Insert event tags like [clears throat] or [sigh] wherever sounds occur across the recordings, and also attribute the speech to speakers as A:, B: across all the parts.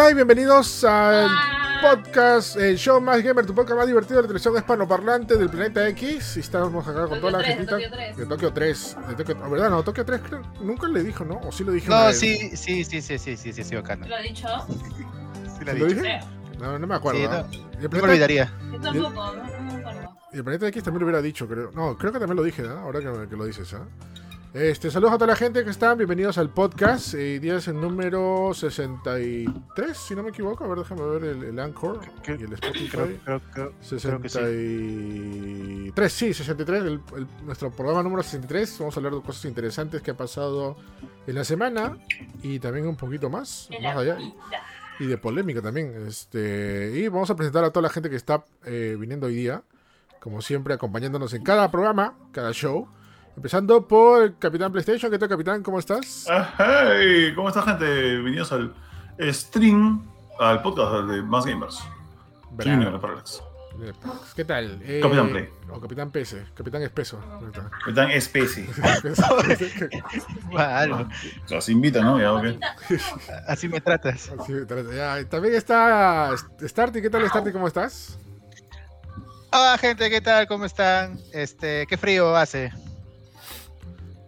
A: hola y bienvenidos al podcast, el show más gamer, tu podcast más divertido de la televisión hispanoparlante del planeta X. Y estamos acá con toda la
B: 3,
A: gente
B: de Tokio 3.
A: de Tokio 3. De Tokio, ¿Verdad? No, Tokio 3 creo, nunca le dijo, ¿no? O sí lo dije.
C: No, sí, sí, sí, sí, sí, sí, sí, sí, bacano.
B: ¿Lo ha dicho?
C: Sí
A: ¿Lo
C: lo dicho.
A: dije?
B: Sí.
A: No, no me acuerdo.
C: Sí, no,
A: Y el
C: No me
A: planeta-
C: olvidaría.
B: Yo tampoco, no, no me acuerdo.
A: Y el planeta X también lo hubiera dicho, creo. No, creo que también lo dije, ¿no? Ahora que, que lo dices, ¿ah? Este, saludos a toda la gente que están, bienvenidos al podcast. Eh, día es el número 63, si no me equivoco. A ver, déjame ver el, el Anchor y el Spotify.
C: Creo, creo, creo, creo que sí.
A: 63, sí, 63, el- el- nuestro programa número 63. Vamos a hablar de cosas interesantes que ha pasado en la semana y también un poquito más, más allá. Y de polémica también. Este, y vamos a presentar a toda la gente que está eh, viniendo hoy día, como siempre, acompañándonos en cada programa, cada show. Empezando por el Capitán PlayStation. ¿Qué tal, Capitán? ¿Cómo estás?
D: Ah, Hey, ¿cómo está gente? Bienvenidos al stream, al podcast de Más Gamers. Junior Parallax.
A: Eh, ¿Qué tal? Eh,
D: Capitán Play.
A: O Capitán PS. Capitán Espeso.
D: Están especie. [laughs]
C: Claro,
D: Los invita, ¿no? Ya,
C: así me tratas.
A: Sí, ya, también está Starty. ¿Qué tal, Starty? ¿Cómo estás?
C: Hola gente, ¿qué tal? ¿Cómo están? Este, qué frío hace.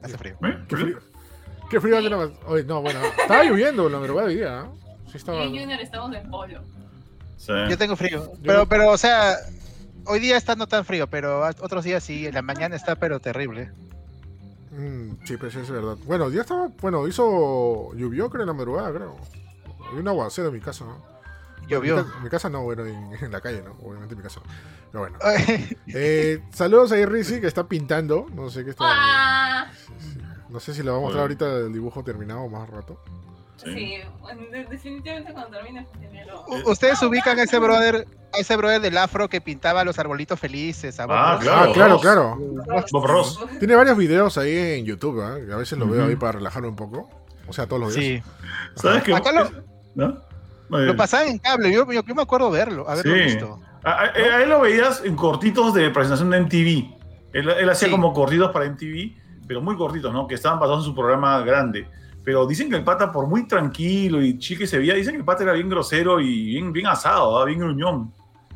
C: Hace frío.
D: ¿Eh?
A: Qué frío. Qué frío hace nomás. Oye, no, bueno, estaba lloviendo la madrugada de hoy día. ¿no? Sí, estaba.
B: Y Junior estamos en polo.
D: Sí.
C: Yo tengo frío. Pero, pero, o sea, hoy día está no tan frío, pero otros días sí, en la mañana está pero terrible.
A: Mm, sí, pues es verdad. Bueno, ya estaba. Bueno, hizo. Llovió, creo, en la madrugada, creo. Hay un aguacero en mi casa, ¿no? En
C: Llovió.
A: en mi casa no, bueno, en, en la calle, ¿no? Obviamente en mi casa. Pero bueno. [laughs] Eh, saludos a Rizzi que está pintando. No sé qué está. No sé si le vamos a mostrar ahorita el dibujo terminado más rato.
B: Sí, bueno, definitivamente cuando termine
C: Ustedes ubican a ese brother, a ese brother del afro que pintaba los arbolitos felices. a
D: Ah? Claro,
A: ah, claro,
D: Ross.
A: claro.
D: Bob Ross.
A: Tiene varios videos ahí en YouTube, ¿eh? A veces lo veo ahí para relajarme un poco. O sea, todos los días.
C: Sí.
D: ¿Sabes qué?
C: Acá lo-
D: ¿No?
C: Lo
D: Eh,
C: pasaban en cable, yo, yo, yo me acuerdo verlo, haberlo
D: Sí.
C: visto.
D: a, a- a él lo veías en cortitos de presentación de MTV. Él, él hacía
C: Sí.
D: como cortitos para MTV, pero muy cortitos, ¿no? Que estaban basados en su programa grande. Pero dicen que el pata, por muy tranquilo y chique se veía, dicen que el pata era bien grosero y bien, bien asado, ¿ah? bien gruñón.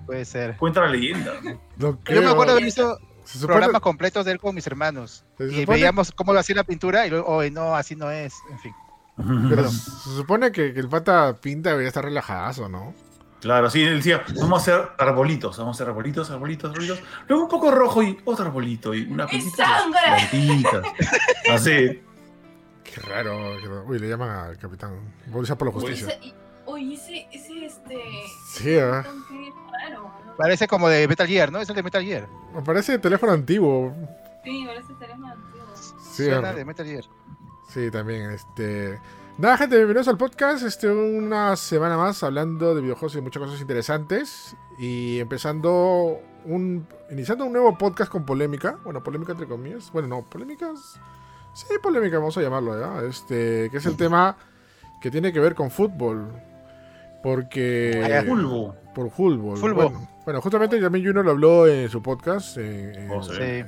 C: Puede ser.
D: Cuenta la leyenda. [laughs]
C: Yo
A: creo-
C: me acuerdo haber visto programas completos de él con mis hermanos. Y
A: supone-
C: veíamos cómo lo hacía la pintura y luego, oye, no, así no es. En fin. [laughs]
A: pero se supone que, que el pata pinta debería estar relajadazo, ¿no?
D: Claro, sí, él decía, vamos a hacer arbolitos, vamos a hacer arbolitos, arbolitos, arbolitos. Luego un poco rojo y otro arbolito y una plantitas. Así.
A: Qué raro. qué raro. Uy, le llaman al capitán. Policía por la justicia.
B: Ese, y- oye, ese, ese, este.
A: Sí, ¿eh?
C: Parece como de Metal Gear, ¿no? Es el de Metal Gear.
A: Me parece teléfono antiguo.
B: Sí, parece teléfono antiguo.
A: Sí,
C: Suena
A: ¿eh?
C: de Metal Gear.
A: Sí, también, este... Nada, gente, bienvenidos al podcast. Este, una semana más hablando de videojuegos y muchas cosas interesantes. Y empezando un... Iniciando un nuevo podcast con polémica. Bueno, polémica entre comillas. Bueno, no, polémicas... Sí, polémica, vamos a llamarlo, ¿ya? Este, que es el tema que tiene que ver con fútbol. Porque...
C: Ah, ya.
D: Pulvo.
A: Por fútbol.
C: Fútbol.
A: Bueno, bueno, justamente también Juno lo habló en su podcast. eh,
D: Oh, sí.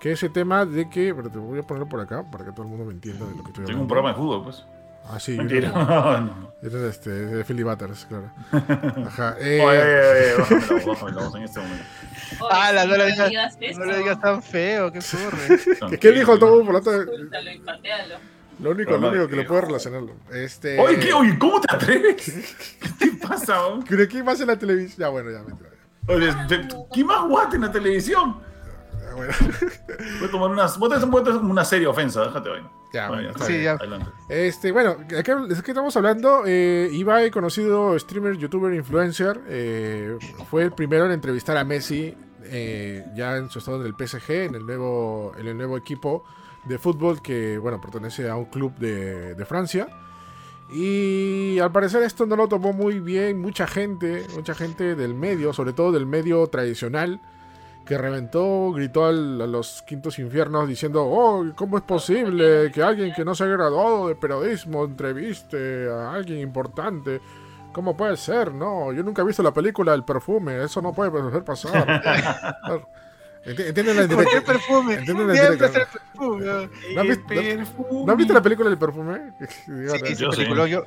A: Que ese tema de que. Pero te voy a ponerlo por acá para que todo el mundo me entienda de lo que estoy
D: Tengo un
A: hablando.
D: programa de fútbol, pues.
A: Ah, sí.
D: Mentira. [laughs] No, no.
A: Eres este, de Philly Butters, claro. [laughs] Ajá. eh,
D: Oye, oye, oye, bájame la voz, [laughs] bájame la voz en este momento.
C: Ah, la- no le digas-
B: eso.
C: No le digas tan feo, qué ocurre.
A: ¿Qué, qué dijo todo por lo tanto?
B: Suéltalo y patealo.
A: Lo único,
D: Pero
A: lo único que le
D: digo.
A: puedo relacionarlo. Este.
D: Oye, ¿qué? Oye, ¿cómo te atreves? ¿Qué te pasa?
A: ¿De quién más en la televisión? Ya, bueno, ya, mentira.
D: Oye, de- ¿quién más guate en la televisión?
A: Bueno.
D: Voy a tomar unas. Voy a tomar una serie ofensa, déjate vaina.
A: Ya,
D: Bueno,
C: Sí, ya.
D: Adelante.
A: Este, bueno, ¿de qué, de qué estamos hablando? Eh, Ibai, conocido streamer, youtuber, influencer, eh, fue el primero en entrevistar a Messi eh, ya en su estado en el PSG, en el nuevo, en el nuevo equipo de fútbol que, bueno, pertenece a un club de, de Francia. Y al parecer esto no lo tomó muy bien mucha gente, mucha gente del medio, sobre todo del medio tradicional, que reventó, gritó al- a los quintos infiernos diciendo, oh, ¿cómo es posible que alguien que no se ha graduado de periodismo entreviste a alguien importante? ¿Cómo puede ser? No, yo nunca he visto la película El perfume, eso no puede pasar. [laughs] Enti- ¿Entienden la
C: ¿Por qué
A: indirecta?
C: perfume?
A: Entienden la
C: el perfume.
A: ¿No has visto-
D: El perfume.
A: ¿No has visto la película del perfume?
C: Sí, ese
D: Yo sí.
C: película, yo,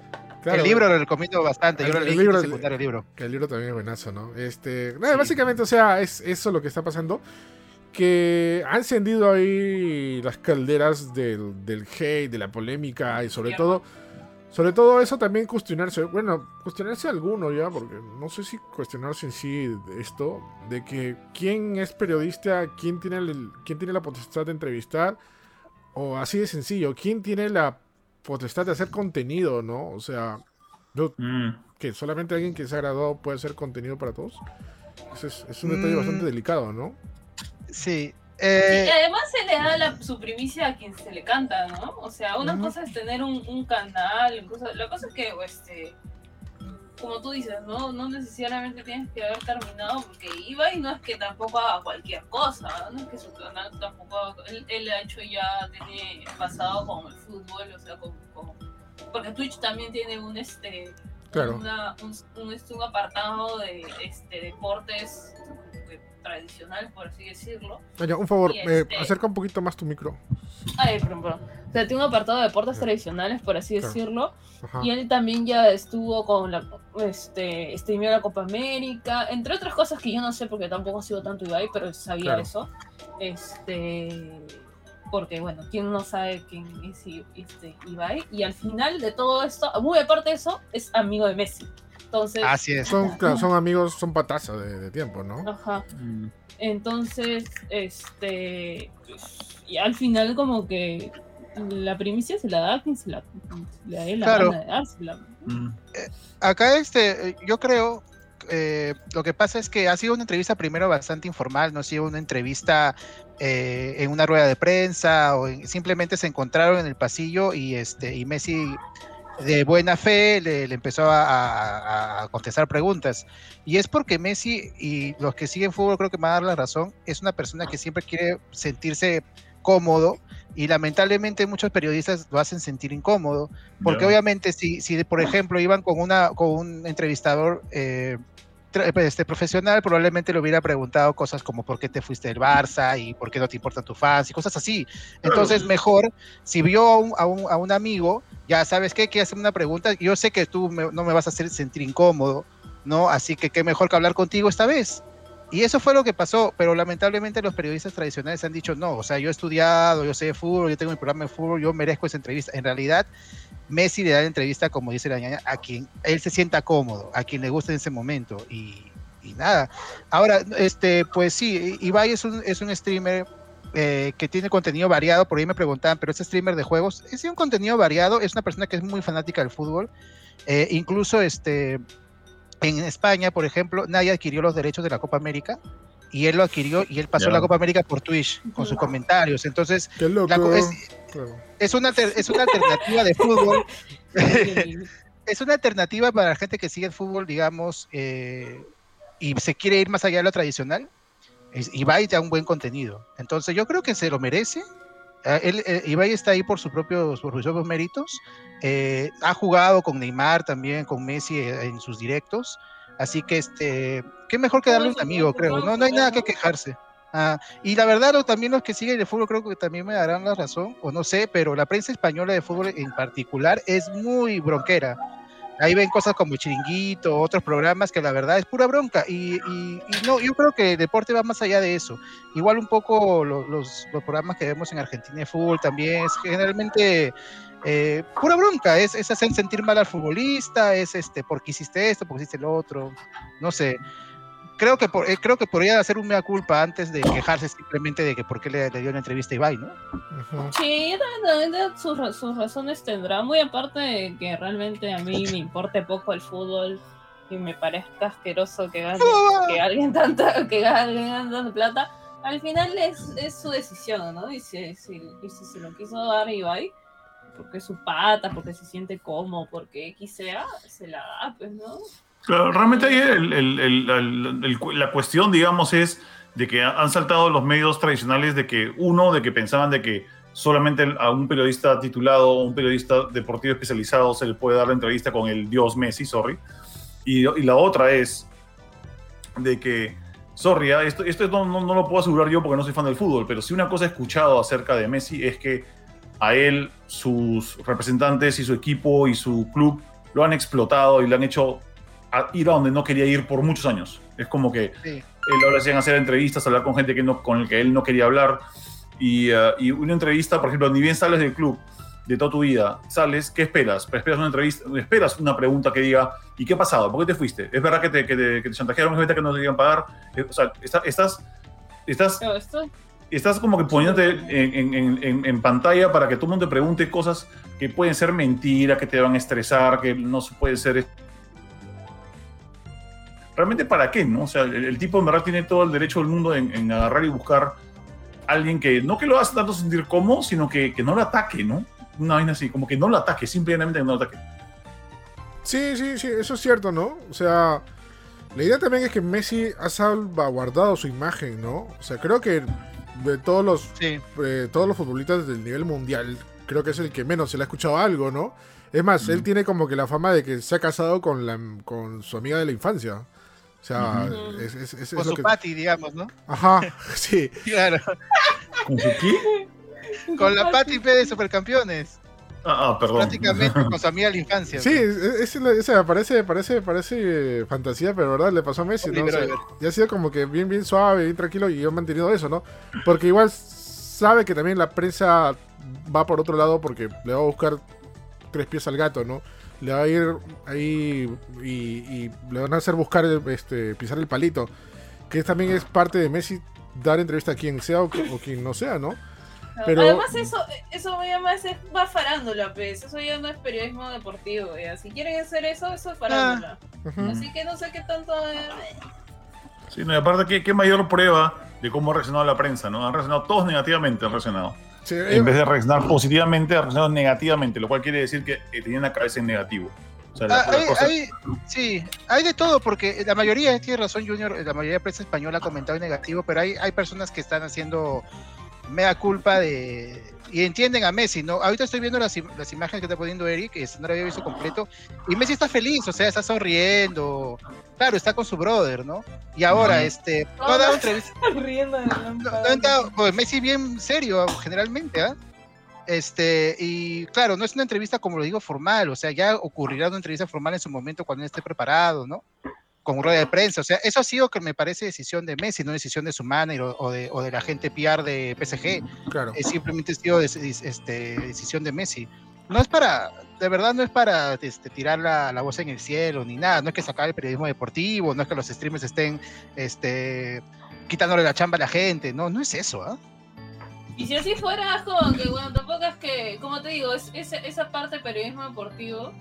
A: Claro,
C: el libro lo recomiendo bastante. Yo
A: El-
C: lo
A: el
C: leí
A: libro-
C: en secundaria, el libro.
A: Que el libro también es buenazo, ¿no? Este, nada, básicamente, o sea, es eso lo que está pasando. Que ha encendido ahí las calderas del, del hate, de la polémica y sobre todo, sobre todo eso también cuestionarse, bueno, cuestionarse alguno ya, porque no sé si cuestionarse en sí esto, de que quién es periodista, quién tiene, el- quién tiene la potestad de entrevistar, o así de sencillo, quién tiene la potestad de hacer contenido, ¿no? O sea, yo
D: Mm.
A: que solamente alguien que se ha graduado puede hacer contenido para todos. Ese es, es un detalle
C: Mm.
A: bastante delicado, ¿no?
C: Sí.
B: Y
C: eh,
B: además se le da la, su primicia a quien se le canta, ¿no? O sea, una cosa es tener un, un canal, cosa- la cosa es que, este, como tú dices, ¿no? No necesariamente tienes que haber terminado, porque Ibai no es que tampoco haga cualquier cosa, no es que su canal tampoco, él, él ha hecho ya, tiene pasado con el fútbol, o sea, con, con- porque Twitch también tiene un, este,
A: Claro.
B: una- un, un, un apartado de este, deportes tradicionales, por así decirlo.
A: Oye, un favor, eh,
B: este-
A: acerca un poquito más tu micro.
B: Ay, perdón, perdón. O sea, tiene un apartado de deportes tradicionales, por así decirlo.
A: Ajá.
B: Y él también ya estuvo con la, este, streameó la Copa América, entre otras cosas que yo no sé porque tampoco ha sido tanto Ibai, pero sabía
A: Claro.
B: eso. Este, porque bueno, quién no sabe quién es este, Ibai. Y al final de todo esto, muy aparte de eso, es amigo de Messi. Entonces,
C: así es.
A: Son, claro, son amigos, son patazas de, de tiempo, ¿no?
B: ajá.
D: Mm.
B: Entonces, este, y al final como que la primicia se la da quien se la, le da la
C: Claro.
B: gana de dársela.
D: Mm.
C: Acá este, eh, yo creo, eh, lo que pasa es que ha sido una entrevista primero bastante informal, no ha sido una entrevista eh, en una rueda de prensa o en- simplemente se encontraron en el pasillo y este y Messi de buena fe le, le empezó a, contestar preguntas. Y es porque Messi y los que siguen fútbol creo que me van a dar la razón, es una persona que siempre quiere sentirse cómodo y lamentablemente muchos periodistas lo hacen sentir incómodo. Porque obviamente si, si por ejemplo iban con una con un entrevistador eh, este, profesional, probablemente le hubiera preguntado cosas como por qué te fuiste del Barça y por qué no te importan tus fans y cosas así. Entonces mejor, si vio a un, a un, a un amigo, ya sabes qué, que hacer una pregunta, yo sé que tú me- no me vas a hacer sentir incómodo, ¿no? Así que qué mejor que hablar contigo esta vez. Y eso fue lo que pasó, pero lamentablemente los periodistas tradicionales han dicho no, o sea, yo he estudiado, yo sé de fútbol, yo tengo mi programa de fútbol, yo merezco esa entrevista. En realidad, Messi le da la entrevista, como dice la ñaña, a quien él se sienta cómodo, a quien le guste en ese momento. Y, y nada. Ahora, este, pues sí, Ibai es un, es un streamer eh, que tiene contenido variado. Por ahí me preguntaban, pero ese streamer de juegos es un contenido variado. Es una persona que es muy fanática del fútbol. Eh, incluso este, en España, por ejemplo, nadie adquirió los derechos de la Copa América. Y él lo adquirió y él pasó
D: Ya.
C: la Copa América por Twitch con sus comentarios. Entonces,
A: Qué loco.
C: la es, es una, es una alternativa de fútbol. [laughs] es una alternativa para la gente que sigue el fútbol, digamos, eh, y se quiere ir más allá de lo tradicional. Es- Ibai da un buen contenido. Entonces yo creo que se lo merece. Eh, él, eh, Ibai está ahí por sus propios, por sus propios méritos. Eh, ha jugado con Neymar también, con Messi eh, en sus directos. Así que este, qué mejor que darle un amigo, creo. No, no hay nada que quejarse. Ah, y la verdad, también los que siguen el fútbol creo que también me darán la razón, o no sé, pero la prensa española de fútbol en particular es muy bronquera. Ahí ven cosas como Chiringuito, otros programas que la verdad es pura bronca. Y, y- y no, yo creo que el deporte va más allá de eso. Igual un poco lo- los, los programas que vemos en Argentina de fútbol también es generalmente eh, pura bronca. Es, es hacer sentir mal al futbolista, es este, porque hiciste esto, porque hiciste lo otro. No sé creo que por, eh, creo que podría hacer un mea culpa antes de quejarse simplemente de que por qué le, le dio una entrevista a Ibai, ¿no?
B: Sí, sus, sus razones tendrá, muy aparte de que realmente a mí me importe poco el fútbol y me parezca asqueroso que gane, que alguien tanta, que alguien gane tanta plata, al final es, es su decisión, ¿no? Y si, si, y si se lo quiso dar a Ibai, porque su pata, porque se siente cómodo, porque X sea, se la da, pues, ¿no?
D: Claro, realmente ahí el- el- el- la cuestión, digamos, es de que han saltado los medios tradicionales de que, uno, de que pensaban de que solamente a un periodista titulado o un periodista deportivo especializado se le puede dar la entrevista con el dios Messi, sorry. Y, y la otra es de que, sorry, ah, esto, esto no, no- no lo puedo asegurar yo porque no soy fan del fútbol, pero si una cosa he escuchado acerca de Messi es que a él, sus representantes y su equipo y su club lo han explotado y le han hecho a ir a donde no quería ir por muchos años. Es como que
C: Sí.
D: él ahora hacían hacer entrevistas, hablar con gente que no, con el que él no quería hablar. Y, eh, y una entrevista, por ejemplo, ni bien sales del club de toda tu vida, sales, ¿qué esperas? Esperas una entrevista, esperas una pregunta que diga, ¿y qué ha pasado? ¿Por qué te fuiste? ¿Es verdad que te, que te, que te chantajearon? ¿Es verdad que no te iban a pagar? Eh, O sea, está- estás, estás,
B: esto,
D: estás como que poniéndote en, pantalla para que todo el mundo te pregunte cosas que pueden ser mentiras, que te van a estresar, que no se puede ser realmente para qué, ¿no? O sea, el, tipo en verdad tiene todo el derecho del mundo en, agarrar y buscar a alguien que no que lo haga tanto sentir cómodo, sino que, que no lo ataque, ¿no? Una vaina así, como que no lo ataque, simplemente que no lo ataque.
A: Sí, sí, sí, eso es cierto, ¿no? O sea, la idea también es que Messi ha salvaguardado su imagen, ¿no? O sea, creo que de todos los,
C: Sí.
A: eh, todos los futbolistas del nivel mundial, creo que es el que menos se le ha escuchado algo, ¿no? Es más, él tiene como que la fama de que se ha casado con, la, con su amiga de la infancia. O sea, es, es- es- es
C: Con
A: lo
C: su
A: que...
C: pati, digamos, ¿no?
A: Ajá, [laughs] sí.
C: Claro.
D: ¿Con su qué?
C: Con la pati P de Supercampeones.
D: Ah, ah, perdón.
C: Prácticamente con su amiga de la infancia.
A: Sí, es, es- es- esa parece, parece, parece fantasía, pero verdad le pasó a Messi, ¿no? O sea, y ha sido como que bien, bien suave, bien tranquilo y ha mantenido eso, ¿no? Porque igual sabe que también la prensa va por otro lado porque le va a buscar tres pies al gato, ¿no? Le va a ir ahí y, y le van a hacer buscar, este, pisar el palito. Que también es parte de Messi dar entrevista a quien sea o, o quien no sea, ¿no? Pero-
B: Además, eso, eso ya más es más farándula, pues. Eso ya no es periodismo deportivo. ya. Si quieren hacer eso, eso es farándula.
A: Ujú.
B: Así que no sé qué tanto. eh,
D: Sí, no, y aparte, ¿qué, qué mayor prueba de cómo ha reaccionado la prensa, ¿no? Han reaccionado todos negativamente, han reaccionado.
A: Sí, eh,
D: En vez de reaccionar positivamente, han reaccionado negativamente, lo cual quiere decir que eh, tenían la cabeza en negativo. O sea, la-
C: Ah,
D: la
C: hay,
D: cosa-
C: hay- sí, hay de todo, porque la mayoría, tiene razón Junior, la mayoría de prensa española ha comentado en negativo, pero hay, hay personas que están haciendo mea culpa de... Y entienden a Messi, ¿no? Ahorita estoy viendo las, im- las imágenes que está poniendo Eric, que no lo había visto completo, y Messi está feliz, o sea, está sonriendo, claro, está con su brother, ¿no? Y ahora,
D: Ujú.
C: este, no ha dado entrevista,
B: riendo de la
C: no, no pues, Messi bien serio generalmente, ¿ah? Este, y claro, no es una entrevista como lo digo formal, o sea, ya ocurrirá una entrevista formal en su momento cuando él esté preparado, ¿no? Con rueda de prensa, o sea, eso ha sido que me parece decisión de Messi, no decisión de su manager o, o de, o de la gente PR de PSG,
A: claro.
C: es simplemente ha sido des- este, decisión de Messi. No es para, de verdad no es para este, tirar la, la voz en el cielo ni nada, no es que sacar el periodismo deportivo, no es que los streamers estén este, quitándole la chamba a la gente, no, no es eso, ¿ah?
B: Y si así fuera, es como que, bueno, tampoco es que, como te digo, es, es- esa parte de periodismo deportivo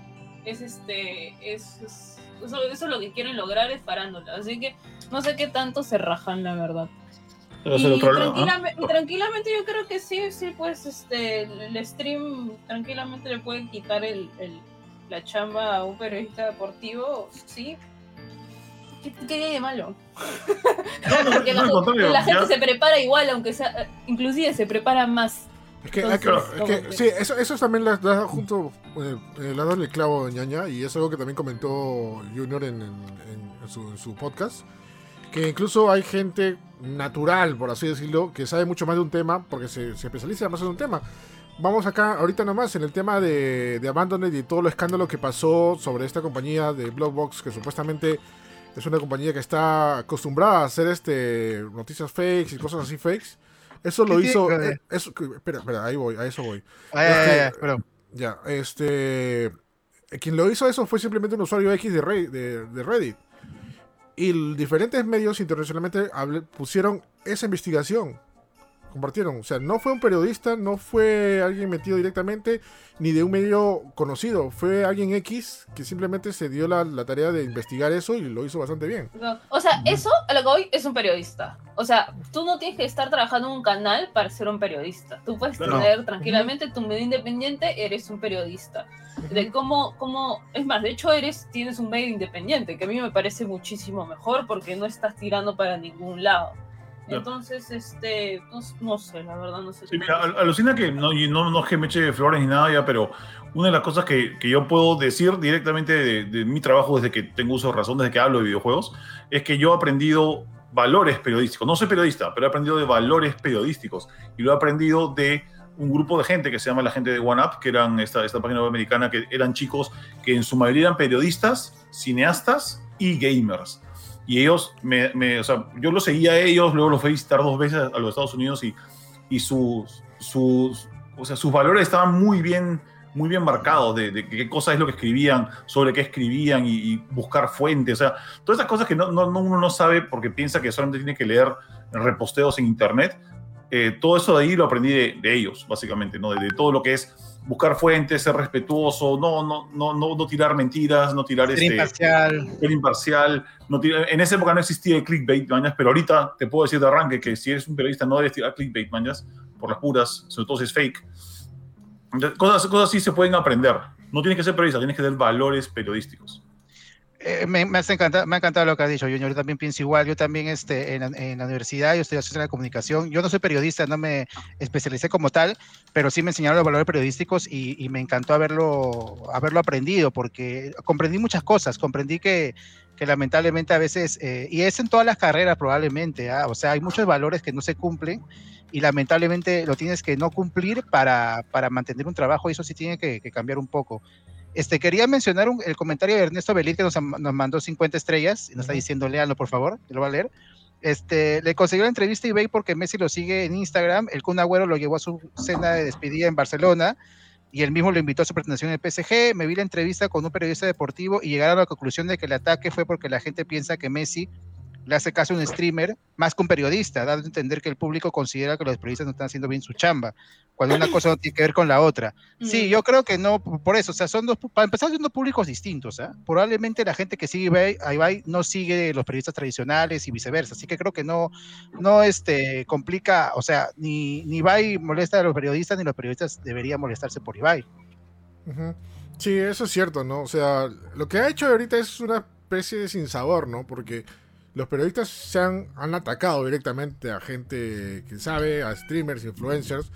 B: es este, es, es- eso, eso es lo que quieren lograr es farándula. Así que no sé qué tanto se rajan, la verdad.
D: El
B: Y,
D: otro lado, ¿ah?
B: tranquilame- y tranquilamente yo creo que sí, sí, pues este, el, stream tranquilamente le pueden quitar el, el- la chamba a un periodista deportivo, sí. ¿Qué, qué hay de malo? [laughs] Porque la,
D: No,
B: gente
D: ya-
B: se prepara igual, aunque sea, inclusive se prepara más.
A: Es que,
B: Entonces,
A: es que- es que- sí, eso, eso también le da junto, eh, eh, dado el clavo ñaña y es algo que también comentó Junior en, en- en- en su, en su podcast, que incluso hay gente natural, por así decirlo, que sabe mucho más de un tema porque se, se especializa más en un tema. Vamos acá ahorita nomás en el tema de, de Abandoned y todo lo escándalo que pasó sobre esta compañía de Blockbox, que supuestamente es una compañía que está acostumbrada a hacer este noticias fakes y cosas así fakes. Eso lo
C: ¿Qué
A: hizo.
C: tiene-
A: eh, eso, espera, espera, ahí voy, a eso voy.
C: Ah, ya, ya,
A: Este,
C: ya, perdón.
A: Ya, este. eh, Quien lo hizo eso fue simplemente un usuario X de, Re- de, de Reddit. Y diferentes medios internacionalmente pusieron esa investigación. Compartieron. O sea, no fue un periodista, no fue alguien metido directamente, ni de un medio conocido. Fue alguien X que simplemente se dio la, la tarea de investigar eso y lo hizo bastante bien.
B: No, O sea, eso a lo que voy es un periodista. O sea, tú no tienes que estar trabajando en un canal para ser un periodista. Tú puedes
D: Claro.
B: tener tranquilamente tu medio independiente, eres un periodista. De cómo, cómo, es más, de hecho eres, tienes un medio independiente, que a mí me parece muchísimo mejor porque no estás tirando para ningún lado. Entonces, este, no, no sé, la verdad no sé.
D: Sí, mira, al- alucina que no, y no, no es que me eche flores ni nada ya, pero una de las cosas que, que yo puedo decir directamente de, de mi trabajo desde que tengo uso de razón, desde que hablo de videojuegos, es que yo he aprendido valores periodísticos. No soy periodista, pero he aprendido de valores periodísticos y lo he aprendido de un grupo de gente que se llama la gente de OneUp, que eran esta, esta página web americana, que eran chicos que en su mayoría eran periodistas, cineastas y gamers. Y ellos, me, me, o sea, yo los seguía a ellos, luego los fui a visitar dos veces a los Estados Unidos y, y sus, sus, o sea, sus valores estaban muy bien, muy bien marcados de, de qué cosa es lo que escribían, sobre qué escribían y, y buscar fuentes. O sea, todas esas cosas que no, no, uno no sabe porque piensa que solamente tiene que leer reposteos en internet. Eh, todo eso de ahí lo aprendí de, de ellos, básicamente, ¿no? De, de, todo lo que es buscar fuentes, ser respetuoso, no, no, no, no, no tirar mentiras, no tirar
C: Ser
D: este,
C: imparcial.
D: ser imparcial. No tirar- en esa época no existía el clickbait, mañas, pero ahorita te puedo decir de arranque que si eres un periodista no debes tirar clickbait, mañas, por las puras, sobre todo si es fake. Cosas, cosas así se pueden aprender. No tienes que ser periodista, tienes que tener valores periodísticos.
C: Eh, me, me, encantado, me ha encantado lo que has dicho, Junior. Yo también pienso igual. Yo también este, en, la universidad, yo haciendo la comunicación. Yo no soy periodista, no me especialicé como tal, pero sí me enseñaron los valores periodísticos y, y me encantó haberlo, haberlo aprendido porque comprendí muchas cosas. Comprendí que, lamentablemente a veces, eh, y es en todas las carreras probablemente, ¿ah? o sea, hay muchos valores que no se cumplen y lamentablemente lo tienes que no cumplir para, para mantener un trabajo y eso sí tiene que cambiar un poco. Este, quería mencionar un- el comentario de Ernesto Belit que nos, nos mandó 50 estrellas y nos está diciendo, léanlo por favor, que lo va a leer. Este, le consiguió la entrevista a eBay porque Messi lo sigue en Instagram. El Kun Agüero lo llevó a su cena de despedida en Barcelona y él mismo lo invitó a su presentación en el PSG. Me vi la entrevista con un periodista deportivo y llegaron a la conclusión de que el ataque fue porque la gente piensa que Messi le hace caso a un streamer más que un periodista, dando a entender que el público considera que los periodistas no están haciendo bien su chamba, cuando una cosa no tiene que ver con la otra. Sí,
B: Mm.
C: yo creo que no, por eso, o sea, son dos, para empezar, son dos públicos distintos, ¿ah? Probablemente la gente que sigue Ibai, a Ibai no sigue los periodistas tradicionales y viceversa, así que creo que no, no, este, complica, o sea, ni, ni Ibai molesta a los periodistas, ni los periodistas deberían molestarse por Ibai.
A: Sí, eso es cierto, ¿no? O sea, lo que ha hecho ahorita es una especie de sinsabor, ¿no? Porque los periodistas se han, han atacado directamente a gente que sabe, a streamers, influencers,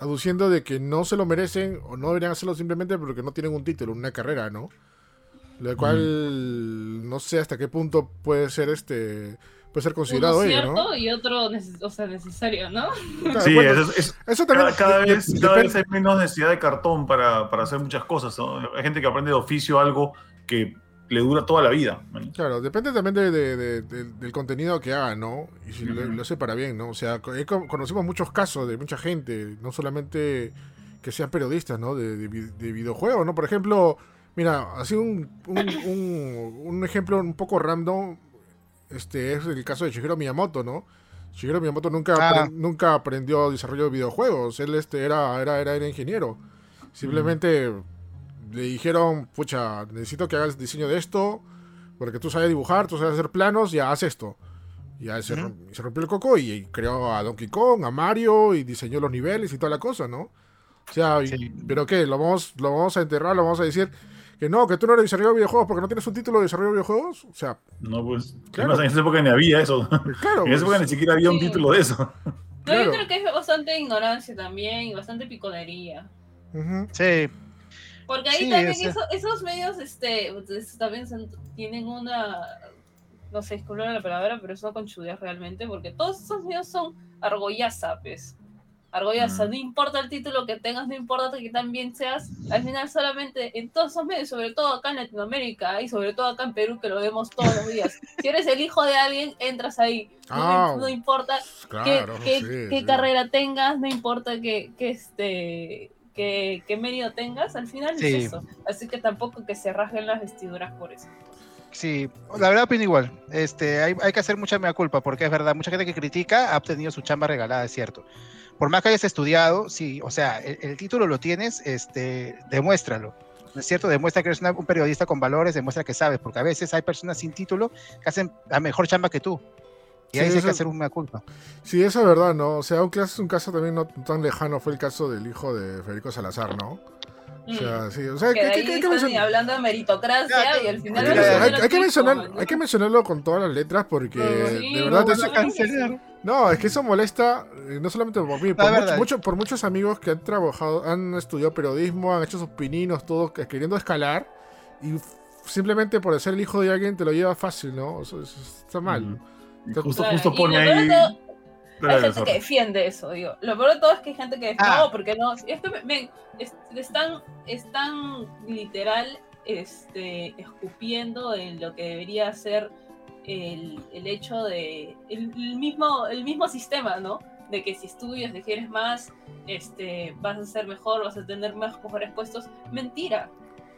A: aduciendo de que no se lo merecen o no deberían hacerlo simplemente porque no tienen un título, una carrera, ¿no? Lo cual no sé hasta qué punto puede ser este puede ser considerado
B: Uno
A: ello,
B: cierto
A: ¿no?
B: y otro o sea, necesario, ¿no?
A: Claro,
D: Sí,
A: bueno,
D: es- es-
A: eso también
D: cada, cada
A: de-
D: vez,
A: de-
D: cada vez hay menos necesidad de cartón para, para hacer muchas cosas. ¿no? Hay gente que aprende de oficio algo que le dura toda la vida. ¿no?
A: Claro, depende también de, de- de- de- del contenido que haga, ¿no? Y si lo, lo hace para bien, ¿no? O sea, conocemos muchos casos de mucha gente, no solamente que sean periodistas, ¿no? De, de vi- de videojuegos, ¿no? Por ejemplo, mira, así un, un, un- un ejemplo un poco random, este es el caso de Shigeru Miyamoto, ¿no? Shigeru Miyamoto nunca,
C: Ah.
A: apre- nunca aprendió desarrollo de videojuegos, él este era, era, era, era ingeniero. Simplemente le dijeron, pucha, necesito que hagas diseño de esto, porque tú sabes dibujar, tú sabes hacer planos, ya haz esto. Y ya se,
C: Ujú.
A: rom- se rompió el coco y, y creó a Donkey Kong, a Mario, y diseñó los niveles y toda la cosa, ¿no? O sea, y-. ¿pero qué? ¿Lo vamos, ¿Lo vamos a enterrar? ¿Lo vamos a decir que no, que tú no eres desarrollador de videojuegos porque no tienes un título de desarrollo de videojuegos? O sea,
D: No, pues,
A: Claro.
D: además, en esa época ni había eso.
A: claro.
D: En esa época
A: pues,
D: ni siquiera había un título de eso.
B: No,
A: Claro.
B: yo creo que es bastante ignorancia también y bastante piconería.
A: ujú.
C: Sí,
B: Porque ahí
C: Sí,
B: también
C: o sea-
B: eso- esos medios este, pues, también son- tienen una, no sé, disculpen la palabra, pero es una conchudez realmente, porque todos esos medios son argollaza, pues. Argollaza,
D: Mm.
B: no importa el título que tengas, no importa que tan bien seas, al final solamente en todos esos medios, sobre todo acá en Latinoamérica y sobre todo acá en Perú, que lo vemos todos los días. [laughs] Si eres el hijo de alguien, entras ahí. No,
A: Ah,
B: no importa qué,
A: Claro,
B: qué-
A: sí,
B: qué
A: sí.
B: carrera tengas, no importa que, que este que, qué medio tengas, al final
C: Sí.
B: es eso. Así que tampoco que se rasguen las vestiduras por eso.
C: sí, la verdad opino igual. Este, hay, hay que hacer mucha mea culpa, porque es verdad, mucha gente que critica ha obtenido su chamba regalada, es cierto. Por más que hayas estudiado, sí, o sea, el, el título lo tienes, este, demuéstralo. ¿No es cierto? Demuestra que eres una- un periodista con valores, demuestra que sabes, porque a veces hay personas sin título que hacen la mejor chamba que tú. Y
A: Sí,
C: ahí sí hay
A: eso-
C: que hacer una culpa.
A: Sí, eso es verdad, ¿no? O sea, un caso, un caso también no tan lejano fue el caso del hijo de Federico Salazar, ¿no? O sea, sí, o sea,
B: Mm. que
A: ¿qué-
B: de
A: qué-
B: ahí
A: qué- qué
B: están
A: mencion-
B: hablando de meritocracia
C: Ya,
B: y al final...
A: hay que- hay- hay que mencionar-
B: ¿no?
A: hay que mencionarlo con todas las letras porque
B: Sí,
A: de verdad
B: no,
A: eso-
B: no, no,
A: no, es que eso molesta eh, no solamente por mí,
C: es
A: por, mucho- mucho- por muchos amigos que han trabajado, han estudiado periodismo, han hecho sus pininos, todos que- queriendo escalar y simplemente por ser el hijo de alguien te lo lleva fácil, ¿no? Eso, eso está mal.
D: Y justo,
B: Claro,
D: justo pone ahí.
B: todo- hay gente que defiende eso, digo. Lo peor de todo es que hay gente que ah. no, porque no, es que me, están, están literal este, escupiendo en lo que debería ser el, el hecho de el, mismo, el mismo sistema, ¿no? De que si estudias, de que eres más, este, vas a ser mejor, vas a tener más mejores puestos. Mentira,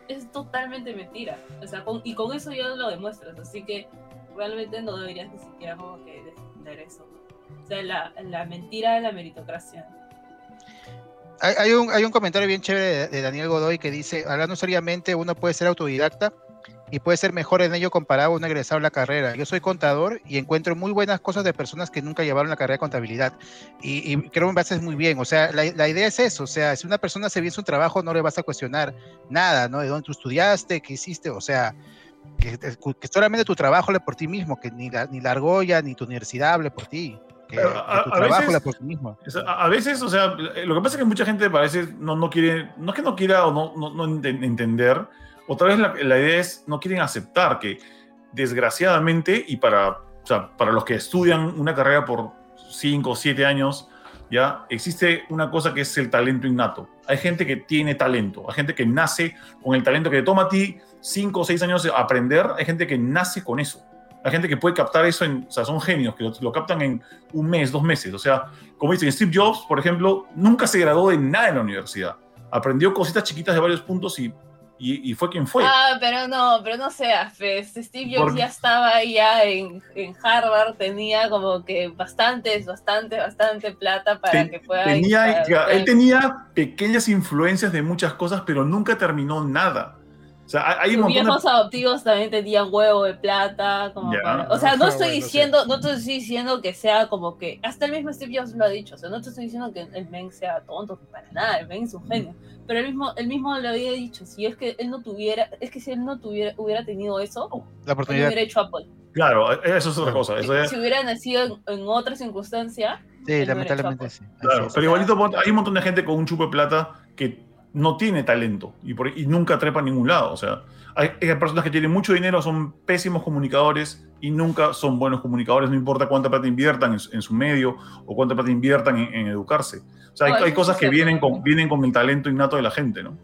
B: es totalmente mentira. O sea, y con eso ya lo demuestras, así que realmente no deberías ni siquiera como que defender eso. O sea, la, la mentira de la meritocracia.
C: Hay, hay, un, hay un comentario bien chévere de, Daniel Godoy que dice, hablando seriamente, uno puede ser autodidacta y puede ser mejor en ello comparado a un egresado a la carrera. Yo soy contador y encuentro muy buenas cosas de personas que nunca llevaron la carrera de contabilidad y, y creo que me haces muy bien. O sea, la, la, idea es eso, o sea, si una persona se bien su trabajo no le vas a cuestionar nada, ¿no? De dónde tú estudiaste, qué hiciste, o sea, que, que solamente tu trabajo hable por ti mismo, que ni la, ni la argolla ni tu universidad hable por ti. Que,
D: a,
C: tu
D: trabajo veces, por ti mismo. A, veces, o sea, lo que pasa es que mucha gente parece no, no quiere, no es que no quiera o no, no, no entender, otra vez la, la, idea es, no quieren aceptar que desgraciadamente y para, o sea, para los que estudian una carrera por 5 o 7 años, ya existe una cosa que es el talento innato. Hay gente que tiene talento, hay gente que nace con el talento que le toma a ti 5 o 6 años aprender, hay gente que nace con eso. Hay gente que puede captar eso, en, o sea, son genios que lo, lo, captan en un mes, dos meses. O sea, como dicen, Steve Jobs, por ejemplo, nunca se graduó de nada en la universidad. Aprendió cositas chiquitas de varios puntos y, y, y fue quien fue.
B: Ah, pero no, pero no seas, pues. Steve Jobs ya estaba ya en, en, Harvard, tenía como que bastantes, bastante, bastante plata para Ten, que pueda...
D: Tenía, él tenía pequeñas influencias de muchas cosas, pero nunca terminó nada. O sea, hay
B: Sus viejos de... adoptivos también tenían huevo de plata, como yeah. para... O sea, no estoy diciendo, no te estoy diciendo que sea como que, hasta el mismo Steve Jobs lo ha dicho, o sea, no te estoy diciendo que el men sea tonto, para nada, el men es un genio, pero él mismo, él mismo lo había dicho, si es que él no tuviera, es que si él no tuviera, hubiera tenido eso,
C: la oportunidad.
B: Él hubiera hecho Apple.
D: Claro, eso es otra cosa. Eso
B: si, si hubiera nacido en, en otra circunstancia.
C: Sí, lamentablemente sí.
D: Claro, pero igualito hay un montón de gente con un chupo de plata que no tiene talento y, por, y nunca trepa a ningún lado. O sea, hay, hay, personas que tienen mucho dinero, son pésimos comunicadores y nunca son buenos comunicadores, no importa cuánta plata inviertan en, en su medio o cuánta plata inviertan en, en educarse. O sea, hay, hay cosas que vienen con, vienen con el talento innato de la gente, ¿no?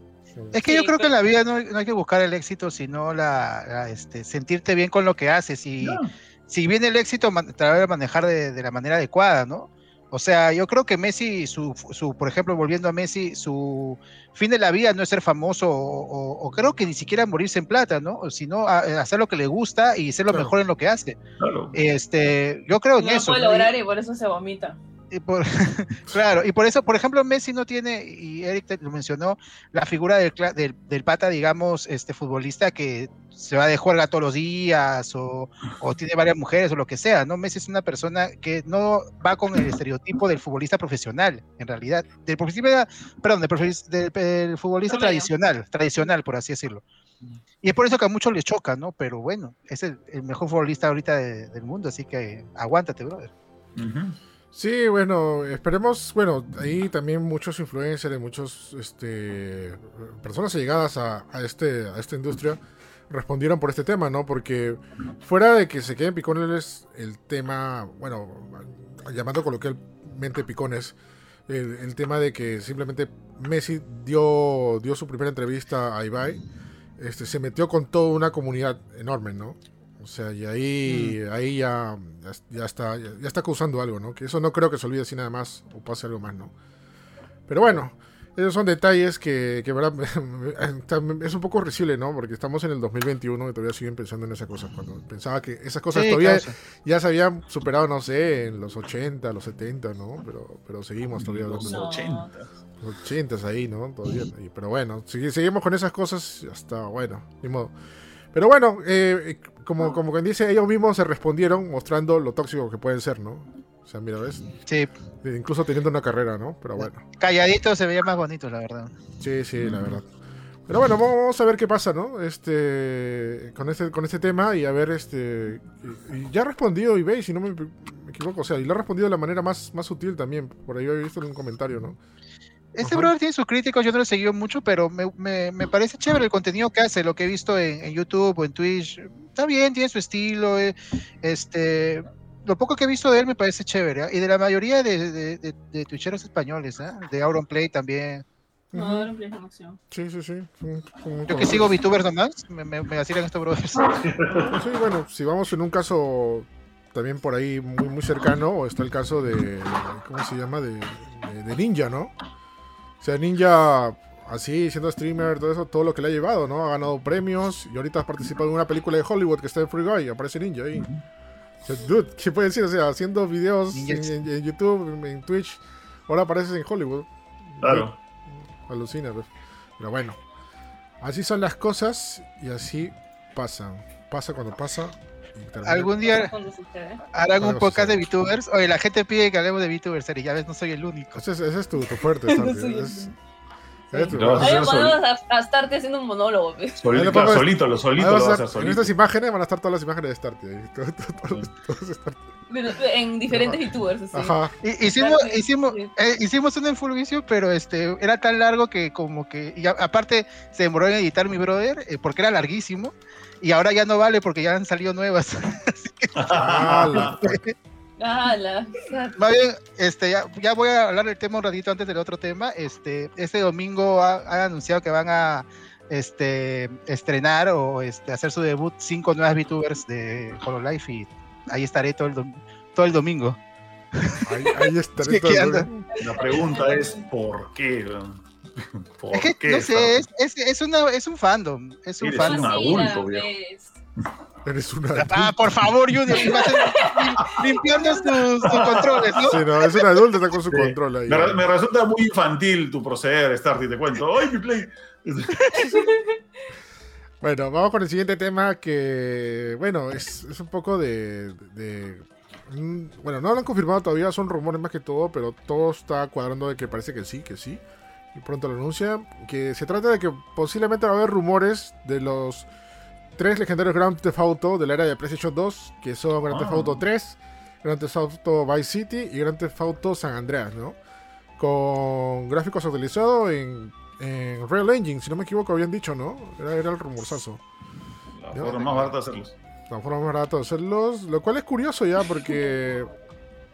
C: Es que sí, yo creo pero... que en la vida no, no, hay que buscar el éxito, sino la, la este, sentirte bien con lo que haces. Y no. si viene el éxito, tratar de manejar de, de la manera adecuada, ¿no? O sea, yo creo que Messi, su, su, por ejemplo, volviendo a Messi, su fin de la vida no es ser famoso o, o, o creo que ni siquiera morirse en plata, ¿no? Sino a, a hacer lo que le gusta y ser lo claro. mejor en lo que hace. Claro. Este, yo creo en
B: no
C: eso.
B: No puede lograr y por eso se vomita.
C: Y por, [laughs] claro, y por eso, por ejemplo, Messi no tiene, y Eric lo mencionó, la figura del, del, del, pata, digamos, este futbolista que se va de juerga todos los días o, o, tiene varias mujeres o lo que sea, ¿no? Messi es una persona que no va con el estereotipo del futbolista profesional, en realidad, del futbolista, perdón, del, del, del futbolista tradicional, tradicional, por así decirlo. Y es por eso que a muchos les choca, ¿no? Pero bueno, es el, el mejor futbolista ahorita de, del mundo, así que aguántate, brother.
A: Uh -huh. Sí, bueno, esperemos, bueno, ahí también muchos influencers, muchos, este, personas allegadas a, a, este, a esta industria respondieron por este tema, ¿no? Porque fuera de que se queden picones el tema, bueno, llamando coloquialmente picones, el, el, tema de que simplemente Messi dio, dio su primera entrevista a Ibai, este, se metió con toda una comunidad enorme, ¿no? O sea, y ahí, mm. ahí ya, ya, ya está, ya, ya, está causando algo, ¿no? Que eso no creo que se olvide así nada más o pase algo más, ¿no? Pero bueno, esos son detalles que, que verdad, [laughs] es un poco risible, ¿no? Porque estamos en el 2021 y todavía siguen pensando en esas cosas. Cuando pensaba que esas cosas sí, todavía causa. ya se habían superado, no sé, en los 80, los 70, ¿no? Pero, pero seguimos todavía
D: hablando. Los 80.
A: Los 80 ahí, ¿no? Todavía. Pero bueno, seguimos con esas cosas hasta, bueno, ni modo. Pero bueno, eh, como, como quien dice, ellos mismos se respondieron mostrando lo tóxico que pueden ser, ¿no? O sea, mira, ¿ves?
C: Sí.
A: Incluso teniendo una carrera, ¿no? Pero bueno.
C: Calladito se veía más bonito, la verdad.
A: Sí, sí, la verdad. Pero bueno, vamos a ver qué pasa, ¿no? Este, con este, con este tema y a ver, este, y ya ha respondido eBay, si no me, me, equivoco, o sea, y lo ha respondido de la manera más, más sutil también. Por ahí había visto en un comentario, ¿no?
C: Este brother tiene sus críticos, yo no lo he seguido mucho, pero me, me, me, parece chévere el contenido que hace, lo que he visto en, en, YouTube o en Twitch. Está bien, tiene su estilo, eh, este, lo poco que he visto de él me parece chévere. ¿ah? Y de la mayoría de, de, de, de twitcheros españoles, ¿ah? de Auronplay también.
B: La acción.
A: Sí, sí, sí.
C: Yo que sigo VTubers nomás, me, me, me vacilan estos brothers. [laughs]
A: Sí, bueno, si vamos en un caso también por ahí muy, muy cercano, está el caso de. ¿Cómo se llama? De, de- de Ninja, ¿no? O sea, Ninja, así, siendo streamer, todo eso, todo lo que le ha llevado, ¿no? Ha ganado premios y ahorita ha participado en una película de Hollywood que está en Free Guy, aparece Ninja ahí. O sea, dude, ¿qué puede decir? O sea, haciendo videos en, en- en YouTube, en, en Twitch, ahora apareces en Hollywood.
D: Claro.
A: Alucina, pues. Pero bueno, así son las cosas y así pasan. Pasa cuando pasa.
C: Algún día harán un podcast de. VTubers. Oye, la gente pide que hablemos de VTubers, y ya ves, no soy el único.
A: Ese es, ese es tu, tu fuerte, [laughs]
B: No soy
A: es-
B: el-
A: es tu-
D: a
B: Ahí
D: hacer
B: podemos a, a estarte haciendo un monólogo.
D: Solito, claro,
A: pongo-
D: solito, lo solito lo
A: a
D: vas a hacer
A: en
D: solito.
A: estas imágenes van a estar todas las imágenes de todo- todo- todos Starty.
B: Pero En diferentes youtubers, así.
A: Ajá.
C: Hi- Hicimos,
B: Claro,
C: hicimos,
B: sí.
C: eh, hicimos un en full vicio, pero este era tan largo que como que y a- aparte se demoró en editar mi brother eh, porque era larguísimo y ahora ya no vale porque ya han salido nuevas. [laughs] [laughs]
A: Ala.
B: Ala.
C: Más bien, este, ya, ya voy a hablar del tema un ratito antes del otro tema. Este, este domingo ha- han anunciado que van a este, estrenar o este, hacer su debut cinco nuevas VTubers de Hololive y ahí estaré todo el, dom- todo el domingo.
A: Ahí, ahí estaré [laughs] todo
C: ¿qué
A: el-
C: anda?
D: La pregunta es ¿por qué? ¿Por
C: Es que,
D: qué?
C: no sé, es, es, es una, es un fandom. Es un
D: Eres
C: fandom.
D: un adulto, viejo.
B: pues.
A: Eres una.
C: Ah, por favor, Junior, limpiando sus, sus controles, ¿no?
A: Sí, no, es un adulto, está con su
D: Sí.
A: control ahí.
D: Me, re- me resulta muy infantil tu proceder, Starty, te cuento. ¡Ay, mi play!
A: Bueno, vamos con el siguiente tema que, bueno, es, es un poco de, de- mm, Bueno, no lo han confirmado todavía, son rumores más que todo, pero todo está cuadrando de que parece que sí, que sí. Y pronto lo anuncian. Que se trata de que posiblemente va a haber rumores de los tres legendarios Grand Theft Auto de la era de PlayStation 2, que son Grand Theft
D: Ah.
A: Auto 3, Grand Theft Auto Vice City y Grand Theft Auto San Andreas, ¿no? Con gráficos actualizados en, en Real Engine, si no me equivoco, habían dicho, ¿no? Era, era el rumorzazo.
D: La
A: Yo-
D: forma más barata de hacerlos.
A: La forma más barata de hacerlos, lo cual es curioso ya, porque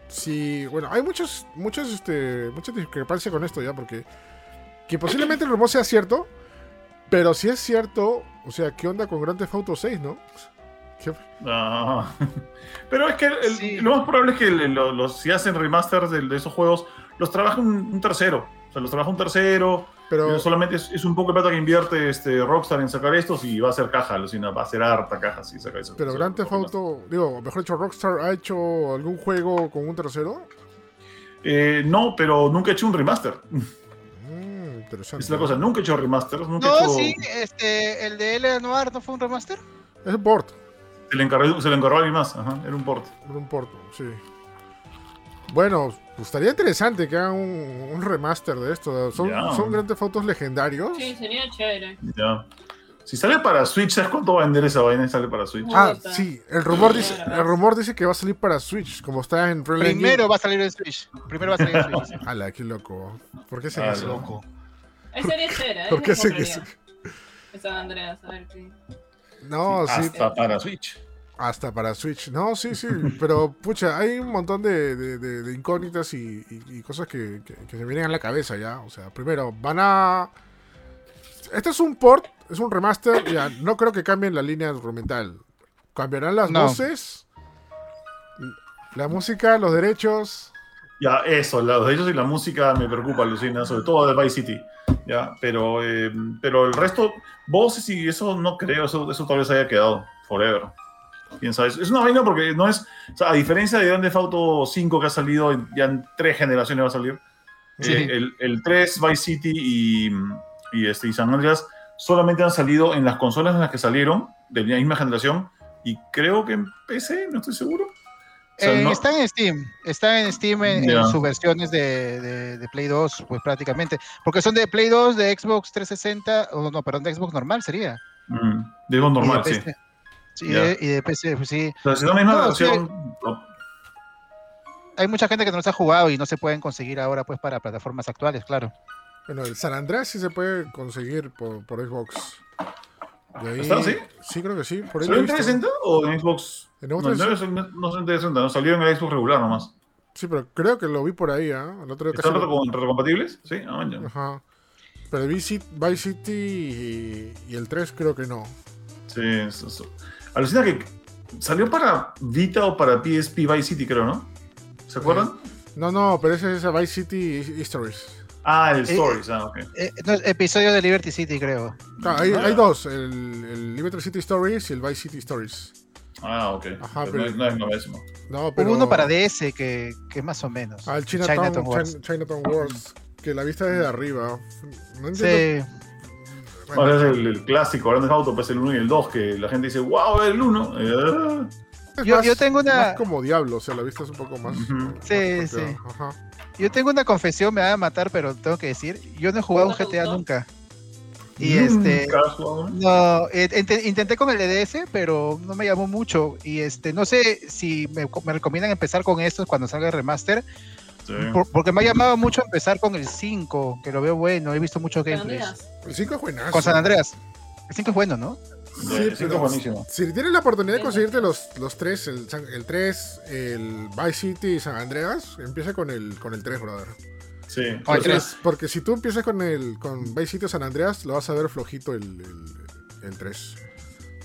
A: si, bueno, hay muchos, muchos, este, muchas discrepancias con esto ya, porque que posiblemente el rumor sea cierto, pero si es cierto, o sea, ¿qué onda con Grand Theft Auto 6, no? ¿Qué-
D: Ah. [laughs] Pero es que el-
C: Sí.
D: lo más probable es que el- lo- los, si hacen remasters de, de esos juegos, los trabaja un, un tercero. O sea, los trabaja un tercero.
A: Pero,
D: solamente es, es un poco de plata que invierte este Rockstar en sacar estos y va a hacer caja, alucina, va a hacer harta caja si saca eso.
A: pero Grand Theft. Auto, digo, mejor dicho, Rockstar ha hecho algún juego con un tercero.
D: Eh, no, pero nunca he hecho un remaster. [laughs]
A: Interesante.
D: Es la cosa, nunca he hecho remasters. Nunca he
C: No,
D: hecho...
C: sí, este, el de L. Noir no fue un remaster.
A: Es un port,
D: Se le encargó, se le encargó a alguien más. Ajá, era un port.
A: es un port, sí. Bueno, pues estaría interesante que hagan un, un remaster de esto. Son, son Grand Theft Autos legendarios.
B: Sí, sería chévere.
D: Ya. Si sale para Switch, ¿sabes cuánto va a vender esa vaina y sale para Switch?
A: Ah, sí, el rumor dice, el rumor dice que va a salir para Switch, como está en Real Engine.
C: Primero va a salir en Switch. Primero va a salir en Switch. [laughs]
A: Ala, qué loco. ¿Por qué se
D: Ah,
A: eso?
D: Loco.
B: Ahí sería chévere.
A: ¿Por qué
B: me
A: se
B: compraría. San Andreas, a ver qué.
A: No, sí,
D: Hasta para Switch.
A: hasta para Switch. No, sí, sí, [laughs] pero pucha, hay un montón de, de- de- de incógnitas y, y- y cosas que, que- que se vienen a la cabeza ya. O sea, primero, van a... Este es un port, es un remaster, ya, no creo que cambien la línea instrumental. Cambiarán las
C: No.
A: voces, la música, los derechos.
D: Ya, eso, los derechos y la música me preocupa, Lucina, sobre todo de Vice City. Ya, pero, eh, pero el resto, voces y eso no creo, eso, eso tal vez haya quedado forever. Quién sabe. Es una vaina porque no es, o sea, a diferencia de Grand Theft Auto 5 que ha salido, ya en tres generaciones va a salir,
C: Sí.
D: eh, el, el 3, Vice City y, y, este, y San Andreas solamente han salido en las consolas en las que salieron, de la misma generación, y creo que en PC, no estoy seguro. Sea,
C: Eh,
D: no-
C: Está en Steam, está en Steam en, sus versiones de, de- de Play 2, pues prácticamente. Porque son de Play 2, de Xbox 360, o no, perdón, de Xbox normal sería.
D: Mm, digo normal,
C: y de
D: sí.
C: PC. Sí,
D: Ya.
C: de- y de PC, pues sí.
D: O sea, si es la misma
C: No,
D: versión, no.
C: Hay mucha gente que no los ha jugado y no se pueden conseguir ahora, pues, para plataformas actuales, claro.
A: Bueno, el San Andreas sí se puede conseguir por, por Xbox. Ahí-
D: ¿Está, sí?
A: Sí, creo que sí. Por ahí
D: ¿Salió en
A: he visto.
D: 360 o en Xbox?
A: En
D: No,
A: Xbox
D: no, es- no, no en 360, no salió en el Xbox regular nomás.
A: Sí, pero creo que lo vi por ahí, ¿ah? El otro
D: ¿Están
A: lo-
D: retrocompatibles? Sí, ah, man, ya.
A: Ajá. Pero el Vice City, Vice City y, y el 3 creo que no.
D: Sí, eso, eso. Alucina que salió para Vita o para PSP Vice City, creo, ¿no? ¿Se acuerdan?
A: No, no, pero ese es Vice City Stories.
D: Ah, el Stories, ah, ok.
C: Eh, no, episodio de Liberty City, creo.
A: Ah, hay,
D: Ah.
A: hay dos, el, el Liberty City Stories y el Vice City Stories.
D: Ah, ok.
A: Ajá,
D: Pero
A: pero-
D: no, es- es lo mismo.
A: No, pero...
C: Hubo uno para DS que, que más o menos.
A: Ah, el Chinatown,
C: Chinatown Wars.
A: Chin- Chinatown Wars. Que la vista desde arriba. No entiendo.
C: Sí.
A: Bueno,
D: Ahora es el, el clásico, Grand Theft Auto, pues el 1 y el 2, que la gente dice, wow, el 1. Eh,
A: es
C: Yo-
A: más-
C: yo tengo una-
A: Más como Diablo, o sea, la vista es un poco más.
D: Ujú.
A: más
C: Sí,
A: propia.
C: sí.
A: Ajá.
C: Yo tengo una confesión, me van a matar, pero tengo que decir, yo no he jugado un
B: ¿No te
C: GTA
B: gustó?
C: nunca. Y este,
D: ¿Nunca has jugado uno?
C: no, eh, int- intenté con el EDS, pero no me llamó mucho. Y este, no sé si me, me recomiendan empezar con estos cuando salga el remaster,
D: Sí.
C: por- porque me ha llamado mucho empezar con el 5, que lo veo bueno, he visto muchos gameplays.
A: El 5 es buenazo.
C: Con San Andreas. El 5 es bueno, ¿no?
D: Sí,
A: pero
D: es buenísimo.
A: Si tienes la oportunidad de conseguirte los, los tres, el, el 3, el Vice City y San Andreas, empieza con el, con el 3, brother.
D: Sí.
C: Ay,
D: O sea,
A: Es- porque si tú empiezas con el con Vice City o San Andreas, lo vas a ver flojito el, el, el 3.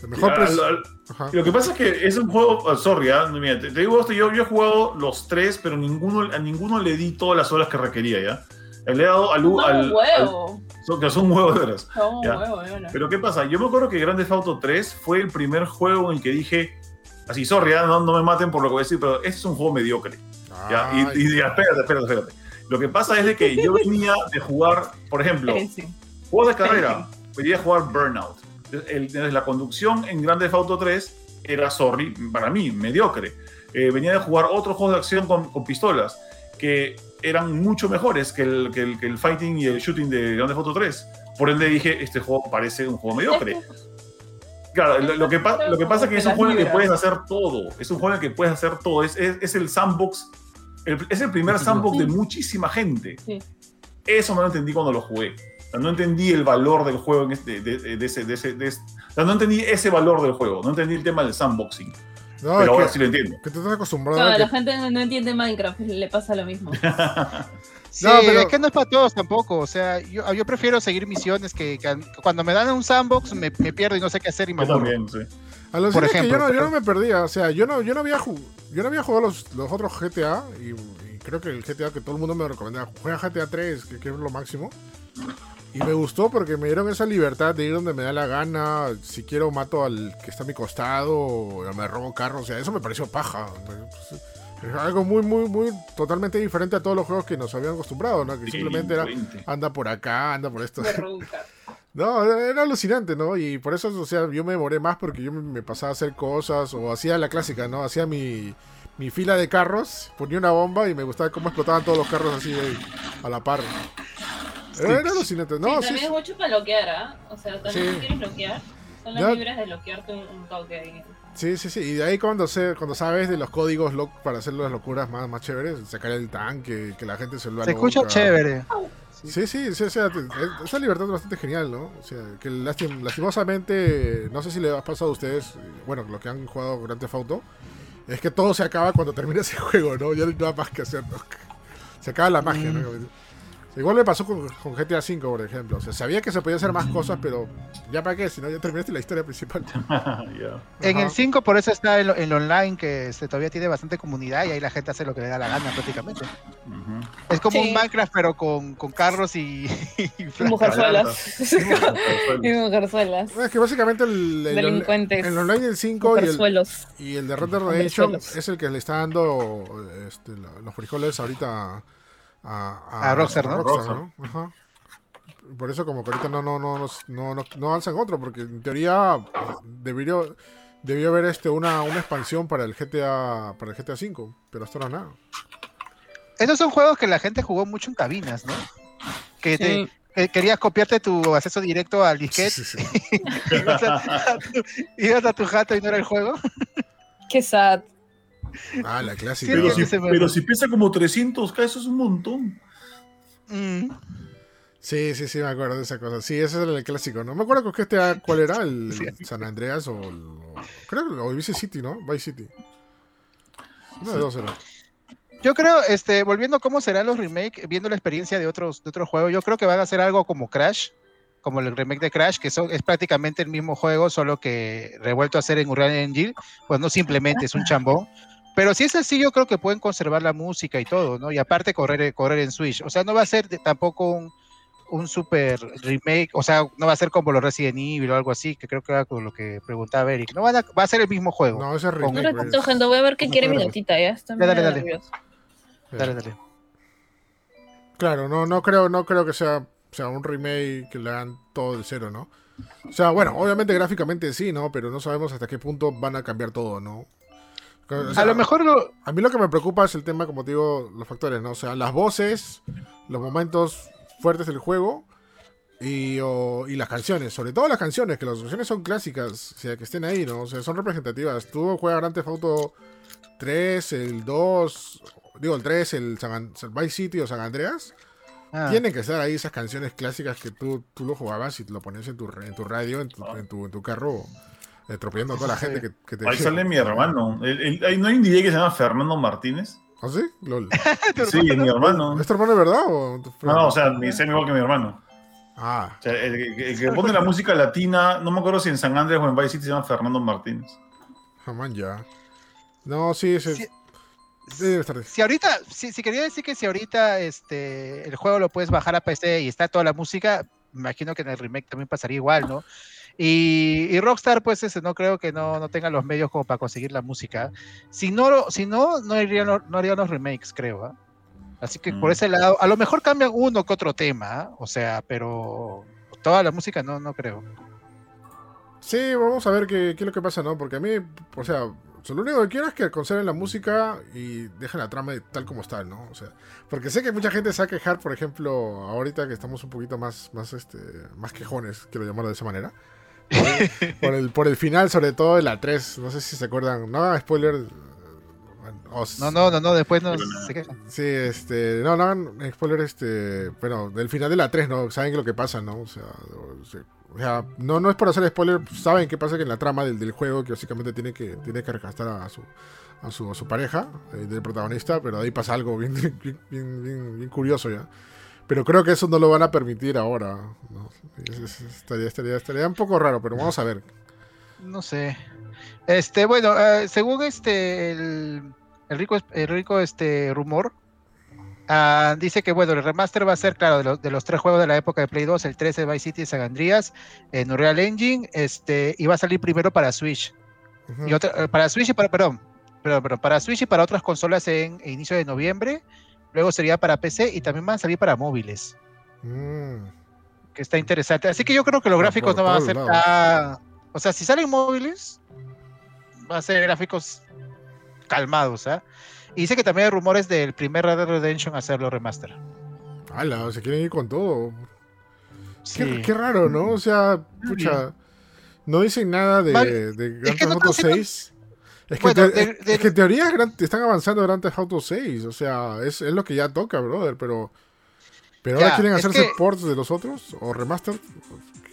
A: El mejor pues.
D: al-
A: Ajá.
D: Lo que pasa es que es un juego, ah, sorry, ah, mira, te, te digo esto, yo, yo he jugado los tres, pero ninguno, a ninguno le di todas las horas que requería, ¿ya? Le he dado al,
B: No,
D: al,
B: un huevo.
D: al- son, que son huevos de veras.
B: No, un
D: Ya.
B: huevo, de verdad.
D: Pero ¿qué pasa? Yo me acuerdo que Grand Theft Auto 3 fue el primer juego en el que dije, así, sorry, ah, no, no me maten por lo que voy a decir, pero este es un juego mediocre. ¿ya?
A: Ay,
D: Y, y ya, espérate, espérate, espérate. Lo que pasa es de que yo venía de jugar, por ejemplo. [laughs] Juegos de carrera, venía a jugar Burnout. El- el- la conducción en Grand Theft Auto 3 era, sorry, para mí, mediocre. Eh, venía de jugar otros juegos de acción con, con pistolas que eran mucho mejores que el, que, el, que el fighting y el shooting de Grand Theft Auto 3. Por ende dije, este juego parece un juego mediocre. Claro, lo, lo que, pa- lo que pasa es que es un juego en el que puedes hacer todo. Es un juego en el que puedes hacer todo. Es, es, es el sandbox. el- es el primer sandbox de muchísima gente.
B: Sí.
D: Eso no lo entendí cuando lo jugué. O sea, no entendí el valor del juego en este- de, de- de ese, de ese- de ese- o sea, no entendí ese valor del juego. No entendí el tema del sandboxing.
A: No,
D: pero ahora
A: que,
D: sí lo entiendo.
A: que tú estás acostumbrado
B: No,
A: a
B: la
A: que.
B: gente no entiende Minecraft, le pasa lo mismo. [laughs]
C: Sí,
A: No, pero-
C: es que no es para todos tampoco. O sea, yo, yo prefiero seguir misiones que, que cuando me dan un sandbox me, me pierdo y no sé qué hacer y me
D: Yo
C: aburro.
D: también, sí.
A: A lo
C: por
A: es que yo
C: ejemplo,
A: no, yo no me perdía. O sea, yo no, yo no había jugado. Yo no había jugado los, los otros GTA. Y, y creo que el GTA que todo el mundo me recomendaba. Juega GTA 3, que, que es lo máximo. Y me gustó porque me dieron esa libertad de ir donde me da la gana. Si quiero, mato al que está a mi costado. O me robo carros. O sea, eso me pareció paja. Pues, Es algo muy, muy, muy totalmente diferente a todos los juegos que nos habían acostumbrado, ¿no? Que simplemente era anda por acá, anda por esto. [laughs] No, era alucinante, ¿no? Y por eso, o sea, yo me demoré más porque yo me, me pasaba a hacer cosas o hacía la clásica, ¿no? Hacía mi, mi fila de carros, ponía una bomba y me gustaba cómo explotaban todos los carros así de- a la par. Era, era alucinante, ¿no?
B: sí,
A: Sí,
B: también es mucho para bloquear, ¿ah? O sea, también
A: Sí.
B: si quieres bloquear, son las
A: Ya.
B: libres de bloquearte un, un toque ahí.
A: sí, sí, sí. Y de ahí cuando, se, cuando sabes de los códigos lo- para hacer las locuras más, más chéveres, sacar el tanque, que la gente se lo
C: Se escucha chévere.
A: Sí, sí, sí, o sea, esa libertad es bastante genial, ¿no? O sea, que lastim- lastimosamente, no sé si le ha pasado a ustedes, bueno, lo que han jugado Grand Theft Auto, es que todo se acaba cuando termina ese [laughs] juego, ¿no? Ya no hay nada más que hacer, ¿no? Se acaba la magia, ¿no? Igual me pasó con, con GTA V, por ejemplo. O sea, sabía que se podía hacer más cosas, pero ya para qué, si no ya terminaste la historia principal. [laughs]
D: Ya.
C: En el 5 por eso está el, el online que este, todavía tiene bastante comunidad y ahí la gente hace lo que le da la gana prácticamente. Es como
B: Sí.
C: un Minecraft pero con, con carros y, y
B: mujerzuelas. y mujerzuelas. [laughs]
A: Es que básicamente el, el,
B: Delincuentes.
A: el online del 5 y el. Y el de Red Dead Redemption es el que le está dando este, los frijoles ahorita a,
C: A Rockstar, ¿no?
A: ¿no? Ajá. Por eso como que ahorita no, no, no, no, no, no, alzan otro, porque en teoría debería, debió haber este, una, una expansión para el GTA para el GTA 5, pero hasta ahora nada.
C: Esos son juegos que la gente jugó mucho en cabinas, ¿no? Que, te-
B: Sí.
C: que querías copiarte tu acceso directo al disquete,
A: Sí, sí, sí. [laughs]
C: ibas, a, a tu, ibas a tu jato y no era el juego.
B: Qué sad.
A: Ah, la clásica.
D: Pero, si, pero si pesa como 300k, eso es un montón.
C: Mm.
A: Sí, sí, sí, me acuerdo de esa cosa. Sí, ese era el clásico, ¿no? Me acuerdo que este, ¿cuál era? ¿El [laughs]
C: Sí.
A: San Andreas o, el- o- creo que o Vice City, ¿no? Vice City. Uno de dos era.
C: Yo creo, este, volviendo a cómo serán los remakes, viendo la experiencia de otros, de otros juegos, yo creo que van a hacer algo como Crash, como el remake de Crash, que son, es prácticamente el mismo juego, solo que revuelto a hacer en Unreal Engine, pues no simplemente es un chambón. Pero si es así, yo creo que pueden conservar la música y todo, ¿no? Y aparte correr, correr en Switch. O sea, no va a ser de- tampoco un, un super remake, o sea, no va a ser como los Resident Evil o algo así, que creo que era con lo que preguntaba Eric. No van a- va a ser el mismo juego.
A: No, ese es
B: Un
A: remake.
B: ratito,
A: pues.
B: gente, voy a ver qué
A: No
B: quiere mi gatita, ya está
C: Dale, dale. Dale, dale.
A: Claro, no, no creo, no creo que sea, sea un remake que le hagan todo de cero, ¿no? O sea, bueno, obviamente gráficamente sí, ¿no? Pero no sabemos hasta qué punto van a cambiar todo, ¿no? O sea,
C: a lo mejor lo,
A: A mí lo que me preocupa es el tema, como te digo, los factores, ¿no? O sea, las voces, los momentos fuertes del juego y, o- y las canciones. Sobre todo las canciones, que las canciones son clásicas, o sea, que estén ahí, ¿no? O sea, son representativas. Tú juegas Grand Theft Auto 3, el 2, digo el 3, el, San An- el Vice City o San Andreas.
C: ah.
A: Tienen que estar ahí esas canciones clásicas que tú, tú lo jugabas y te lo ponías en tu, en tu radio, en tu, en tu, en tu carro, atropellando a toda la
C: Sí.
A: gente que, que te
D: Ahí sale mi hermano. El- ¿No hay un DJ que se llama Fernando Martínez?
A: ¿Ah, sí? Lol. [laughs]
D: Sí, es mi hermano.
A: ¿Es tu hermano de verdad o tu
D: No, no, o sea, mi- es igual que mi hermano.
A: Ah,
D: O sea, el, el- el que pone la música latina, no me acuerdo si en San Andrés o en Vice City se llama Fernando Martínez.
A: jamás ya. No, sí, ese.
C: Sí.
A: Debe estar.
C: si ahorita, si, si quería decir que si ahorita este el juego lo puedes bajar a PC y está toda la música, me imagino que en el remake también pasaría igual, ¿no? Y, y Rockstar, pues ese no creo que no, no tenga los medios como para conseguir la música. Si no, si no, no harían, no harían los remakes, creo. ¿ah? Así que por
D: Mm.
C: ese lado, a lo mejor cambian uno que otro tema, ¿ah? o sea, pero toda la música no, no creo.
A: Sí, vamos a ver qué, qué es lo que pasa, ¿no? Porque a mí, o sea, o sea, lo único que quiero es que conserven la música y dejen la trama tal como está, ¿no? O sea, porque sé que mucha gente se va a quejar, por ejemplo, ahorita que estamos un poquito más, más, este, más quejones, quiero llamarlo de esa manera. [laughs] Por, el, por el final, sobre todo de la 3, no sé si se acuerdan, no spoiler. bueno, os-
C: No, no, no, no, después no se quejan.
A: Sí, este, no, no spoiler, este, bueno, del final de la 3, ¿no? Saben lo que pasa, ¿no? O sea, o sea, no, no es por hacer spoiler, saben qué pasa que en la trama del, del juego, que básicamente tiene que, tiene que rescatar a su, a su, a su pareja, eh, del protagonista, pero ahí pasa algo bien, [laughs] bien, bien, bien- bien curioso ya. Pero creo que eso no lo van a permitir ahora. estaría, estaría, estaría un poco raro, pero vamos a ver.
C: No sé. Este, bueno, eh, según este el, el rico el rico este rumor ah, dice que bueno, el remaster va a ser claro de los, de los tres juegos de la época de Play 2, el 13 Vice City y San Andreas en Unreal Engine, este y va a salir primero para Switch y otra eh, para Switch y para perdón, perdón, perdón, para Switch y para otras consolas en inicio de noviembre, luego sería para PC y también van a salir para móviles.
A: Mm,
C: que está interesante. Así que yo creo que los gráficos no van a ser tan... O sea, si salen móviles, va a ser gráficos calmados, ¿ah? Y dice que también hay rumores del primer Red Dead Redemption hacerlo remaster.
A: ala, se quieren ir con todo.
C: Sí.
A: Qué, qué raro, ¿no? O sea, pucha, no dicen nada de, de Grand Theft
C: no
A: Auto
C: están haciendo-
A: 6. Es que,
C: Bueno,
A: en te-
C: de-
A: es
C: de-
A: que en teoría Gran- están avanzando Theft Auto 6. O sea, es, es lo que ya toca, brother. Pero, pero ahora
C: Ya,
A: quieren
C: es
A: hacerse
C: que-
A: ports de los otros o remaster.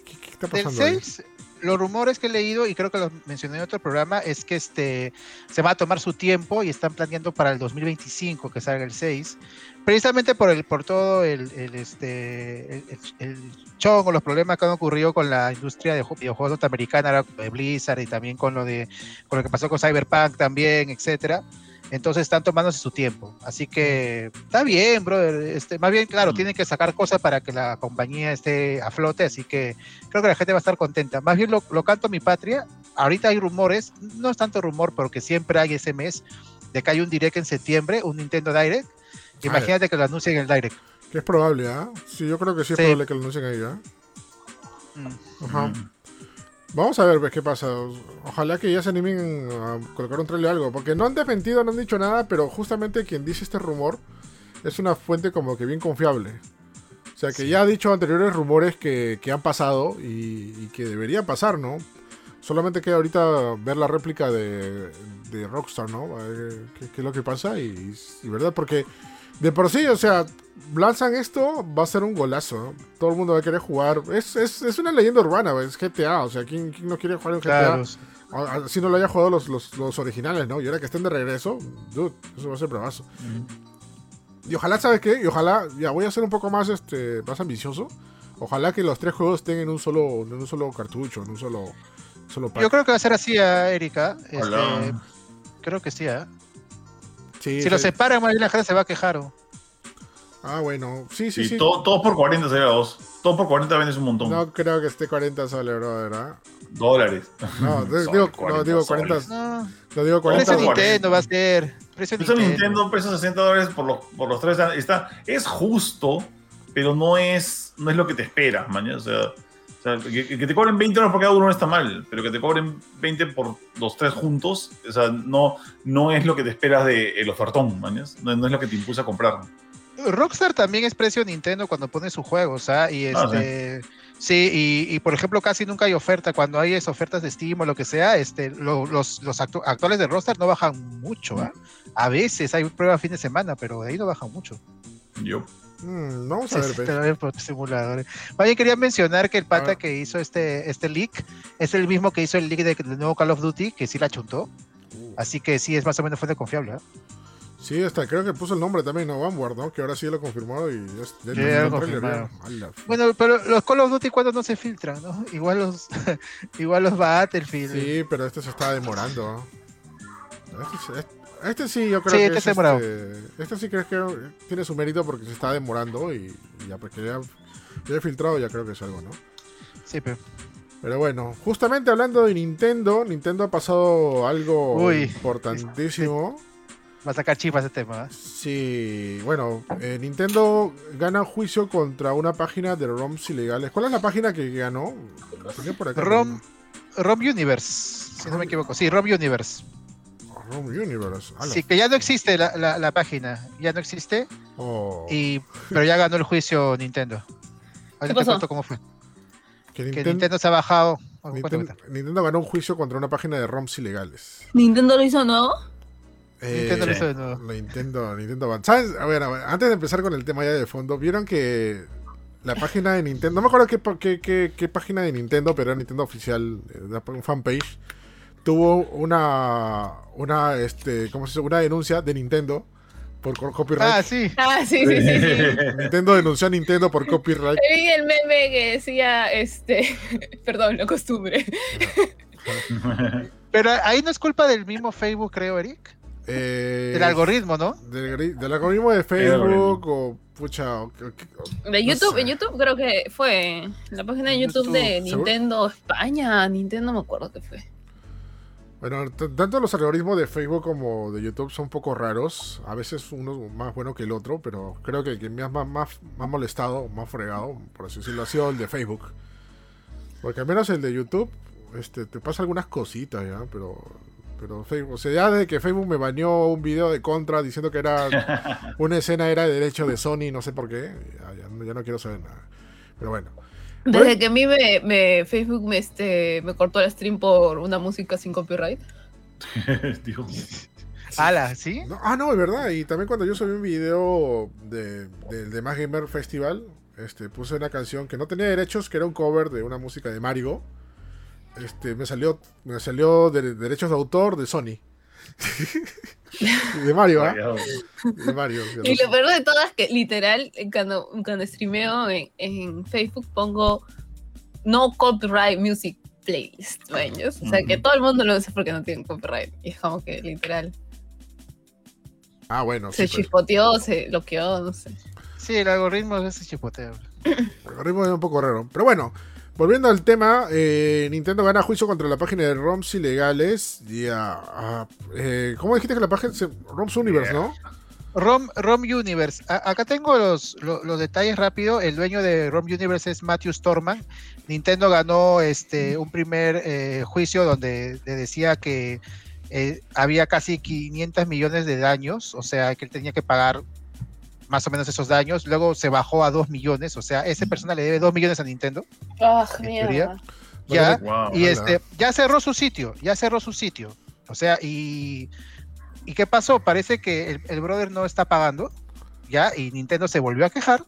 A: ¿Qué, qué está
C: Del
A: pasando? ahí?
C: 6, los rumores que he leído, y creo que los mencioné en otro programa, es que este se va a tomar su tiempo y están planeando para el 2025 que salga el 6. Precisamente por el, por todo el, el, este el, el- el chongo, los problemas que han ocurrido con la industria de ju- videojuegos norteamericana, de Blizzard y también con lo de con lo que pasó con Cyberpunk también, etcétera. Entonces están tomándose su tiempo. Así que está bien, brother. Este, más bien, claro,
D: Mm.
C: tienen que sacar cosas para que la compañía esté a flote, así que creo que la gente va a estar contenta. Más bien lo, lo canto a mi patria. Ahorita hay rumores, no es tanto rumor, porque siempre hay ese mes de que hay un direct en septiembre, un Nintendo Direct. Imagínate que lo anuncien en el Direct.
A: Que es probable, ¿ah? Sí, yo creo que sí es
C: Sí.
A: probable que lo anuncien ahí, ¿ah?
C: Mm.
A: Ajá.
D: Mm.
A: Vamos a ver pues, qué pasa. Ojalá que ya se animen a colocar un trailer o algo. Porque no han desmentido, no han dicho nada, pero justamente quien dice este rumor es una fuente como que bien confiable. O sea, que
C: Sí.
A: ya ha dicho anteriores rumores que, que han pasado y, y que deberían pasar, ¿no? Solamente queda ahorita ver la réplica de, de Rockstar, ¿no? A ver qué, qué es lo que pasa y, y verdad, porque de por sí, o sea, lanzan esto, va a ser un golazo. ¿no? Todo el mundo va a querer jugar. Es, es, es una leyenda urbana, es GTA. O sea, ¿quién, quién no quiere jugar en GTA?
C: Claro.
A: A- a- Si no lo haya jugado los, los, los originales, ¿no? Y ahora que estén de regreso, dude, eso va a ser bravazo. Y ojalá, ¿sabes qué? Y ojalá, ya voy a ser un poco más, este, más ambicioso. Ojalá que los tres juegos estén en un solo, en un solo cartucho, en un solo, solo pack.
C: Yo creo que va a ser así, ah, Erika. Este, creo que sí, ¿ah?
A: Sí,
C: Si lo
A: sí.
C: separan, más bien la gente se va a quejar. ¿o?
A: Ah, bueno. Sí, sí,
D: Sí,
A: sí.
D: todo- todos por 40 sería dos. Todos por 40 vendes un montón.
A: No creo que esté 40 soles, bro, ¿verdad?
D: Dólares.
A: No, [laughs] de- digo, no,
D: 40
A: digo
D: soles.
A: 40.
C: No,
A: No digo 40.
C: precio. Nintendo va a ser. Precio Nintendo.
D: Nintendo pesa 60 dólares por los, por los tres. Está, es justo, pero no es, no es lo que te esperas. O sea, o sea, que, que te cobren 20 dólares por cada uno no está mal, pero que te cobren 20 por los tres juntos, o sea, no, no es lo que te esperas del el ofertón, man. No, no es lo que te impulsa a comprar.
C: Rockstar también es precio Nintendo cuando pone sus juegos, ¿ah? Y
D: Ah,
C: este. sí, y, y, por ejemplo, casi nunca hay oferta. Cuando hay es ofertas de Steam o lo que sea, este, lo- los, los actu- actuales de Rockstar no bajan mucho, ¿ah? A veces hay prueba fin de semana, pero de ahí no bajan mucho.
D: Yo.
A: Mm, vamos a ver,
C: Te
A: pues.
C: simuladores. Oye, quería mencionar que el pata que hizo este, este leak es el mismo que hizo el leak de- del nuevo Call of Duty, que sí la chuntó.
A: Uh,
C: Así que sí, es más o menos fuente confiable. ¿ah?
A: Sí, hasta creo que puso el nombre también, ¿no? Vanguard, ¿no? Que ahora sí lo confirmó y ya,
C: lo confirmaron. Bueno, pero los Call of Duty cuando no se filtran, ¿no? Igual los, [laughs] igual los Battlefield.
A: Sí, pero este se está demorando. Este, sí- este- este sí, yo creo
C: Sí,
A: que
C: este
A: es,
C: se demoró.
A: este, este sí creo que tiene su mérito porque se está demorando y, y ya porque ya, ya he filtrado ya creo que es algo, ¿no?
C: Sí, pero
A: Pero bueno, justamente hablando de Nintendo, Nintendo ha pasado algo
C: Uy.
A: importantísimo.
C: Va a sacar chispas ese tema. ¿eh?
A: Sí, bueno, eh, Nintendo gana juicio contra una página de ROMs ilegales. ¿Cuál es la página que ganó? La tenía por acá.
C: ROM, ROM Universe, si no me equivoco. Sí, ROM Universe.
A: ROM Universe. ala.
C: Sí, que ya no existe la, la, la página. Ya no existe,
A: Oh,
C: y, pero ya ganó el juicio Nintendo. Ahorita te
B: pasó?
C: cuento cómo fue.
A: que
C: Que
A: Nintendo,
C: se ha bajado.
A: Nintendo- ganó un juicio contra una página de ROMs ilegales.
B: ¿Nintendo lo hizo nuevo?
C: Nintendo lo
A: Eh,
C: de nuevo.
A: Nintendo Van- ¿Sabes? A ver, a ver, antes de empezar con el tema ya de fondo, ¿vieron que la página de Nintendo, no me acuerdo qué, qué, qué- qué página de Nintendo, pero era Nintendo oficial, un fanpage, tuvo una, una, este, ¿cómo se dice? Una denuncia de Nintendo por co- copyright.
C: Ah, sí.
B: Ah, sí, sí, sí, sí. [laughs]
A: Nintendo denunció a Nintendo por copyright.
B: Vi el meme que decía, este, [laughs] perdón, la costumbre. [laughs]
C: Pero ahí no es culpa del mismo Facebook, creo, Eric.
A: Eh,
C: Del algoritmo, ¿no?
A: Del, algoritmo de Facebook o pucha. o- o- o-
B: De YouTube,
A: sé.
B: en YouTube creo que fue la página de YouTube,
A: YouTube,
B: de
A: ¿seguro?
B: Nintendo España, Nintendo no me acuerdo qué fue.
A: Bueno, tanto los algoritmos de Facebook como de YouTube son un poco raros. A veces uno es más bueno que el otro, pero creo que el que me ha más, más, más molestado, más fregado, por así decirlo, ha sido el de Facebook. Porque al menos el de YouTube este, te pasa algunas cositas ya, pero, pero Facebook, o sea, ya desde que Facebook me baneó un video de contra diciendo que era [laughs] una escena era de derecho de Sony, no sé por qué, ya, ya no- ya no quiero saber nada. Pero bueno.
B: Desde
A: Bueno.
B: que a mí me, me- Facebook me, este, me cortó el stream por una música sin copyright. [laughs]
D: Dios. [laughs]
C: Ala, ¿sí?
A: No, ah, no, es verdad. Y también cuando yo subí un video de, del de Más Gamer Festival, este, puse una canción que no tenía derechos, que era un cover de una música de Mario. Este, me salió, me salió de, derechos de autor de Sony. [laughs] de Mario, ¿ah?
D: Rayado.
A: De Mario.
B: Y
A: lo
B: peor de todo es que literal, cuando, cuando streameo en, en Facebook pongo no copyright music playlist, ¿ves? O sea, que todo el mundo lo usa porque no tienen copyright. Y es como que literal
A: Ah, bueno.
B: se
A: sí,
B: chispoteó, se bloqueó, no sé.
C: Sí, el algoritmo es ese chipoteo.
A: El algoritmo es un poco raro. Pero bueno, volviendo al tema, eh, Nintendo gana juicio contra la página de ROMs ilegales. Y, ah, eh, ¿Cómo dijiste que la página? se- ROMs Universe, ¿no?
C: ROM, ROM Universe. Acá tengo los, lo- los, detalles rápido. El dueño de ROM Universe es Matthew Storman. Nintendo ganó este un primer eh, juicio donde le decía que eh, había casi 500 millones de daños, o sea que él tenía que pagar más o menos esos daños. Luego se bajó a 2 millones, o sea, ese persona le debe 2 millones a Nintendo.
B: Ah,
C: En teoría.
B: mierda.
C: Ya,
D: Wow.
C: y
A: ala.
C: este ya cerró su sitio, ya cerró su sitio. O sea, y ¿y qué pasó? Parece que el, el brother no está pagando ya, y Nintendo se volvió a quejar.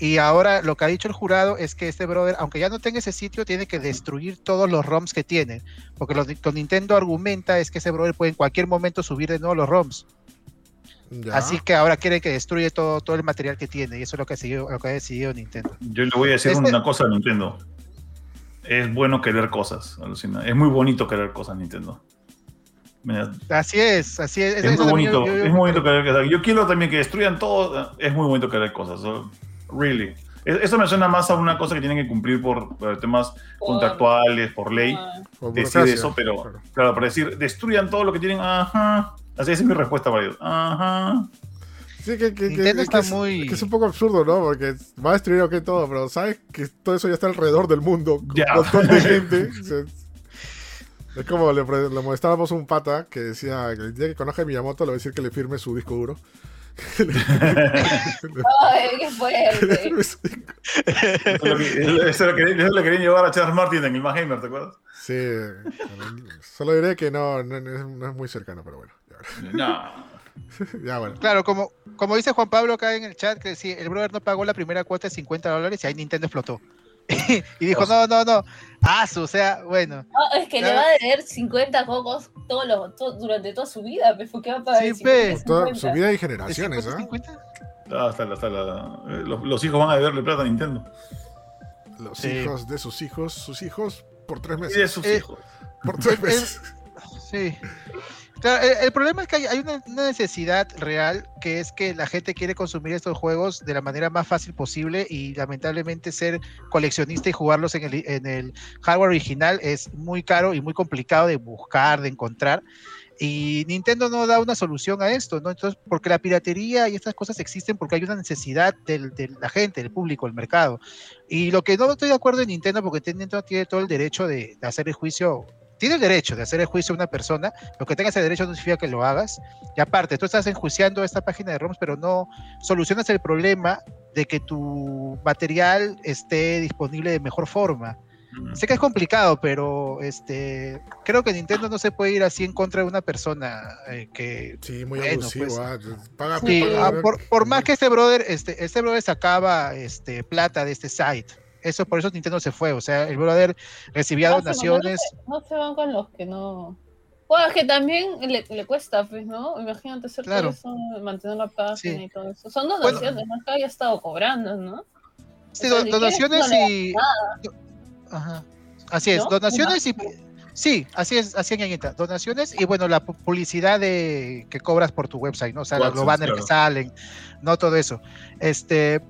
C: Y ahora lo que ha dicho el jurado es que este brother, aunque ya no tenga ese sitio, tiene que destruir todos los ROMs que tiene. Porque lo que Nintendo argumenta es que ese brother puede en cualquier momento subir de nuevo los ROMs.
A: Ya.
C: Así que ahora quiere que destruya todo, todo el material que tiene. Y eso es lo que ha, decidido, lo que ha decidido Nintendo.
D: Yo le voy a decir
C: Este-
D: una cosa a Nintendo. Es bueno querer cosas, alucina. Es muy bonito querer cosas, Nintendo. Mira,
C: Así es, así es.
D: Es muy bonito,
C: yo- yo-
D: es muy bonito querer cosas. Yo quiero también que destruyan todo. Es muy bonito querer cosas. so, really. E- Eso me suena más a una cosa que tienen que cumplir por, por temas
B: Por-
D: contractuales, por ley.
B: Ah,
A: Por
D: decir eso, pero
A: claro.
D: claro, para decir, destruyan todo lo que tienen. Ajá. Así es mi respuesta para ellos. Ajá.
A: Sí, que, que- que-
C: está
A: es,
C: muy-
A: que es un poco absurdo, ¿no? Porque va a destruir ok todo, pero sabes que todo eso ya está alrededor del mundo. Con un montón de gente. O sea, es como le, le molestábamos a un pata que decía que el día que conozca a Miyamoto le va a decir que le firme su disco duro. [laughs]
B: Ay, qué fuerte. [laughs]
D: Eso es lo querían, llevar a Charles Martin en el Más Gamer, ¿te acuerdas?
A: Sí, solo diré que no, no, no es muy cercano, pero bueno.
D: No. [laughs]
A: ya bueno.
C: Claro, como, como dice Juan Pablo acá en el chat, que sí, el brother no pagó la primera cuota de 50 dólares y ahí Nintendo explotó. [laughs] y dijo, no, no, no. Su, o sea, bueno.
B: No, es que le va a deber 50 cocos todos los, durante toda su vida, pues, ¿por qué va a pagar
C: Sí,
B: 50,
C: pe.
A: Por toda
B: 50?
A: su vida y
C: ¿de
A: generaciones,
C: 50,
A: ¿ah?
C: 50?
D: Ah, está la- eh, los, los hijos van a deberle plata a Nintendo.
A: Los
C: Sí.
A: hijos de sus hijos, sus hijos, por tres
D: Y de
A: meses.
D: sus
C: Eh,
D: hijos.
A: Por tres meses.
C: Sí. El, problema es que hay, una, necesidad real que es que la gente quiere consumir estos juegos de la manera más fácil posible y lamentablemente ser coleccionista y jugarlos en el, hardware original es muy caro y muy complicado de buscar, de encontrar. Y Nintendo no da una solución a esto, ¿no? Entonces, porque la piratería y estas cosas existen porque hay una necesidad del- de la gente, del público, el mercado. Y lo que no estoy de acuerdo en Nintendo, porque Nintendo tiene todo el derecho de, de hacer el juicio, tiene el derecho de hacer el juicio a una persona, lo que tengas el derecho no significa que lo hagas. Y aparte, tú estás enjuiciando esta página de ROMs, pero no solucionas el problema de que tu material esté disponible de mejor forma.
D: Mm.
C: Sé que es complicado, pero este creo que Nintendo no se puede ir así en contra de una persona eh, que
A: Sí, muy
C: Bueno,
A: abusivo.
C: pues.
A: ah, Paga,
C: Sí,
A: paga-
C: ah, por, por más que este brother, este, este brother sacaba este, plata de este site. Eso, por eso Nintendo se fue. O sea, el brother recibía
B: sí,
C: donaciones.
B: No se van con los que no. Bueno, es que también le, le cuesta, pues, ¿no? Imagínate hacer
C: Claro.
B: todo eso, mantener la página
C: Sí.
B: y todo eso. Son donaciones, no es que haya estado cobrando, ¿no?
C: Sí,
B: si
C: donaciones y. Ajá. Así es,
B: ¿No?
C: donaciones y. Sí, así es, así es, ñañita. Donaciones y bueno, la pu- publicidad de que cobras por tu website, ¿no? O sea, los banners
D: claro.
C: que salen, no todo eso. Este,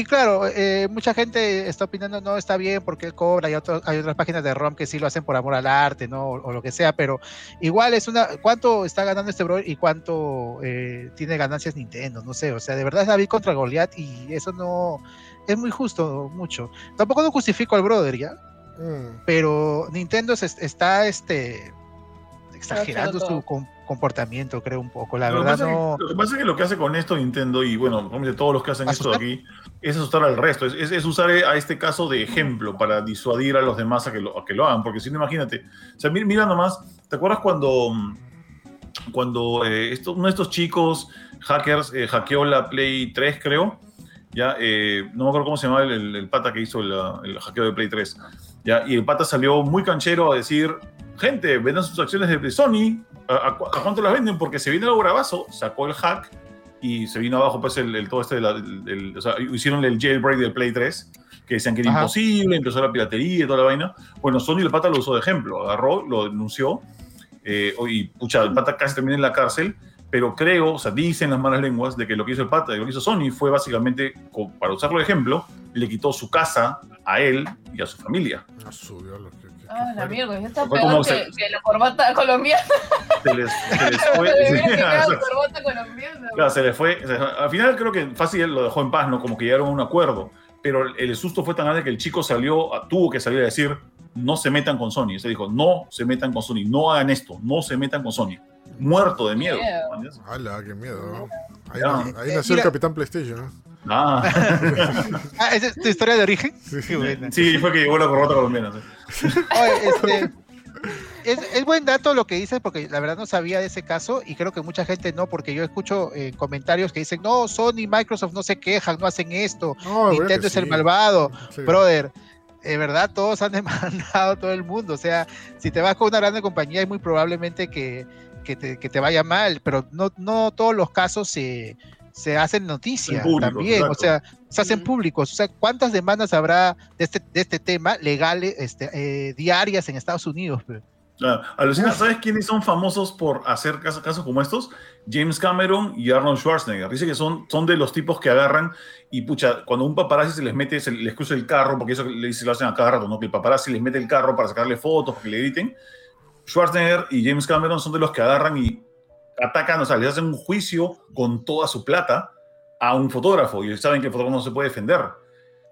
C: y claro, eh, mucha gente está opinando, no, está bien porque él cobra, y otro- hay otras páginas de ROM que sí lo hacen por amor al arte, ¿no? O, o lo que sea, pero igual es una, ¿cuánto está ganando este bro y cuánto eh, tiene ganancias Nintendo? No sé, o sea, de verdad es David contra Goliath y eso no es muy justo, mucho. Tampoco no justifico al brother, ¿ya?
A: Mm.
C: pero Nintendo se, está este exagerando su com- comportamiento, creo un poco. La
D: Lo
C: verdad
D: que-
C: no.
D: lo que pasa es que lo que hace con esto Nintendo y bueno, todos los que hacen esto aquí es asustar al resto, es, es- es usar a este caso de ejemplo para disuadir a los demás a que lo, a que lo hagan, porque si no, imagínate, o sea, mi- mira nomás, ¿te acuerdas cuando, cuando eh, esto- uno de estos chicos hackers eh, hackeó la Play 3, creo? Ya, eh, no me acuerdo cómo se llamaba el, el- el pata que hizo el hackeo de Play 3. Ya, y el pata salió muy canchero a decir, gente, vendan sus acciones de Sony, ¿a, a cu- a cuánto las venden? Porque se viene el bravazo, sacó el hack y se vino abajo pues el, el- todo este, el- el- o sea, hicieron el jailbreak del Play 3, que decían que era
C: Ajá.
D: imposible, empezó la piratería y toda la vaina. Bueno, Sony el pata lo usó de ejemplo, agarró, lo denunció, eh, y pucha, el pata casi termina en la cárcel, pero creo, o sea, dicen las malas lenguas de que lo que hizo el pata, lo que hizo Sony fue básicamente, para usarlo de ejemplo, le quitó su casa a él y a su familia.
A: Ah, subió lo que- que- que
B: Ah, la mierda, ya está peor que,
D: se-
B: que la corbata colombiana.
D: Se les, se les [laughs] fue. [laughs]
B: Corbata colombiana.
D: Claro, se le fue. al final creo que fácil él lo dejó en paz, ¿no? Como que llegaron a un acuerdo. Pero el, susto fue tan grande que el chico salió, tuvo que salir a decir, no se metan con Sony. Se dijo, no se metan con Sony, no hagan esto, no se metan con Sony. Muerto de miedo.
A: ¡Hala, qué miedo! Ahí, nació el Capitán PlayStation. ¿No?
D: Ah, [laughs]
C: Ah, ¿esa es tu historia de origen?
A: Sí.
C: Qué buena.
D: sí, fue que llegó la corbata colombiana. sí.
C: Oye, este, es, es buen dato lo que dices, porque la verdad no sabía de ese caso y creo que mucha gente no, porque yo escucho eh, comentarios que dicen, no, Sony y Microsoft no se quejan, no hacen esto,
A: No,
C: Nintendo es el
A: sí.
C: malvado.
A: Sí.
C: Brother, de verdad todos han [laughs] demandado todo el mundo. O sea, si te vas con una grande compañía es muy probablemente que, que, te, que te vaya mal, pero no, no todos los casos se, se hacen noticia
D: En público,
C: también. O sea, se hacen públicos. O sea, ¿cuántas demandas habrá de este, de este tema legales, este, eh, diarias en Estados Unidos?
D: Claro. Alucina, ¿sabes quiénes son famosos por hacer casos, casos como estos? James Cameron y Arnold Schwarzenegger. Dice que son, son de los tipos que agarran y, pucha, cuando un paparazzi se les mete, se les cruza el carro, porque eso le dice, lo hacen a cada rato, ¿no? Que el paparazzi les mete el carro para sacarle fotos, para que le griten. Schwarzenegger y James Cameron son de los que agarran y atacan, o sea, les hacen un juicio con toda su plata a un fotógrafo y saben que el fotógrafo no se puede defender.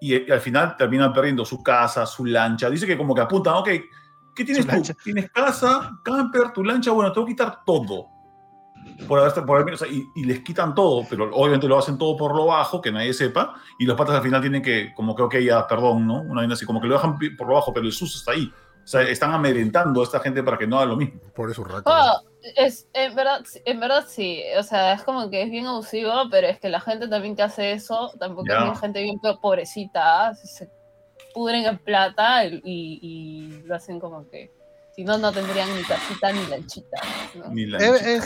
D: Y, eh, al final terminan perdiendo su casa, su lancha. Dice que como que apuntan, ok, ¿qué tienes tú?
C: lancha.
D: ¿Tienes casa, camper, tu lancha? Bueno, te voy a quitar todo. Por haber, por haber- o sea, y, y les quitan todo, pero obviamente lo hacen todo por lo bajo, que nadie sepa, y los patas al final tienen que, como que, ok, ya, perdón, ¿no? Una vaina así, como que lo dejan por lo bajo, pero el susto está ahí. O sea, están amedrentando a esta gente para que no haga lo mismo.
A: Por eso rato.
B: Oh, es, en, verdad, en verdad sí, o sea, es como que es bien abusivo, pero es que la gente también que hace eso, tampoco es gente bien po- pobrecita, se pudren en plata y, y- y lo hacen como que, si no, no tendrían ni casita ni lanchita. ¿no?
D: Ni la
C: Eh, eh,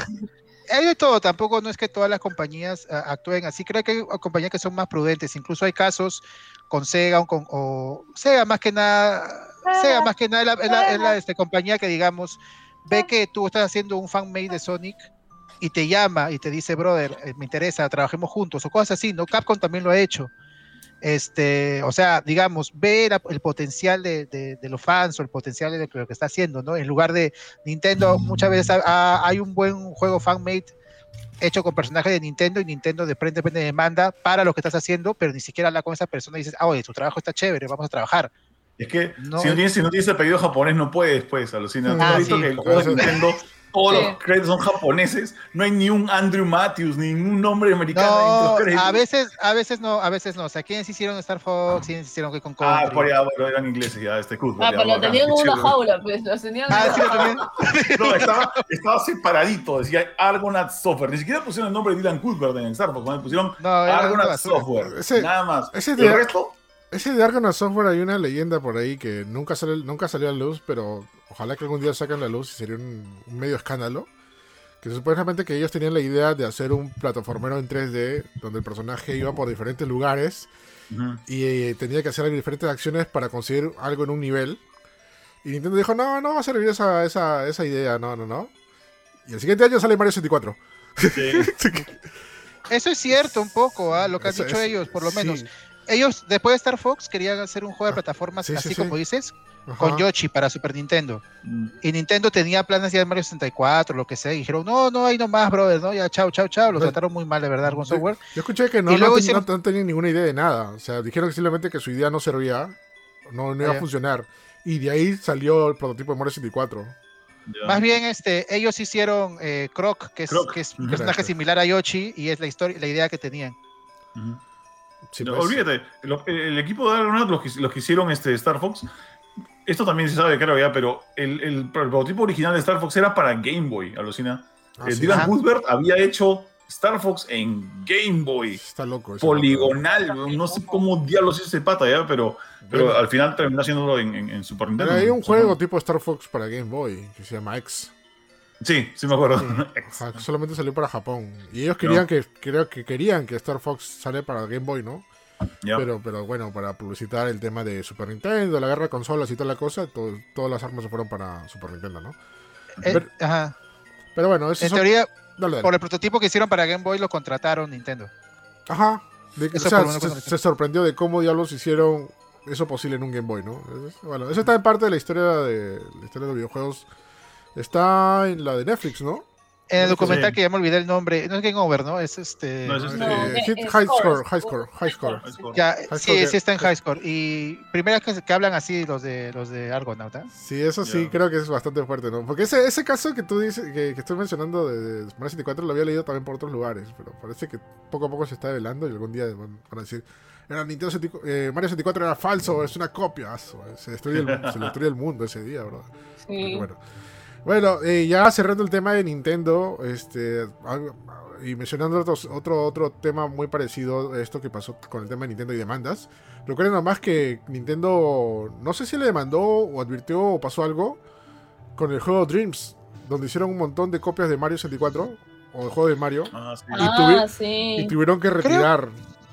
C: hay de todo, tampoco no es que todas las compañías ah, actúen así, creo que hay compañías que son más prudentes, incluso hay casos con Sega o, con, o Sega más que nada, Sega más que nada es la, es la- es la, este, compañía que digamos ve que tú estás haciendo un fanmade de Sonic y te llama y te dice, brother, eh, me interesa, trabajemos juntos o cosas así, ¿no? Capcom también lo ha hecho. Este, o sea, digamos, ve la- el potencial de, los fans o el potencial de lo que, está haciendo, ¿no? En lugar de Nintendo, muchas veces ha- ha- hay un buen juego fanmade hecho con personajes de Nintendo y Nintendo de frente de demanda para lo que estás haciendo, pero ni siquiera habla con esa persona y dices, ah, oye, tu trabajo está chévere, vamos a trabajar.
D: Es que
C: No.
D: si, no tienes, si no tienes apellido japonés, no puedes, pues, alucina. ¿Tú
C: Ah,
D: has visto
C: sí.
D: que el juego de Nintendo, todos
B: Sí.
D: los créditos son japoneses? No hay ni un Andrew Matthews, ningún nombre americano. en
C: No,
D: los créditos.
C: a veces, a veces no, a veces no. O sea, ¿quiénes hicieron Star Fox? ¿Quiénes hicieron que con
D: Ah, por allá, bueno, eran ingleses, ya, este Cuthbert.
B: Ah,
D: ya,
B: pero lo tenían en
D: qué
B: una jaula, pues, lo tenían
C: Ah, sí, también. [laughs]
D: No, estaba, [laughs] estaba separadito, decía Argonaut Software. Ni siquiera pusieron el nombre de Dylan Cuthbert en Star Fox, ¿no? pusieron Argonaut. Software.
A: Ese-
D: nada más.
A: ese
D: el resto,
A: Ese de Argonaut Software hay una leyenda por ahí que nunca, sale, nunca salió a la luz, pero ojalá que algún día saquen la luz y sería un, un medio escándalo. Que supuestamente que ellos tenían la idea de hacer un plataformero en 3D donde el personaje iba por diferentes lugares y eh, tenía que hacer diferentes acciones para conseguir algo en un nivel. Y Nintendo dijo, no, no va a servir esa, esa, esa idea, no, no, no. Y el siguiente año sale Mario 64. [laughs]
D: Sí.
C: Eso es cierto un poco, ¿ah? lo que han
A: Eso
C: dicho
A: es-
C: ellos, por lo
A: sí.
C: menos. Ellos, después de Star Fox, querían hacer un juego de plataformas,
A: sí, sí,
C: así
A: sí.
C: como dices,
A: Ajá.
C: con Yoshi para Super Nintendo.
D: Mm.
C: Y Nintendo tenía planes ya de Mario 64, lo que sea, y dijeron, no, no, ahí nomás, brother, ¿no? Ya, chao, chao, chao. Los
A: Ve-
C: trataron muy mal, de verdad, con software.
A: Yo escuché que no,
C: Y
A: no,
C: luego
A: ten-
C: hicieron-
A: no- no tenían ninguna idea de nada. O sea, dijeron simplemente que su idea no servía, no, no iba
C: Ah,
A: a funcionar. Y de ahí salió el prototipo de Mario 64.
D: Ya.
C: Más bien, este, ellos hicieron eh, Croc, que es,
D: Croc.
C: que es un personaje similar a Yoshi, y es la historia, la idea que tenían.
D: Ujú.
A: Sí, pues.
D: Olvídate, lo- el, el equipo de Argonaut, los que, los que hicieron este Star Fox, esto también se sabe, creo ya, pero el, el, el prototipo original de Star Fox era para Game Boy, alucina.
A: Ah,
D: Eh,
A: sí.
D: Dylan. Cuthbert había hecho Star Fox en Game Boy,
A: Está loco.
D: poligonal, no sé cómo diablos hizo ese pata ya, pero, pero
A: Bueno.
D: al final terminó haciéndolo en, en- en Super
A: Pero
D: Nintendo.
A: hay un juego tipo Star Fox para Game Boy que se llama X.
D: Sí, sí me acuerdo. [laughs]
A: Solamente salió para Japón. Y ellos querían que creo que querían que Star Fox sale para Game Boy, ¿no? Pero, pero bueno, para publicitar el tema de Super Nintendo, la guerra de consolas y toda la cosa, todo- todas las armas se fueron para Super Nintendo, ¿no?
C: Eh,
A: Pero-
C: ajá.
A: Pero bueno, eso
C: En teoría,
A: Dale, dale.
C: por el prototipo que hicieron para Game Boy, lo contrataron Nintendo.
A: Ajá. De o sea, se, sorprendió de cómo diablos hicieron eso posible en un Game Boy, ¿no? Bueno, eso está en parte de la historia de la historia de los videojuegos. Está en la de Netflix, ¿no?
C: En el
D: Sí.
C: documental que ya me olvidé el nombre, no es Game Over, ¿no? Es este.
D: No, es este-
B: No,
A: Eh,
B: eh,
A: Hit
B: eh,
A: High
B: Score,
A: Score, High Score, High Score.
D: High Score.
C: Ya,
A: High
C: sí,
A: Score
C: sí está en High Score. Y primera que, que hablan así los de los de Argonaut, ¿ah?
A: Sí, eso sí, creo que es bastante fuerte, ¿no? Porque ese, ese caso que tú dices, que, que estoy mencionando de, de Mario 64, lo había leído también por otros lugares, pero parece que poco a poco se está develando y algún día van, van a decir, era Nintendo 64 eh, Mario 64 era falso, es una copia, aso, se destruye el, se destruye el mundo ese día, bro. Porque,
B: Sí.
A: bueno. Bueno, eh, ya cerrando el tema de Nintendo, este, y mencionando otros- otro, otro tema muy parecido a esto que pasó con el tema de Nintendo y demandas. Recuerden nomás que Nintendo, no sé si le demandó o advirtió o pasó algo con el juego Dreams, donde hicieron un montón de copias de Mario 64 o el juego de Mario
D: Ah, sí.
A: tuvi-
B: Ah, sí.
A: y tuvieron que retirar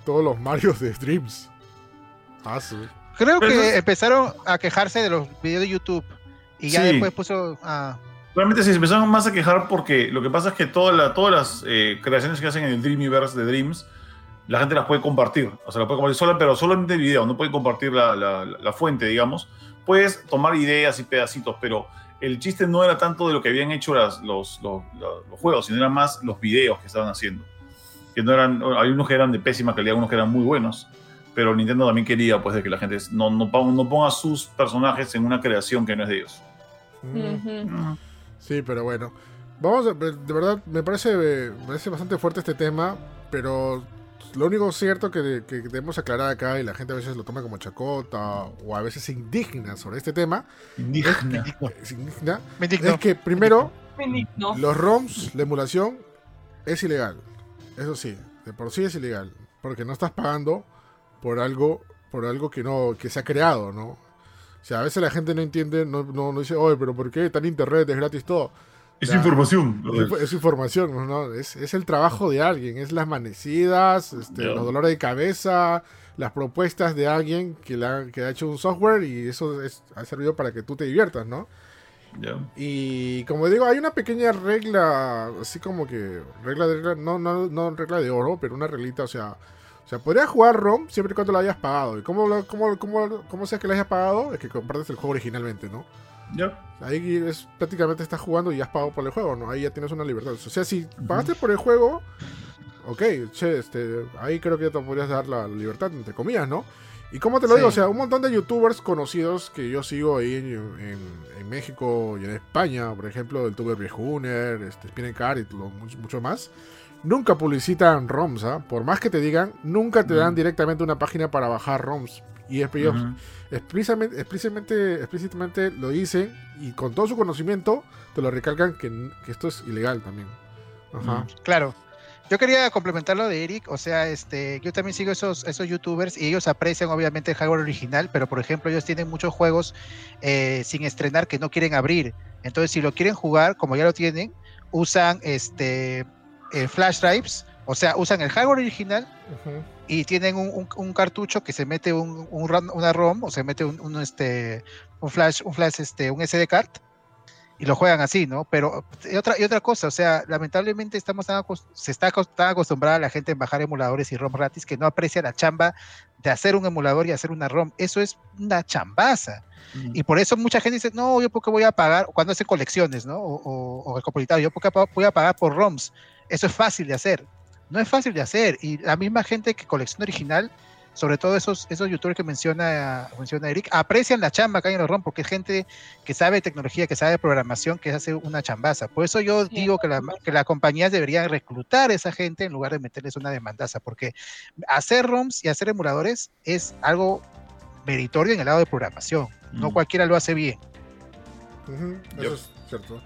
A: todos los Marios de Dreams. Ah, sí.
C: Creo que empezaron a quejarse de los videos de YouTube. Y ya
D: Sí.
C: después puso. ah,
D: Realmente se empezaron más a quejar porque lo que pasa es que toda la- todas las eh, creaciones que hacen en el Dreamiverse de Dreams, la gente las puede compartir. O sea, la puede compartir sola, pero solamente el video, no puede compartir la, la- la fuente, digamos. Puedes tomar ideas y pedacitos, pero el chiste no era tanto de lo que habían hecho las- los, los, los- juegos, sino eran más los videos que estaban haciendo. Que no eran, hay unos que eran de pésima calidad, unos que eran muy buenos. Pero Nintendo también quería pues, de que la gente no, no, no ponga sus personajes en una creación que no es de ellos.
A: Mm.
B: Ujú.
A: Sí, pero bueno. Vamos a, de verdad, me parece, me parece bastante fuerte este tema, pero lo único cierto que, que debemos aclarar acá, y la gente a veces lo toma como chacota, o a veces se indigna sobre este tema, indigna,
C: me indignó.
A: es que primero, los ROMs, la emulación, es ilegal. Eso sí, de por sí es ilegal, porque no estás pagando por algo, por algo que no, que se ha creado, ¿no? O sea, a veces la gente no entiende, no, no, no dice, oye, pero ¿por qué? En internet, es gratis todo.
D: Es
A: Ya.
D: información.
A: Es, es información, ¿no? Es, es el trabajo de alguien, es las amanecidas, este,
D: Ya.
A: los dolores de cabeza, las propuestas de alguien que, la, que ha hecho un software y eso es- ha servido para que tú te diviertas, ¿no?
D: Ya.
A: Y como digo, hay una pequeña regla, así como que, regla de regla, no, no, no regla de oro, pero una reglita, o sea, o sea, podrías jugar ROM siempre y cuando lo hayas pagado. ¿Y cómo, lo- cómo, cómo, cómo sea que lo hayas pagado? Es que compartes el juego originalmente, ¿no?
D: Ya.
A: Ahí es prácticamente estás jugando y ya has pagado por el juego, ¿no? Ahí ya tienes una libertad. O sea, si pagaste por el juego, ok, che, este, ahí creo que ya te podrías dar la libertad, entre comillas, ¿no? Y como te lo
C: Sí.
A: digo, o sea, un montón de youtubers conocidos que yo sigo ahí en, en- en México y en España, por ejemplo, el tuber Viejuner, este, Spinnecar y mucho, mucho más, nunca publicitan ROMs, ¿ah? Por más que te digan, nunca te dan
D: Ujú.
A: directamente una página para bajar ROMs. Y es, ellos
D: Ujú.
A: explícitamente, explícitamente, explícitamente lo dicen y con todo su conocimiento te lo recalcan que, que esto es ilegal también. Ajá.
C: Claro. Yo quería complementar lo de Eric, o sea, este, yo también sigo esos, esos youtubers y ellos aprecian obviamente el hardware original, pero por ejemplo ellos tienen muchos juegos eh, sin estrenar que no quieren abrir. Entonces, si lo quieren jugar, como ya lo tienen, usan este eh, flash drives, o sea, usan el hardware original
A: Ujú.
C: y tienen un, un- un cartucho que se mete un, un ram- una ROM o se mete un, un, este un flash un flash este un SD card y lo juegan así, ¿no? Pero y otra y otra cosa, o sea, lamentablemente estamos tan se está tan acostumbrada la gente en bajar emuladores y ROM gratis que no aprecia la chamba de hacer un emulador y hacer una ROM. Eso es una chambaza. Y por eso mucha gente dice, no, yo porque voy a pagar, cuando hacen colecciones, ¿no? O, o, o recopilatorios, yo porque voy a pagar por ROMs. Eso es fácil de hacer. No es fácil de hacer. Y la misma gente que colecciona original, sobre todo esos, esos youtubers que menciona, menciona Eric, aprecian la chamba que hay en los ROM, porque es gente que sabe tecnología, que sabe programación, que hace una chambaza. Por eso yo digo que, la, que las compañías deberían reclutar a esa gente en lugar de meterles una demandaza, porque hacer ROMs y hacer emuladores es algo meritorio en el lado de programación. No
D: Mm.
C: cualquiera lo hace bien.
A: Ujú, Eso es cierto.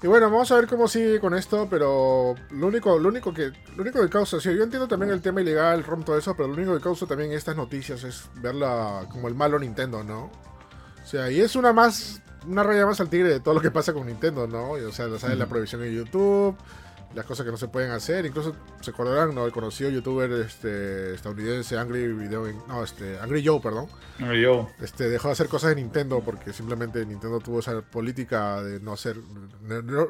A: Y bueno, vamos a ver cómo sigue con esto, pero lo único, lo único que, lo único que causa, sí, yo entiendo también el tema ilegal, ROM, todo eso, pero lo único que causa también estas noticias es verla como el malo Nintendo, ¿no? O sea, y es una más, una raya más al tigre de todo lo que pasa con Nintendo, ¿no? Y, o sea, ¿sabes? la prohibición en YouTube, las cosas que no se pueden hacer, incluso se acordarán, ¿no? El conocido youtuber este, estadounidense Angry Video, no, este, Angry Joe, perdón.
D: No, yo.
A: Este, dejó de hacer cosas de Nintendo porque simplemente Nintendo tuvo esa política de no hacer. no-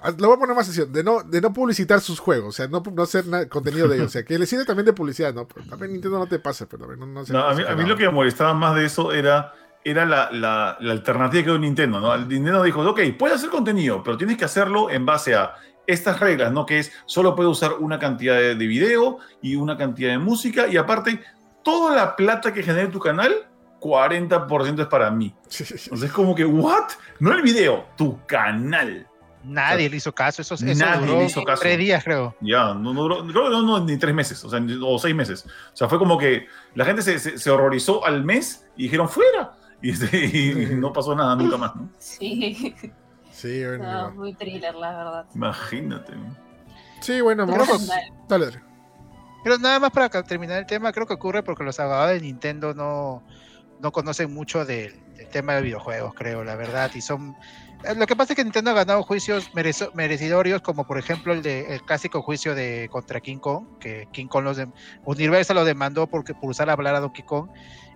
A: ah, lo voy a poner más sencillo, de no, de no publicitar sus juegos, o sea, no, no hacer contenido de ellos. O sea, que le sirve también de publicidad, ¿no? Pero también Nintendo no te pase, pero también no, no se-
D: No, a, mí, a mí lo que me molestaba más de eso era, era la, la- la alternativa que dio Nintendo, ¿no? Nintendo dijo, ok, puedes hacer contenido, pero tienes que hacerlo en base a estas reglas, ¿no? Que es, solo puedes usar una cantidad de, de video y una cantidad de música, y aparte, toda la plata que genere tu canal, 40% es para mí. Entonces es como que, ¿what? No el video, tu canal.
C: Nadie le hizo caso. Eso, eso
D: Nadie
C: duró
D: le hizo caso.
C: tres días, creo.
D: Ya, no, no, duró- creo que no, no, ni tres meses, o sea, ni- o seis meses. O sea, fue como que la gente se, se- se horrorizó al mes y dijeron fuera. Y, [laughs] este, y no pasó nada nunca más, ¿no?
B: Sí. [laughs]
A: Sí, bueno.
B: No,
A: igual.
B: muy thriller, la verdad.
D: Imagínate.
A: Sí, bueno,
C: Creo
A: vamos.
B: que-
A: Dale, dale.
C: Pero nada más para terminar el tema, creo que ocurre porque los abogados de Nintendo no, no conocen mucho del, del tema de videojuegos, creo, la verdad. Y son. eh, Lo que pasa es que Nintendo ha ganado juicios merezo- merecidorios, como por ejemplo el de el clásico juicio de contra King Kong, que King Kong los dem- Universal lo demandó porque por usar la palabra Donkey Kong,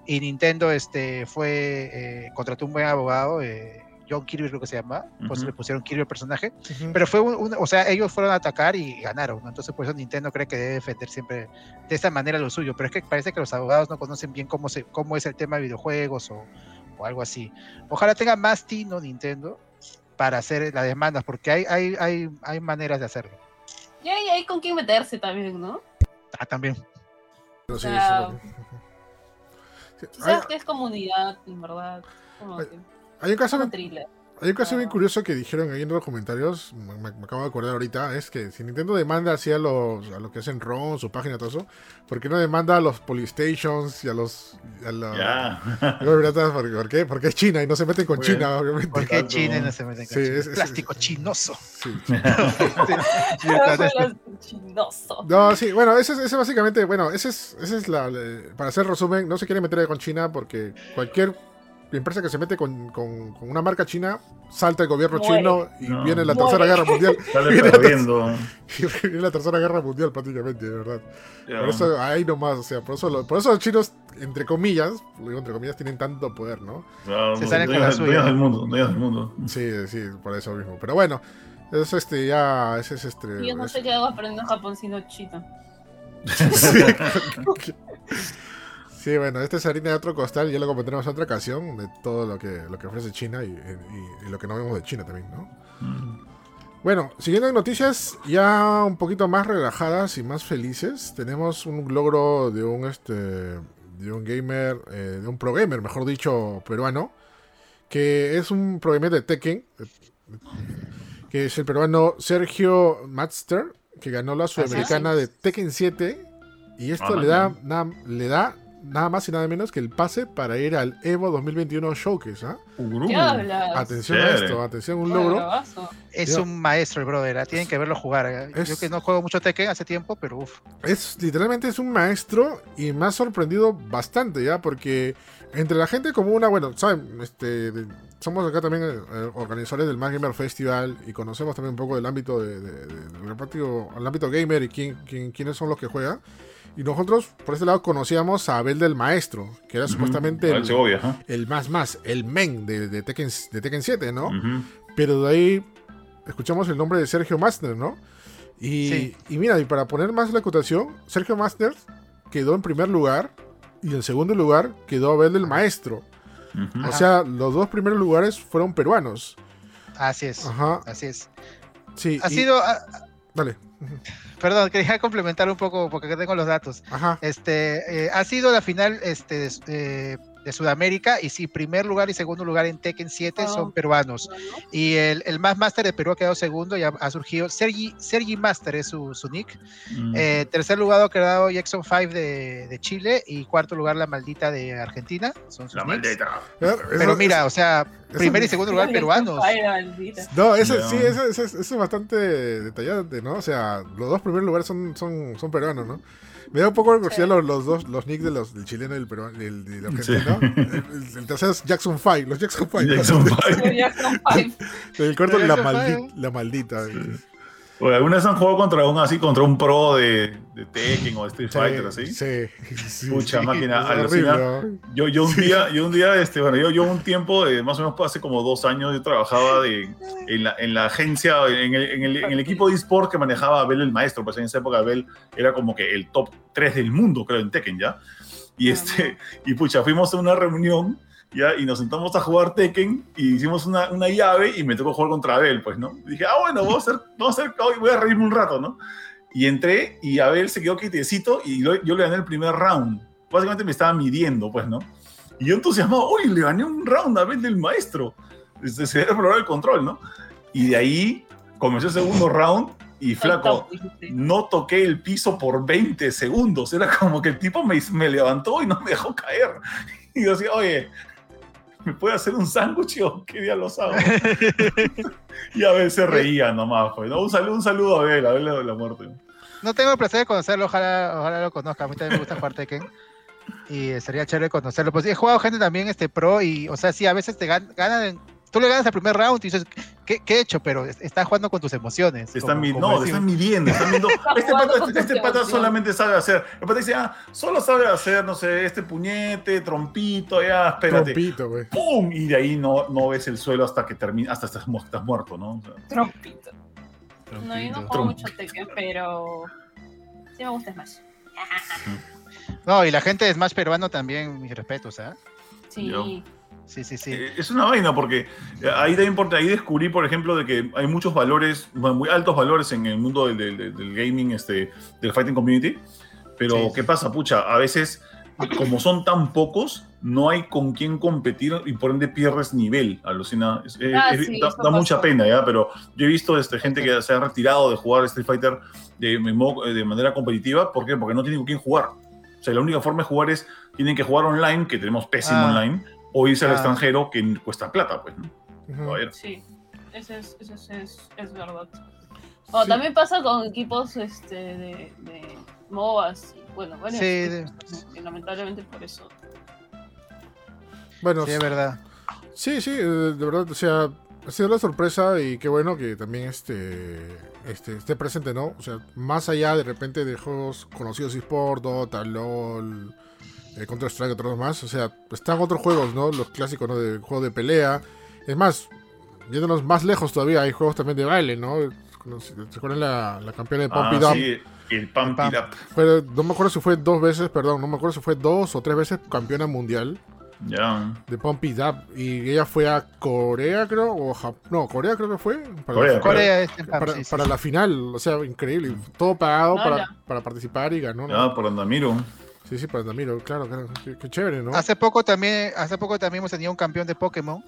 C: y Nintendo este fue eh, contrató un buen abogado, eh, John Kirby creo que se llama, pues
D: Ujú.
C: le pusieron Kirby el personaje. Pero fue un, un- o sea, ellos fueron a atacar y ganaron, ¿no? Entonces, por eso Nintendo cree que debe defender siempre de esta manera lo suyo. Pero es que parece que los abogados no conocen bien cómo, se, cómo es el tema de videojuegos o, o algo así. Ojalá tenga más tino Nintendo para hacer las demandas, porque hay, hay, hay, hay maneras de hacerlo.
B: Y hay, hay con quién meterse también, ¿no?
C: Ah, también.
A: Pero sí,
B: o sea,
A: sí, sí. Hay,
B: Sabes que es comunidad, en verdad. Como
A: Ay,
B: que
A: hay un caso
B: un thriller.
A: Hay un caso bien
B: Ah.
A: curioso que dijeron ahí en los comentarios, me, me- me acabo de acordar ahorita, es que si Nintendo demanda así a los, a los que hacen ROM, su página y todo eso, ¿por qué no demanda a los Polystations y a los... a la-
D: Ya.
A: a [laughs] los? ¿Por, por qué? Porque es China y no se meten con China, obviamente.
C: Porque
D: Exacto.
C: China no se mete en
A: Sí,
C: cancha.
A: es- es-
C: Plástico
A: es-
C: chinoso.
A: Sí. [laughs] [laughs]
C: Está-
B: chinoso.
A: No, sí, bueno, ese, es- ese básicamente, bueno, ese es, ese es la, la- para hacer resumen, no se quiere meter con China porque cualquier empresa que se mete con, con- con una marca china, salta el gobierno
B: Muere.
A: chino y
D: No.
A: viene la
B: Muere.
A: tercera guerra mundial. [laughs]
D: Sale perdiendo. [laughs]
A: Y viene la tercera guerra mundial prácticamente, de verdad.
D: Ya.
A: Por eso ahí nomás, o sea, por eso, lo- por eso los chinos, entre comillas, lo digo entre comillas, tienen tanto poder, ¿no?
D: Ya,
C: Se
D: no,
C: salen con la suya.
D: del mundo, del mundo.
A: Sí, sí, por eso mismo. Pero bueno, es este, ya, ese es este.
B: Yo no
A: es-
B: sé qué hago aprendiendo Japón sino chino. [laughs]
A: sí. Sí, bueno, este es harina de otro costal, ya lo comentaremos en otra ocasión, de todo lo que, lo que ofrece China y, y- y lo que no vemos de China también, ¿no?
D: Mm.
A: Bueno, siguiendo en noticias ya un poquito más relajadas y más felices, tenemos un logro de un este de un gamer, eh, de un pro gamer, mejor dicho, peruano, que es un pro gamer de Tekken, que es el peruano Sergio Matster, que ganó la sudamericana de Tekken 7 y esto
D: Ah,
A: le da na- le da nada más y nada menos que el pase para ir al Evo 2021 Showcase, ¿ah?
B: ¿Qué hablas?
A: Atención a esto, atención, un logro.
C: Es un maestro el brother, ¿ah? tienen que verlo jugar. ¿ah?
A: Es-
C: Yo que no juego mucho Tekken hace tiempo, pero uff.
A: Es literalmente es un maestro y me ha sorprendido bastante ya porque entre la gente como una, bueno, saben, este, de- somos acá también eh, organizadores del Mad Gamer Festival y conocemos también un poco del ámbito de, de- de- del ámbito gamer y quién, quién- quiénes son los que juegan. Y nosotros por este lado conocíamos a Abel del Maestro, que era supuestamente el,
D: Segovia, ajá.
A: el más más, el men de, de Tekken, de Tekken 7, ¿no? Pero de ahí escuchamos el nombre de Sergio Master, ¿no? Y,
C: Sí.
A: y mira, y para poner más la acotación, Sergio Master quedó en primer lugar y en segundo lugar quedó Abel del Maestro. O sea, los dos primeros lugares fueron peruanos.
C: Así es.
A: Ajá,
C: Así es.
A: sí.
C: Ha
A: y-
C: sido.
A: Dale. [laughs]
C: Perdón, quería complementar un poco porque tengo los datos.
A: Ajá.
C: Este, eh, ha sido la final este, eh, de Sudamérica y sí, primer lugar y segundo lugar en Tekken 7
B: Ah.
C: son peruanos.
B: Bueno,
C: Y el, el más máster de Perú ha quedado segundo y ha, ha surgido Sergi, Sergi Master es su, su nick.
D: Mm.
C: Eh, tercer lugar ha quedado Jackson 5 de, de Chile y cuarto lugar la maldita de Argentina. Son sus
D: La
C: nicks.
D: maldita.
C: Pero mira, o sea, primer y segundo lugar peruanos.
A: No, eso
D: Ya.
A: sí, eso, eso- eso es bastante detallante, ¿no? O sea, los dos primeros lugares son, son, son peruanos, ¿no? Me da un poco de curiosidad
B: Sí.
A: los, los dos, los nicks de los, del chileno y del peruano, del, del
D: Sí.
A: argentino. El, el tercero es Jackson 5, los Jackson 5.
D: Jackson Five.
B: Jackson Five. [laughs] [laughs]
A: El cuarto, la,
C: Jackson
A: maldi-
C: Five.
A: la maldita.
D: Oye, ¿Alguna vez han jugado contra un así, contra un pro de, de Tekken o de Street
A: Sí,
D: Fighter así?
A: Sí, sí.
D: Pucha
A: sí.
D: máquina. Yo, yo un día, yo un día, este, bueno, yo, yo un tiempo, eh, más o menos hace como dos años, yo trabajaba de, en, la, en la agencia, en el, en, el, en el equipo de eSport que manejaba Abel el maestro, pues en esa época Abel era como que el top 3 del mundo, creo, en Tekken, ¿ya? Y, este, y pucha, fuimos a una reunión, ¿ya? Y nos sentamos a jugar Tekken y hicimos una, una llave y me tocó jugar contra Abel, pues, ¿no? Y dije, ah, bueno, voy a hacer, vamos a hacer, voy a reírme un rato, ¿no? Y entré y Abel se quedó quietecito y yo, yo le gané el primer round. Básicamente me estaba midiendo, pues, ¿no? Y yo entusiasmado, uy, le gané un round a Abel del maestro. Este, Se debe probar el control, ¿no? Y de ahí comenzó el segundo round y flaco, no toqué el piso por 20 segundos. Era como que el tipo me, me levantó y no me dejó caer. [laughs] Y yo decía, oye, ¿me puede hacer un sándwich o qué día los hago? [laughs] y a veces reía nomás, pues. ¿no? Un, saludo, un saludo a Abel, a Abel de la muerte.
C: No tengo el placer de conocerlo, ojalá, ojalá lo conozca. A mí también me gusta jugar Tekken. Y sería chévere conocerlo. Pues sí, he jugado gente también este pro y, o sea, sí, a veces te gan- ganan, tú le ganas el primer round y dices, ¿qué, qué he hecho? Pero es- estás jugando con tus emociones.
D: Están,
C: como-
D: mi-
C: como
D: no, están midiendo, están viendo. [laughs] Este pata, este
B: tus
D: pata solamente sabe hacer. El pata dice, ah, solo sabe hacer, no sé, este puñete, trompito, ya, espérate.
A: Trompito, güey.
D: ¡Pum! Y de ahí no, no ves el suelo hasta que termina, hasta estás, mu- estás muerto, ¿no? O sea,
B: Trompito. No, yo no juego mucho Tekken, pero sí me gusta Smash.
C: No, y la gente de Smash peruano también, mis respetos, ¿ah?
B: Sí.
D: Yo.
C: Sí, sí, sí.
D: Eh, Es una vaina porque eh, ahí, también por- ahí descubrí, por ejemplo, de que hay muchos valores, muy altos valores en el mundo del, del- del gaming, este, del fighting community. Pero,
C: Sí.
D: ¿qué pasa, pucha? A veces, como son tan pocos, no hay con quién competir y por ende pierdes nivel. Alucina. Es- eh,
B: Ah,
D: es-
B: sí,
D: da, da mucha pena, ¿ya? Pero yo he visto este, gente que se ha retirado de jugar Street Fighter de, de modo- de manera competitiva. ¿Por qué? Porque no tienen con quién jugar. O sea, la única forma de jugar es, tienen que jugar online, que tenemos pésimo
C: Ah.
D: online, o irse al
C: Ah.
D: extranjero, que cuesta plata, pues. ¿no?
A: Ujú.
D: A ver.
B: Sí, eso es, eso es, es, es verdad. O
A: Sí.
B: también pasa con equipos este, de, de MOBAs y bueno, varios
C: Sí,
B: equipos, ¿no? Y lamentablemente por eso.
A: Bueno,
C: Sí, es verdad.
A: Sí, sí, eh, de verdad, o sea, ha sido la sorpresa y qué bueno que también este, este esté presente, ¿no? O sea, más allá de repente de juegos conocidos eSport, Dota, LOL, eh, Counter Strike, otros más, o sea, están otros juegos, ¿no? Los clásicos, ¿no? De juego de pelea. Es más, yéndonos más lejos todavía, hay juegos también de baile, ¿no? ¿Se acuerdan la, la campeona de Pump
D: Ah,
A: It Up?
D: sí, el Pump It Up.
A: Fue- no me acuerdo si fue dos veces, perdón, no me acuerdo si fue dos o tres veces campeona mundial.
D: Ya.
A: de Pump It Up y ella fue a Corea creo o Jap- no Corea creo que fue para,
D: Corea,
A: la,
C: Corea es en
A: para, la final o sea increíble todo pagado
B: Ah,
A: para, para participar y ganó ¿no?
D: Ya, por Andamiro.
A: Sí sí para Damiro claro claro qué, qué chévere no
C: Hace poco también, hace poco también hemos tenido un campeón de Pokémon.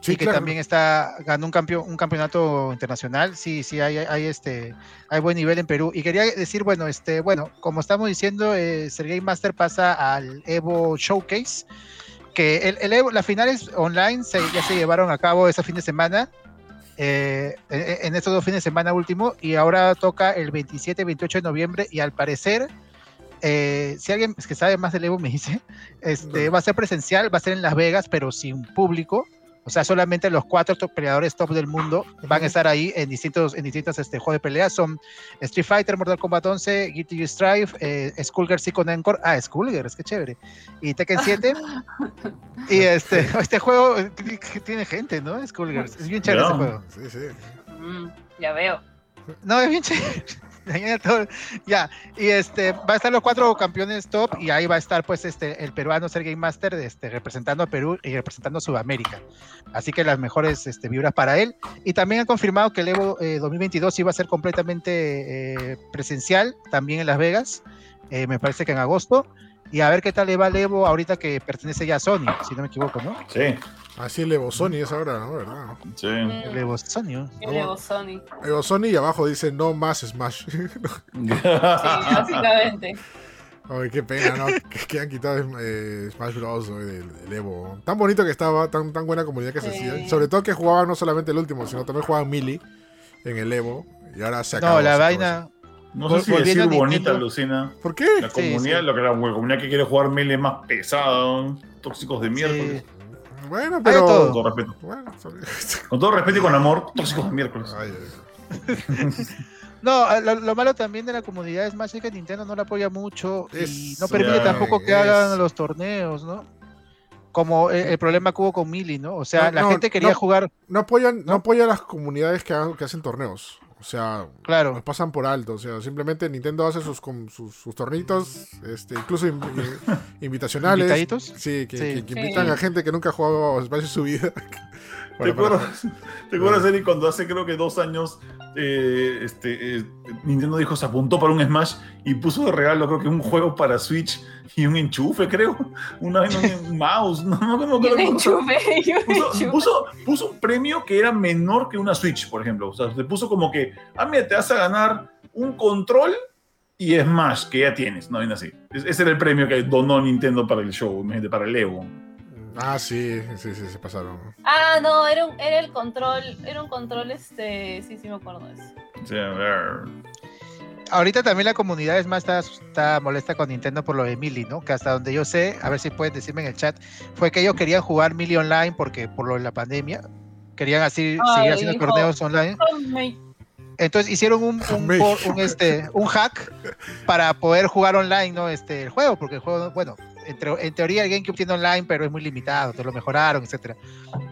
A: sí
C: y que
A: claro.
C: también está ganó un campeón un campeonato internacional sí sí hay, hay este hay buen nivel en Perú y quería decir bueno este bueno como estamos diciendo eh, Sergey Master pasa al Evo Showcase que el, el Evo- las finales online se- ya se llevaron a cabo ese fin de semana eh, en, en estos dos fines de semana último y ahora toca el 27 28 de noviembre y al parecer eh, si alguien es que sabe más del Evo me dice [laughs] este va a ser presencial va a ser en Las Vegas pero sin público o sea, solamente los cuatro top peleadores top del mundo van a estar ahí en distintos, en distintos este, juegos de pelea. Son Street Fighter, Mortal Kombat 11, Guilty Gear Strive, eh, Skullgirl Psycho Encore. Ah, Skullgirl, es que chévere. Y Tekken [laughs] 7. y este, este juego eh, tiene- gente, ¿no? Skullgirl. Es bien chévere ese juego.
A: sí sí
B: Mm, ya veo.
C: No, es bien chévere. [laughs] Ya, y este, va a estar los cuatro campeones top y ahí va a estar pues este, el peruano Sergey Master este, representando a Perú y representando a Sudamérica. Así que las mejores este, vibras para él. Y también han confirmado que el Evo eh, 2022 iba a ser completamente eh, presencial, también en Las Vegas, eh, me parece que en agosto. Y a ver qué tal le va al Evo ahorita que pertenece ya a Sony, si no me equivoco, ¿no?
D: Sí,
A: así el Evo Sony es ahora no verdad
D: sí.
C: El Evo Sony. ¿no?
B: El Evo Sony.
A: Evo Sony y abajo dice no más Smash [laughs]
B: Sí, básicamente.
A: Ay, qué pena, ¿no? [laughs] que, que han quitado eh, Smash Bros. del, del Evo. Tan bonito que estaba, tan, tan buena comunidad que se
B: Sí.
A: hacía. Sobre todo que jugaban no solamente el último, sino también jugaban Melee en el Evo. Y ahora se acabó.
C: No, la vaina.
D: No
C: Vol-
D: sé si decir bonita. Lucina.
A: ¿Por qué?
D: La comunidad,
C: sí.
D: lo que la comunidad que quiere jugar melee más pesado, tóxicos de miércoles.
A: Bueno, pero.
C: todo.
D: Con todo respeto.
A: Bueno. [laughs]
D: Con todo respeto y con amor, tóxicos de miércoles.
A: Ay, ay, [laughs]
C: No, a- lo, lo malo también de la comunidad es más que Nintendo no la apoya mucho y no permite tampoco que
A: es.
C: hagan los torneos, ¿no? Como el, el problema que hubo con Mili, ¿no? O sea,
A: No,
C: la
A: no,
C: gente quería
A: no.
C: jugar,
A: No apoyan, no
C: ¿No?
A: apoyan las comunidades que, hagan- que hacen torneos. O sea, los
C: claro,
A: pasan por alto. O sea, simplemente Nintendo hace sus, sus, sus tornitos, este, incluso in- in- [laughs] invitacionales.
C: ¿Invitaditos?
A: Sí, que,
C: Sí.
A: que- que
B: Sí.
A: invitan a gente que nunca ha jugado a Smash en su vida. [laughs]
D: ¿Te acuerdas, ¿te acuerdas cuando hace creo que dos años eh, este, eh, Nintendo dijo se apuntó para un Smash y puso de regalo creo que un juego para Switch y un enchufe, creo? Una, un, [laughs] mouse, no, no, no,
B: Y un enchufe, y un
D: Puso,
B: enchufe.
D: puso- puso un premio que era menor que una Switch, por ejemplo. O sea, se puso como que, ah, mira, te vas a ganar un control y Smash, que ya tienes, ¿no? Y así. Es- Ese era el premio que donó Nintendo para el show, imagínate, para el Evo.
A: Ah, sí, sí, sí, se pasaron.
B: Ah, no, era, un, era el control, era un control, este, sí, sí me acuerdo de eso.
D: Sí, a ver.
C: Ahorita también la comunidad es más está, está molesta con Nintendo por lo de Mili, ¿no? Que hasta donde yo sé, a ver si pueden decirme en el chat, fue que ellos querían jugar Mili online porque por lo de la pandemia querían así
B: Ay,
C: seguir haciendo
B: hijo.
C: torneos online. Entonces hicieron un, un, por- un, este, un hack para poder jugar online, ¿no? Este, el juego, porque el juego, bueno, en, teo- en teoría el GameCube tiene online, pero es muy limitado, te lo mejoraron, etcétera.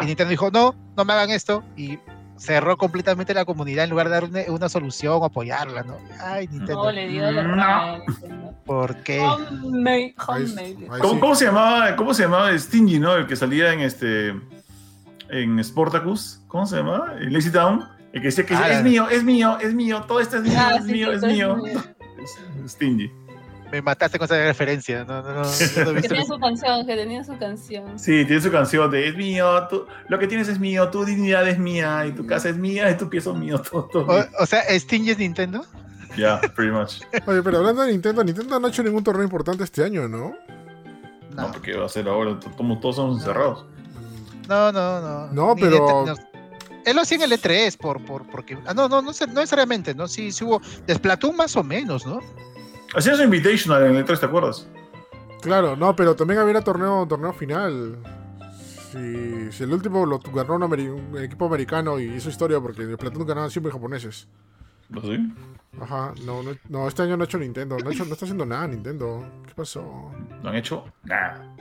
C: Y Nintendo dijo, no, no me hagan esto, y cerró completamente la comunidad en lugar de dar una, una solución o apoyarla, ¿no? Ay, Nintendo,
B: No, le dio la
D: No.
B: rabia, Nintendo.
C: ¿por qué?
B: Homemade, homemade.
D: ¿Cómo, se llamaba, ¿Cómo se llamaba Stingy, no? El que salía en este. En Sportacus. ¿Cómo se llamaba? En Lazy Town. El que decía que
C: Ah,
D: es mío, es mío, es mío, todo esto es mío,
B: Ah,
D: es
B: sí,
D: mío,
B: sí,
D: es mío. Stingy.
C: Me mataste con esa referencia, no, no, no, [laughs] no
B: Que tenía su canción, que tenía su canción.
D: Sí, tiene su canción de es mío, tú- lo que tienes es mío, tu dignidad es mía, y tu casa es mía, y tu pie son mío, [laughs] todo, todo mío.
C: O, o sea, ¿Sting es Nintendo?
D: Ya, pretty much. [laughs]
A: Oye, pero hablando de Nintendo, Nintendo no ha hecho ningún torneo importante este año, ¿no?
D: No,
C: No,
D: porque va a ser ahora, to- como todos somos encerrados.
C: no, no. No,
A: No,
C: Ni
A: pero-
C: Él lo hacía en el E3 por, por, porque. Ah, no, no, no, sé- no necesariamente, ¿no? Sí, sí hubo. De Splatoon más o menos, ¿no?
D: Hacían su invitational en el E3, ¿te acuerdas?
A: Claro, no, pero también había torneo, torneo final. Si, si el último lo ganó un, equipo americano y hizo historia porque el Platón ganaban siempre japoneses.
D: ¿Lo sé?
A: Ajá, no, no, no, este año no ha hecho Nintendo, no, ha hecho- no está haciendo nada Nintendo. ¿Qué pasó?
D: ¿No han hecho? Nada.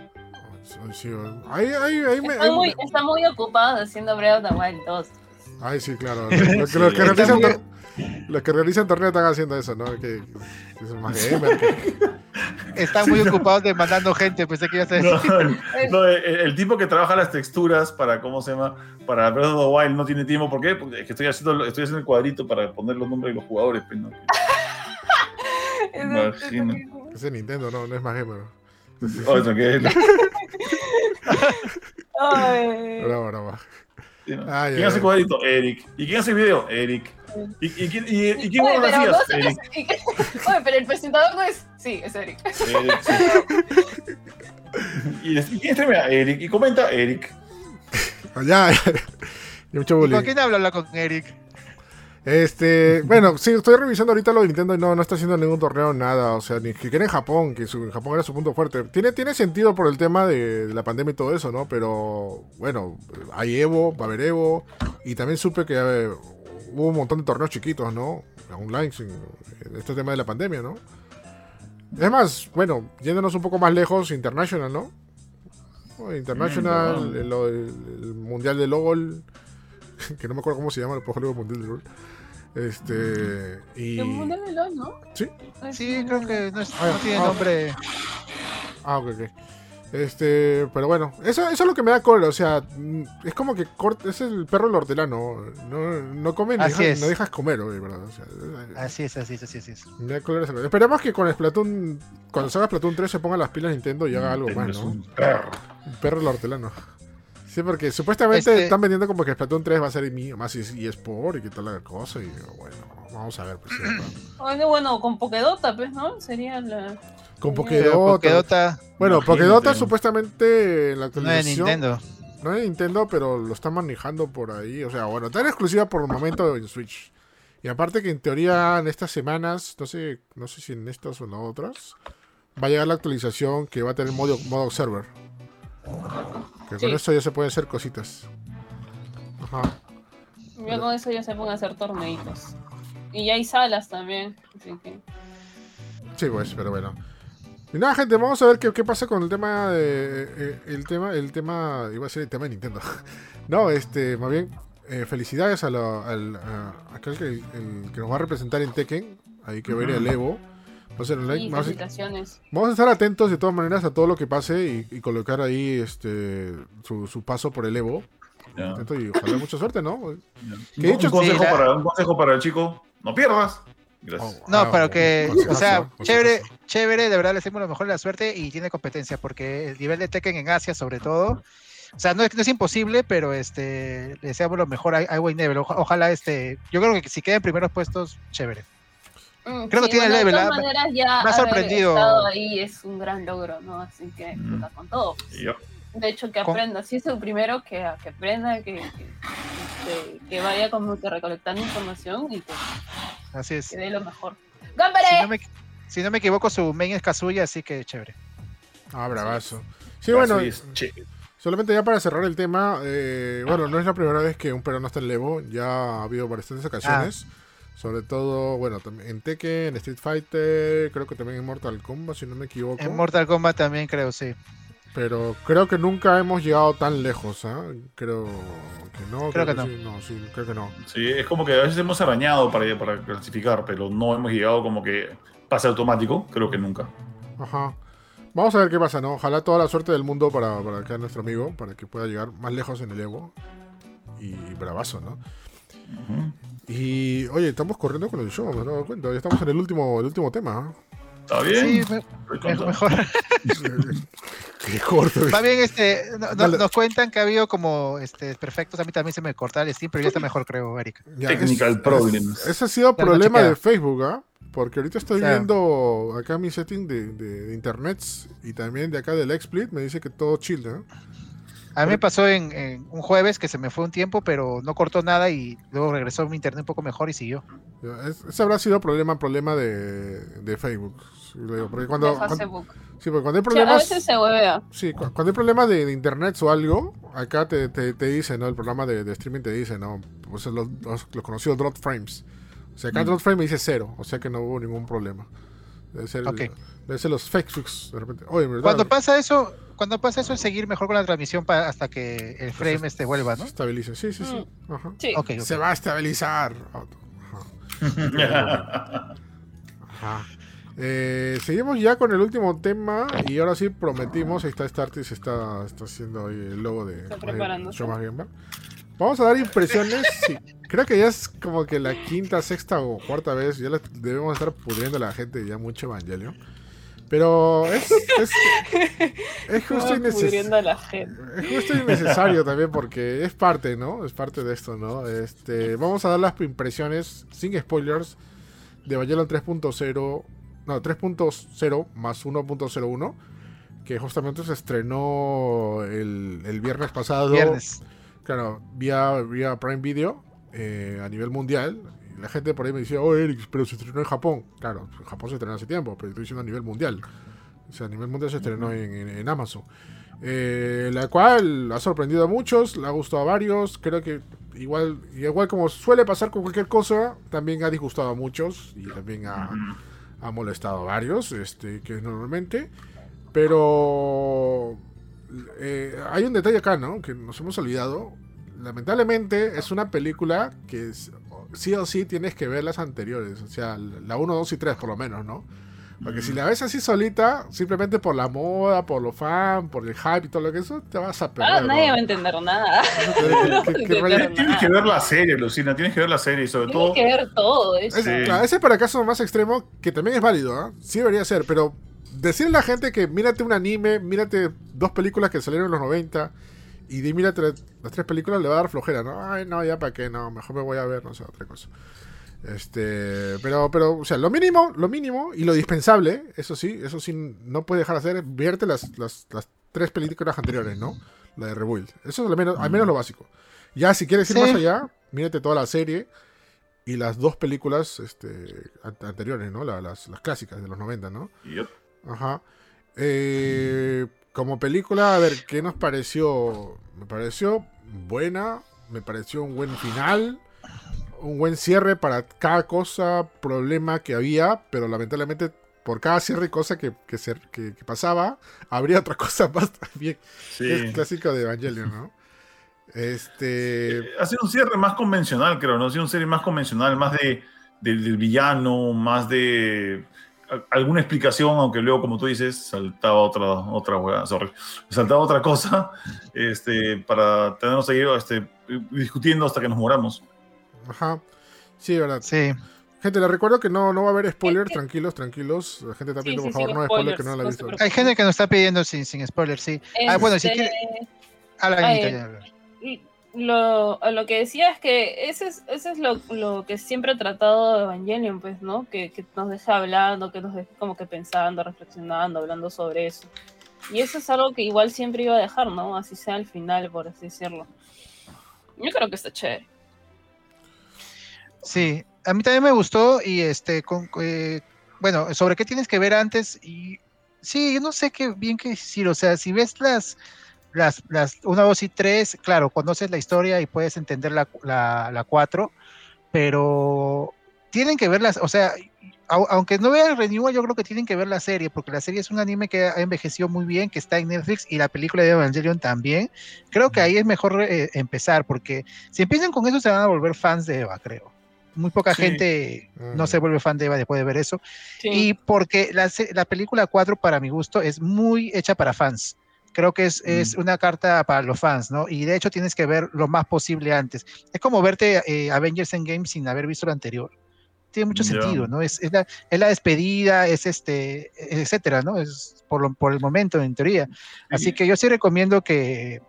A: Ay, sí, ahí, ahí, ahí me-
B: Está
A: ahí
B: muy,
A: me-
B: está muy ocupado haciendo Breath of the Wild 2.
A: Ay, sí, claro. [laughs] Los, los que, los que
D: Sí,
A: realizan, los que realizan torneo están haciendo eso, ¿no? Que es más gamer. que- [laughs]
C: Están muy ocupados demandando gente, pensé que ibas a decir.
D: No, [laughs] el, no, el- el tipo que trabaja las texturas para, ¿cómo se llama? Para Breath of the Wild no tiene tiempo. ¿Por qué? Porque es que estoy haciendo, estoy haciendo el cuadrito para poner los nombres de los jugadores. pues, ¿no? [laughs] Imagino.
A: Es de Nintendo, no, no es más gamer.
D: Oh, eso que es.
B: Ay.
A: Bravo, bravo.
D: Sí, ¿no?
A: Ay,
D: ¿Quién
A: ay,
D: hace
A: ay.
D: cuadrito? Eric. ¿Y quién hace video? Eric. ¿Y, y quién, y, y quién
B: Oye,
D: lo hacías? Eric. [laughs]
B: Oye, pero el presentador no es. Sí, es Eric.
D: Eric, sí. ¿Y, y quién streamea? Eric. ¿Y comenta? Eric.
A: Y [laughs] mucho
C: ¿Y
A: bullying.
C: ¿Con quién habla habla con Eric?
A: Este, bueno, sí, estoy revisando ahorita lo de Nintendo y no, no está haciendo ningún torneo, nada. O sea, ni siquiera en Japón, que su, en Japón era su punto fuerte. Tiene, tiene sentido por el tema de, la pandemia y todo eso, ¿no? Pero, bueno, hay Evo, va a haber Evo. Y también supe que eh, hubo un montón de torneos chiquitos, ¿no? Online, sin en este tema de la pandemia, ¿no? Es más, bueno, yéndonos un poco más lejos, International, ¿no? Oh, International,
D: Mm,
A: el, el- el Mundial de LOL, [laughs] que no me acuerdo cómo se llama, el juego Mundial de LOL. Este. Y.
B: El mundo de LOL, ¿no?
A: Sí.
C: Sí, creo que no, es-
A: Ah,
C: no tiene
A: ah.
C: nombre.
A: Ah, ok, ok. Este, pero bueno, eso, eso es lo que me da cola, o sea, mm, es como que cort- es el perro del hortelano, no, no come ni no dejas comer, güey, ¿verdad? O sea,
C: Así es, así es, así es. Así es.
A: me da cólera. Esperemos que con Splatoon, cuando salga Splatoon 3 se pongan las pilas Nintendo y haga algo más,
D: Es
A: ¿no?
D: un perro.
A: El perro del hortelano. Sí, porque supuestamente
C: Este-
A: están vendiendo como que Splatoon 3 va a ser mi- más y, y Sport y que tal la cosa, y bueno, vamos a ver, pues. sí, [clears throat] ¿no?
B: Bueno, bueno, con Pokédota, pues, ¿no? Sería la.
A: Con. Pokédota Bueno. Pokédota supuestamente en la
C: no es
A: actualización.
C: Nintendo.
A: No es Nintendo, pero lo están manejando por ahí. O sea, bueno, está en exclusiva por el momento en Switch. Y aparte que en teoría en estas semanas, no sé, no sé si en estas o en otras, va a llegar la actualización que va a tener modo, modo server. Que con eso ya se pueden hacer cositas. Ajá.
B: Ya con eso ya se pueden hacer torneitos. Y ya hay salas también. Así que.
A: Sí, pues, pero bueno. Y nada, gente, vamos a ver qué, qué pasa con el tema de. eh, el tema, el tema. Iba a ser el tema de Nintendo. [laughs] no, este, más bien, eh, felicidades a, lo- al, a aquel que, el que nos va a representar en Tekken. Ahí que va a ir el Evo. Va a ser online.
B: Y
A: Vamos a,
B: felicitaciones.
A: vamos a estar atentos de todas maneras a todo lo que pase y, y colocar ahí este su, su paso por el Evo. Y ojalá mucha suerte, ¿no? Hecho-
D: un, consejo
C: Sí,
D: para, un consejo para el chico, no pierdas. Gracias.
C: No,
A: Ah,
C: pero que, o sea, chévere, chévere, de verdad le hacemos lo mejor de la suerte y tiene competencia, porque el nivel de Tekken en Asia, sobre todo, o sea, no es, no es imposible, pero este, le deseamos lo mejor a, a Wayne Neville. Oja- ojalá, este, yo creo que si queda en primeros puestos, chévere.
B: Mm,
C: Creo que tiene
B: bueno,
C: level,
B: De
C: ¿ah?
B: todas maneras, ya
C: Me ha
B: haber
C: sorprendido.
B: estado ahí es un gran logro, ¿no? Así que
D: Mm.
B: con todo.
D: Yo-
B: De hecho, que aprenda. Si es el primero, que, que aprenda, que, que, que- vaya como que recolectando información y que,
C: Así es.
B: que dé lo mejor.
C: Si
B: ¡Gámbare!
C: no, me, si no me equivoco, su main es Kazuya, así que chévere.
A: Ah, bravazo. Sí, bueno, solamente ya para cerrar el tema, eh, bueno, no es la primera vez que un peruano está en Levo, ya ha habido bastantes ocasiones. Sobre todo, bueno, también en Tekken, en Street Fighter, creo que también en Mortal Kombat, si no me equivoco.
C: En Mortal Kombat también creo, sí.
A: Pero creo que nunca hemos llegado tan lejos, ¿ah? Creo que no.
C: Creo que no.
A: sí, no, sí, creo que no.
D: Sí, es como que a veces hemos arañado para, para clasificar, pero no hemos llegado como que pase automático, creo que nunca.
A: Ajá. Vamos a ver qué pasa, ¿no? Ojalá toda la suerte del mundo para, para acá nuestro amigo, para que pueda llegar más lejos en el Evo. Y bravazo, ¿no?
D: Ujú.
A: Y, oye, estamos corriendo con el show, me he dado cuenta. Ya estamos en el último, el último tema. ¿ah?
D: ¿Está bien?
C: Sí, me- mejor. [laughs]
A: Qué corto.
C: Más bien, este, no- nos cuentan que ha habido como este, perfectos. A mí también se me corta el Steam, pero ya está mejor, creo, Erika.
A: Ya,
D: Technical
A: es-
D: problems.
A: es- ese ha sido
C: Ya no
A: problema de Facebook, ¿ah? Porque ahorita estoy
C: Claro.
A: viendo acá mi setting de, de, de internet y también de acá del XSplit. Me dice que todo chill, ¿no?
C: A mí me pasó en, en un jueves que se me fue un tiempo, pero no cortó nada y luego regresó mi internet un poco mejor y siguió.
A: Ese habrá sido problema, problema de, de Facebook. Sí, lo digo, porque cuando,
B: de
A: cuando-
B: Facebook.
A: sí, porque cuando hay
B: Sí, a
A: problemas,
B: veces se huevea.
A: sí, cu- cuando hay problemas de, de internet o algo, acá te, te, te dice, ¿no? El programa de, de streaming te dice, ¿no? Pues los, los, los conocidos drop frames. O sea, acá
D: Mm.
A: drop frame me dice cero, o sea que no hubo ningún problema. Debe ser,
C: Ok.
A: debe ser los fake fix de repente. Oye, ¿verdad?
C: Cuando pasa eso, cuando pasa eso es seguir mejor con la transmisión pa- hasta que el frame este vuelva,
A: Se
C: ¿no?
A: estabilice. Sí, sí, sí. Ajá.
B: Sí.
C: Ok, ok.
A: Se va a estabilizar. Ajá. Ajá. Eh, seguimos ya con el último tema y ahora sí prometimos, ahí está Startis, está, está haciendo ahí el logo de
B: Está
A: de. Vamos a dar impresiones, [laughs] sí, creo que ya es como que la quinta, sexta o cuarta vez, ya debemos estar pudriendo a la gente ya mucho Evangelio. Pero es, es, es justo
B: gente.
A: Es justo innecesario también porque es parte, ¿no? Es parte de esto, ¿no? Este, vamos a dar las impresiones sin spoilers de Evangelion 3.0, no, 3.0 más 1.01, que justamente se estrenó el, el viernes pasado,
C: Viernes.
A: claro, vía, vía Prime Video eh, a nivel mundial. La gente por ahí me decía, oh, Eric, pero se estrenó en Japón. Claro, en Japón se estrenó hace tiempo, pero estoy diciendo a nivel mundial. O sea, a nivel mundial se estrenó en, en- en Amazon. Eh, la cual ha sorprendido a muchos, le ha gustado a varios. Creo que igual, igual como suele pasar con cualquier cosa, también ha disgustado a muchos y también ha, ha molestado a varios, este, que es normalmente. Pero eh, hay un detalle acá, ¿no? Que nos hemos olvidado. Lamentablemente es una película que es- sí o sí tienes que ver las anteriores, o sea, la 1, 2 y 3 por lo menos, ¿no? Porque si la ves así solita, simplemente por la moda, por lo fan, por el hype y todo lo que eso, te vas a perder.
B: Ah, nadie
A: ¿no?
B: va a entender nada. [laughs]
A: ¿Qué- qué- qué rollo?
D: Tienes que ver la serie, Lucina, tienes que ver la serie y sobre
B: Tienes
D: todo...
B: que ver todo eso.
A: Es-
D: Sí.
A: claro, ese para caso más extremo, que también es válido, ¿ah? Sí debería ser, pero decirle a la gente que mírate un anime, mírate dos películas que salieron en los 90 y di mírate las, tres películas le va a dar flojera, ¿no? Ay, no, ya para qué, no, mejor me voy a ver, no sé, otra cosa. Este, pero, pero, o sea, lo mínimo, lo mínimo y lo dispensable, eso sí, eso sí, no puede dejar de hacer, vierte las, las, las tres películas anteriores, ¿no? La de Rebuild. Eso es al menos, al menos lo básico. Ya, si quieres ir
C: Sí.
A: más allá, mírate toda la serie y las dos películas este, an- anteriores, ¿no? La- las, las clásicas de los 90, ¿no?
D: Yep.
A: Ajá. Eh, como película, a ver, ¿qué nos pareció? Me pareció buena, me pareció un buen final, un buen cierre para cada cosa, problema que había, pero lamentablemente por cada cierre y cosa que, que, se- que- que pasaba, habría otra cosa [laughs] más también.
D: Sí.
A: Es clásico de Evangelion, ¿no? Este...
D: Ha sido un cierre más convencional, creo, ¿no? Ha sido un cierre más convencional, más de, de- del villano, más de alguna explicación, aunque luego, como tú dices, saltaba otra, otra hueá, sorry, saltaba otra cosa, este, para tenernos ahí este, discutiendo hasta que nos moramos.
A: Ajá. Sí, verdad.
C: Sí.
A: Gente, les recuerdo que no, no va a haber spoiler, tranquilos, tranquilos. La gente está pidiendo,
B: sí,
A: por favor, no spoiler que
B: spoilers,
A: no la ha visto.
C: Hay gente que nos está pidiendo sin, sin spoiler, sí. Ah, bueno, si
B: Este,
C: quiere. Habla,
B: Ay, Lo, lo que decía es que ese es, ese es lo, lo que siempre ha tratado Evangelion, pues, ¿no? Que, nos deja hablando, que nos deja como que pensando, reflexionando, hablando sobre eso. Y eso es algo que igual siempre iba a dejar, ¿no? Así sea al final, por así decirlo. Yo creo que está chévere.
C: Sí, a mí también me gustó y este, eh, bueno, sobre qué tienes que ver antes y sí, yo no sé qué bien qué decir, o sea, si ves las, las, las 1, 2 y 3, claro, conoces la historia y puedes entender la, la, la 4, pero tienen que verlas, o sea, aunque no vean Renewal, yo creo que tienen que ver la serie, porque la serie es un anime que ha envejecido muy bien, que está en Netflix, y la película de Evangelion también. Creo que ahí es mejor eh, empezar, porque si empiezan con eso se van a volver fans de Eva, creo. Muy poca gente no se vuelve fan de Eva después de ver eso. Y porque la, la, película 4, para mi gusto, es muy hecha para fans. Creo que es, es, una carta para los fans, ¿no? Y de hecho tienes que ver lo más posible antes. Es como verte eh, Avengers Endgame sin haber visto lo anterior tiene mucho sentido, ¿no? Es, es, la, es, la, despedida, es este, etcétera, ¿no? Es por, lo, por el momento, en teoría. Así que yo sí recomiendo que,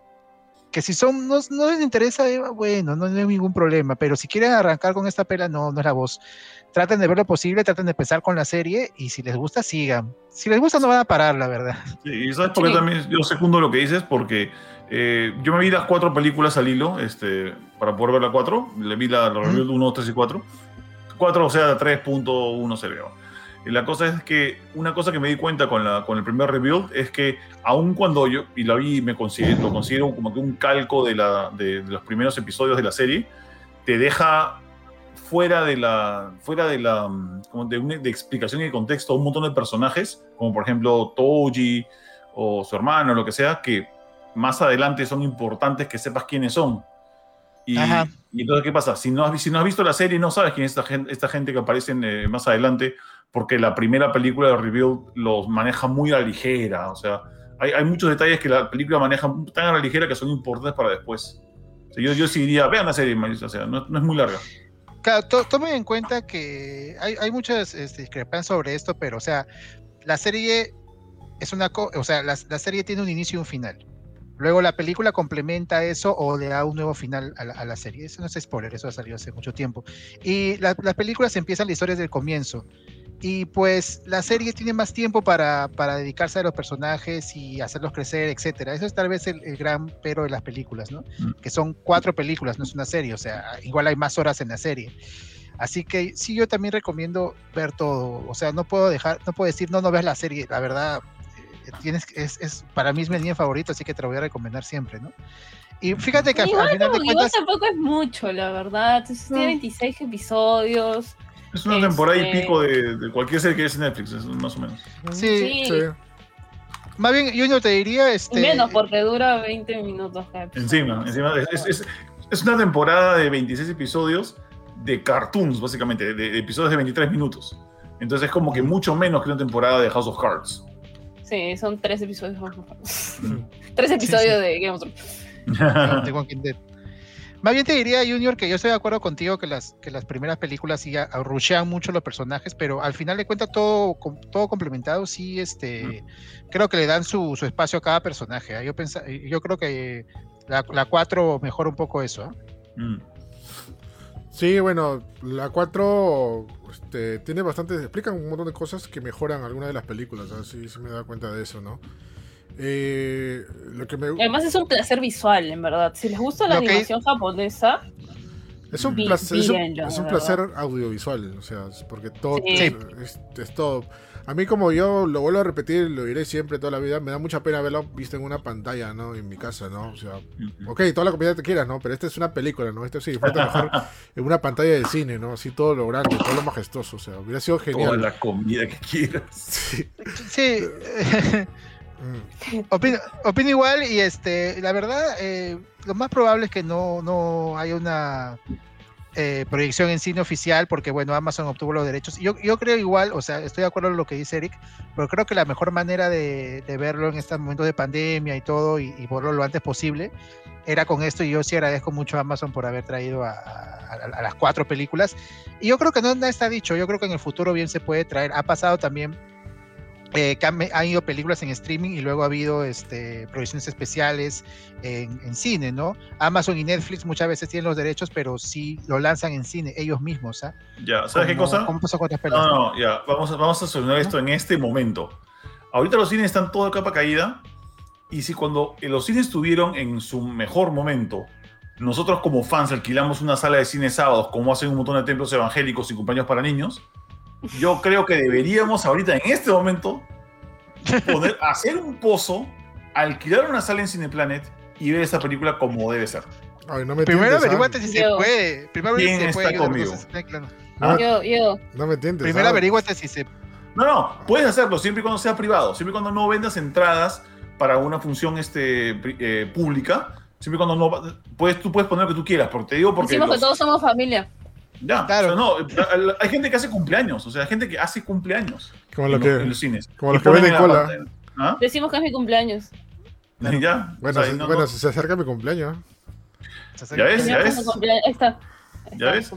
C: que si son, no, no les interesa, bueno, no, hay ningún problema, pero si quieren arrancar con esta pela, no, no es la voz. Traten de ver lo posible, traten de empezar con la serie y si les gusta, sigan. Si les gusta, no van a parar, la verdad.
D: Sí, y sabes por qué también yo segundo lo que dices, porque eh, yo me vi las cuatro películas al hilo, este, para poder ver la cuatro, le vi la, la review de 1, 3 y 4 4, o sea, 3.1 se veo. La cosa es que una cosa que me di cuenta con, la, con el primer rebuild es que aun cuando yo, y la vi, me considero, lo considero como que un calco de, la, de, los primeros episodios de la serie, te deja fuera de la, fuera de la, como de, una, de explicación y contexto un montón de personajes, como por ejemplo Toji o su hermano, lo que sea, que más adelante son importantes que sepas quiénes son. Y, y, entonces, ¿qué pasa? Si no, has, si no has visto la serie, no sabes quién es esta gente, esta gente que aparece eh, más adelante, porque la primera película de Rebuild los maneja muy a la ligera. O sea, hay, hay, muchos detalles que la película maneja tan a la ligera que son importantes para después. O sea, yo, yo sí diría, vean la serie, o sea, no, no es muy larga.
C: Claro, tomen en cuenta que hay, hay muchas este, discrepancias sobre esto, pero, o sea, la serie es una, o sea, la, la serie tiene un inicio y un final. Luego la película complementa eso o le da un nuevo final a la, a la serie. Eso no es spoiler, eso ha salido hace mucho tiempo. Y la, las películas empiezan la historia desde el comienzo. Y pues la serie tiene más tiempo para, para, dedicarse a los personajes y hacerlos crecer, etcétera. Eso es tal vez el, el gran pero de las películas, ¿no? Mm. Que son cuatro películas, no es una serie, o sea, igual hay más horas en la serie. Así que sí, yo también recomiendo ver todo. O sea, no puedo dejar, no puedo decir, no, no veas la serie. La verdad, tienes, es, es, para mí es mi anime favorito, así que te lo voy a recomendar siempre, ¿no? Y fíjate que
B: igual,
C: al final
B: no,
C: de cuentas...
B: tampoco es mucho, la verdad. Tiene 26 episodios.
D: Es una
B: este...
D: temporada y pico de, de, cualquier serie que es Netflix, es más o menos.
C: Sí. sí. Más bien, yo no te diría... Este...
B: Menos, porque dura 20 minutos cada episodio.
D: Encima, encima es, es, es, una temporada de 26 episodios de cartoons, básicamente, de, de episodios de 23 minutos. Entonces es como que mucho menos que una temporada de House of Cards.
B: Sí, son tres episodios. [laughs] tres episodios sí, sí. de Game of
C: Thrones. [laughs] Más bien te diría, Junior, que yo estoy de acuerdo contigo que las, que las primeras películas sí rushean mucho los personajes, pero al final de cuentas todo, todo complementado, sí, este, mm. creo que le dan su, su, espacio a cada personaje. ¿eh? Yo, pensa, yo creo que la, la 4 mejora un poco eso. ¿eh?
A: Mm. Sí, bueno, la 4 este, tiene bastante. Explican un montón de cosas que mejoran algunas de las películas. Así sí, sí me da cuenta de eso, ¿no? Eh, lo que me...
B: Además, es un placer visual, en verdad. Si les gusta la lo animación que... japonesa.
A: Es un, placer, es un, es un placer audiovisual, o sea, porque todo sí. es, es, todo. A mí, como yo lo vuelvo a repetir, lo diré siempre toda la vida, me da mucha pena verlo visto en una pantalla, ¿no? En mi casa, ¿no? O sea, ok, toda la comida que quieras, ¿no? Pero esta es una película, ¿no? Esto sí, disfruta mejor [laughs] en una pantalla de cine, ¿no? Así todo lo grande, todo lo majestuoso, o sea, hubiera sido genial.
D: Toda la comida que quieras.
C: Sí. sí. [laughs] Opino, opino, igual y este, la verdad, eh, lo más probable es que no, no haya una eh, proyección en cine oficial porque bueno, Amazon obtuvo los derechos. Yo, yo creo igual, o sea, estoy de acuerdo con lo que dice Eric, pero creo que la mejor manera de, de verlo en estos momentos de pandemia y todo y, y, verlo lo antes posible era con esto y yo sí agradezco mucho a Amazon por haber traído a, a, las cuatro películas. Y yo creo que no está dicho, yo creo que en el futuro bien se puede traer. Ha pasado también eh, que han, han, ido películas en streaming y luego ha habido este, producciones especiales en, en, cine, ¿no? Amazon y Netflix muchas veces tienen los derechos, pero sí lo lanzan en cine ellos mismos, ¿ah?
D: Ya, ¿sabes qué cosa?
C: ¿Cómo pasó con otras películas?
D: No, no, ya, vamos a, vamos a solucionar esto en este momento. ahorita los cines están toda capa caída. Y si cuando los cines estuvieron en su mejor momento, nosotros como fans alquilamos una sala de cine sábados, como hacen un montón de templos evangélicos y cumpleaños para niños, yo creo que deberíamos ahorita, en este momento, poder [laughs] hacer un pozo, alquilar una sala en Cineplanet y ver esa película como debe ser.
A: Ay, no me
C: Primero averiguate si se
B: Yo.
C: puede. Primero
D: ¿Quién
C: si se puede.
D: está
C: no
D: conmigo?
C: está claro.
D: ¿Ah?
B: Yo, yo.
A: No me tientes.
C: Primero averiguate si se.
D: No, no, puedes hacerlo siempre y cuando sea privado, siempre y cuando no vendas entradas para una función este, eh, pública, siempre y cuando no puedes, tú puedes poner lo que tú quieras, porque te digo porque
B: Decimos que todos somos familia.
D: Ya,
C: Claro.
D: o sea, no, hay gente que hace cumpleaños, o sea, hay gente que hace cumpleaños
A: Como
D: en,
A: lo
D: los-
A: que-
D: en los cines.
A: como los que venden
D: en la
A: cola.
D: ¿Ah?
B: Decimos que es mi cumpleaños. [laughs]
D: Ya,
A: Bueno,
D: o sea,
A: se,
D: no-
A: bueno
D: no-
A: se acerca mi cumpleaños.
C: se
D: Ya ves,
C: acerca-
D: ya ves.
B: es mi cumpleaños. Ahí está. Ahí
D: ¿Ya ves?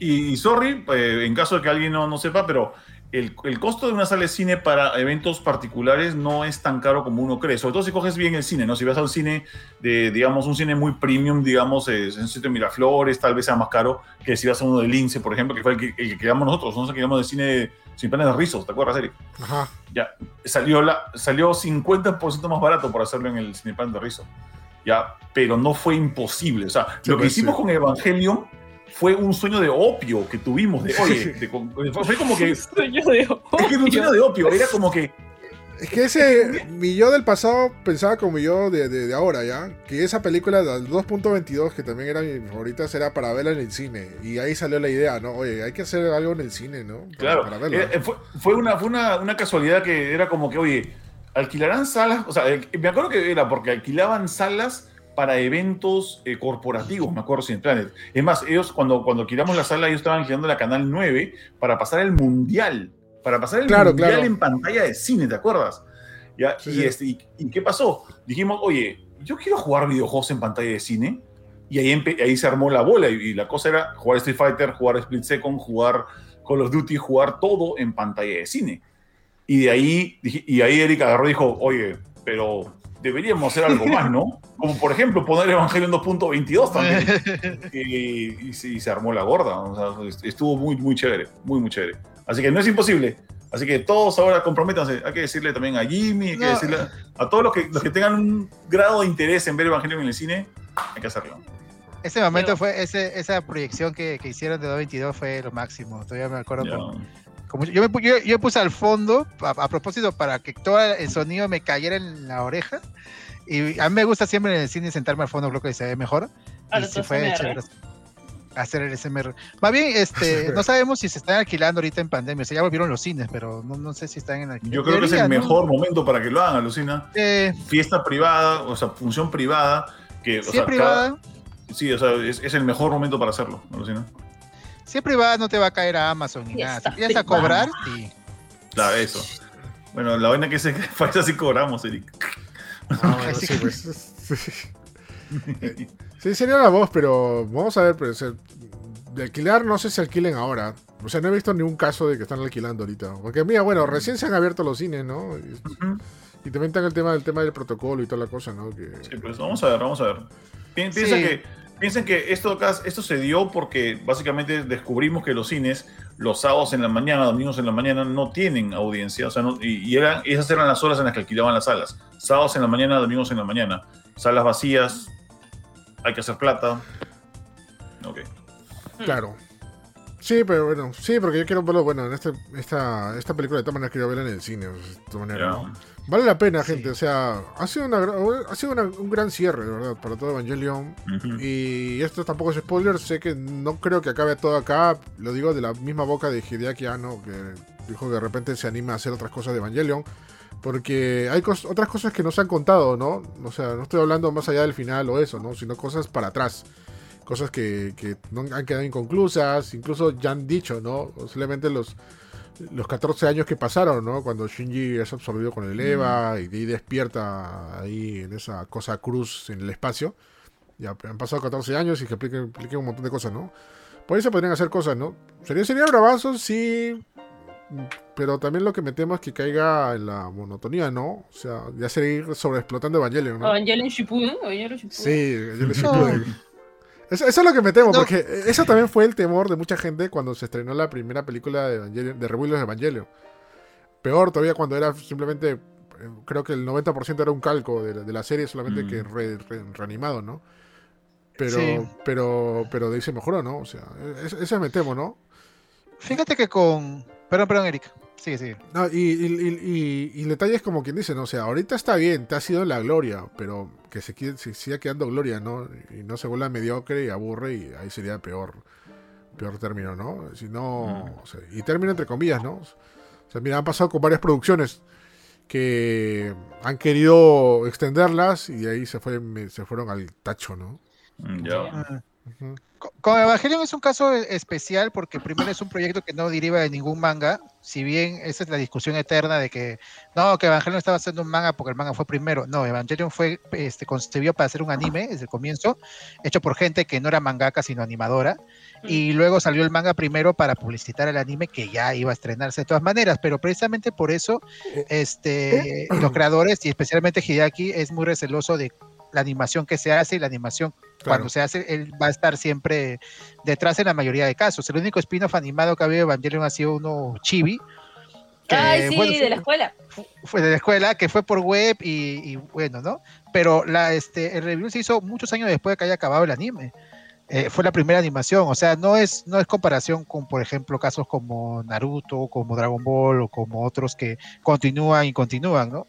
D: Y, y sorry, eh, en caso de que alguien no, no sepa, pero el, el costo de una sala de cine para eventos particulares no es tan caro como uno cree. Sobre todo si coges bien el cine, ¿no? Si vas a un cine de, digamos, un cine muy premium, digamos, eh, en un sitio de Miraflores, tal vez sea más caro que si vas a uno de Lince, por ejemplo, que fue el que, el que quedamos nosotros. Nosotros quedamos de cine sin planes de rizos, ¿te acuerdas, Eric?
A: Ajá.
D: Ya, salió, la, salió 50% más barato por hacerlo en el Cineplan de Rizzo. Ya, pero no fue imposible. O sea,
A: Sí,
D: lo que
A: pues,
D: hicimos
A: sí.
D: con Evangelion fue un sueño de opio que tuvimos. De, oye, de- fue, fue como que. [laughs] Un sueño de opio. Era como que.
A: Es que ese, mi yo del pasado pensaba como mi yo de, de, de ahora, ¿ya? Que esa película, la 2.22, que también era mi favorita, era para verla en el cine. Y ahí salió la idea, ¿no? Oye, hay que hacer algo en el cine, ¿no? Para,
D: Claro,
A: para verla.
D: eh, fue, fue una, fue una, una casualidad que era como que, oye, alquilarán salas. O sea, eh, me acuerdo que era porque alquilaban salas para eventos eh, corporativos, me acuerdo, sin Planet. Es más, ellos cuando, cuando alquilamos la sala, ellos estaban alquilando la Canal 9 para pasar el Mundial. Para pasar el
A: Claro,
D: Mundial
A: claro.
D: en pantalla de cine, ¿te acuerdas? ¿Ya?
A: Sí,
D: y,
A: sí.
D: Este, y, y qué pasó? Dijimos, oye, yo quiero jugar videojuegos en pantalla de cine. Y ahí, ahí se armó la bola. Y, y la cosa era jugar Street Fighter, jugar Split Second, jugar Call of Duty, jugar todo en pantalla de cine. Y de ahí, y ahí Eric agarró y dijo, oye, pero deberíamos hacer algo más, ¿no? [laughs] Como por ejemplo poner Evangelion 2.22 también. [laughs] y, y se, y se armó la gorda. O sea, est- estuvo muy, muy chévere, muy, muy chévere. Así que no es imposible. Así que todos ahora comprométanse. Hay que decirle también a Jimmy, hay que
C: No.
D: decirle a todos los que, los que tengan un grado de interés en ver Evangelion en el cine, hay que hacerlo.
C: Ese momento fue, ese, esa proyección que, que hicieron de 222 fue lo máximo. Todavía me acuerdo. Con- como yo, me, yo, yo puse al fondo, a, a propósito, para que todo el sonido me cayera en la oreja. Y a mí me gusta siempre en el cine sentarme al fondo, creo que se ve mejor. Y sí fue chévere hacer el SMR. Más bien, este, [laughs] no sabemos si se están alquilando ahorita en pandemia. O sea, ya volvieron los cines, pero no, no sé si están en alquiler.
D: Yo creo que es el
C: Debería, ¿no?
D: mejor momento para que lo hagan, alucina.
C: Eh,
D: Fiesta privada, o sea, función privada. Que, o
C: si
D: sea,
C: privada,
D: cada- sí, o sea, es, es el mejor momento para hacerlo, alucina.
C: Si es privada no te va a caer a Amazon ni nada. Si empiezas a cobrar, sí.
D: Claro, eso. Bueno, la vaina que se [laughs] falta así cobramos, Eric.
A: Ah, bueno, sí, [laughs] pues. Sí. Sería la voz, pero vamos a ver, pero, o sea, de alquilar no sé si alquilen ahora. O sea, no he visto ningún caso de que están alquilando ahorita. Porque mira, bueno, recién se han abierto los cines, ¿no? Y,
D: Ujú.
A: y también está el tema del tema del protocolo y toda la cosa, ¿no? Que,
D: Sí, pues vamos a ver, vamos a ver. Pi- Piensa
C: Sí.
D: que, piensen que esto, esto se dio porque básicamente descubrimos que los cines, los sábados en la mañana, domingos en la mañana, no tienen audiencia. O sea, no- y, y esas eran las horas en las que alquilaban las salas. Sábados en la mañana, domingos en la mañana. Salas vacías, hay que hacer plata. Ok.
A: Claro. Sí, pero bueno, sí, porque yo quiero verlo, bueno, en este, esta, esta película de todas maneras quiero verla en el cine, de todas maneras. Vale la pena,
C: Sí.
A: gente, o sea, ha sido, una, ha sido una- un gran cierre, de verdad, para todo Evangelion. Y esto tampoco es spoiler, sé que no creo que acabe todo acá, lo digo de la misma boca de Hideaki Anno, que dijo que de repente se anima a hacer otras cosas de Evangelion, porque hay cos- otras cosas que no se han contado, ¿no? O sea, no estoy hablando más allá del final o eso, ¿no? Sino cosas para atrás. Cosas que, que no han quedado inconclusas, incluso ya han dicho, ¿no? Posiblemente los, los 14 años que pasaron, ¿no? Cuando Shinji es absorbido con el Eva y de ahí despierta ahí en esa cosa cruz en el espacio. Ya han pasado 14 años y que expliquen, expliquen un montón de cosas, ¿no? Por eso podrían hacer cosas, ¿no? Sería, sería bravazo, sí. Pero también lo que me temo es que caiga en la monotonía, ¿no? O sea, ya seguir sobreexplotando Evangelion, ¿no?
B: Evangelion Shippuden, Evangelion Shippuden.
A: Sí,
C: No.
A: Shippuden. Eso, eso es lo que me temo,
C: No.
A: porque eso también fue el temor de mucha gente cuando se estrenó la primera película de, de Rebuild of Evangelion. Peor todavía cuando era simplemente eh, creo que el 90% era un calco de, de la serie, solamente
D: Mm.
A: que re- re- reanimado, ¿no? Pero,
C: Sí.
A: pero, pero de ahí se mejoró, ¿no? O sea, es- ese me temo, ¿no?
C: Fíjate que con. Perdón, perdón, Eric. Sigue, sigue.
A: No, y, y, y- y- y el detalle es como quien dice, ¿no? O sea, ahorita está bien, te ha sido la gloria, pero que se, quede- se siga quedando gloria, ¿no? Y no se vuelva mediocre y aburre y ahí sería peor, peor término, ¿no? Si no, o sea, y término entre comillas, ¿no? O sea, mira, han pasado con varias producciones que han querido extenderlas y de ahí se, fue, me- se fueron al tacho, ¿no?
D: Mm, Ya.
C: Ah. Con Evangelion es un caso e- especial porque primero es un proyecto que no deriva de ningún manga, si bien esa es la discusión eterna de que no, que Evangelion estaba haciendo un manga porque el manga fue primero. No, Evangelion fue este, concebido para hacer un anime desde el comienzo, hecho por gente que no era mangaka sino animadora, y luego salió el manga primero para publicitar el anime que ya iba a estrenarse de todas maneras, pero precisamente por eso este, los creadores y especialmente Hideaki es muy receloso de la animación que se hace y la animación cuando se hace, él va a estar siempre detrás en la mayoría de casos. El único spin-off animado que ha habido de Evangelion ha sido uno chibi. que,
B: Ay, sí,
C: bueno,
B: de la escuela.
C: fue de la escuela, que fue por web y, y bueno, ¿no? Pero la, este, el review se hizo muchos años después de que haya acabado el anime. Eh, fue la primera animación, o sea, no es, no es comparación con, por ejemplo, casos como Naruto, como Dragon Ball o como otros que continúan y continúan, ¿no?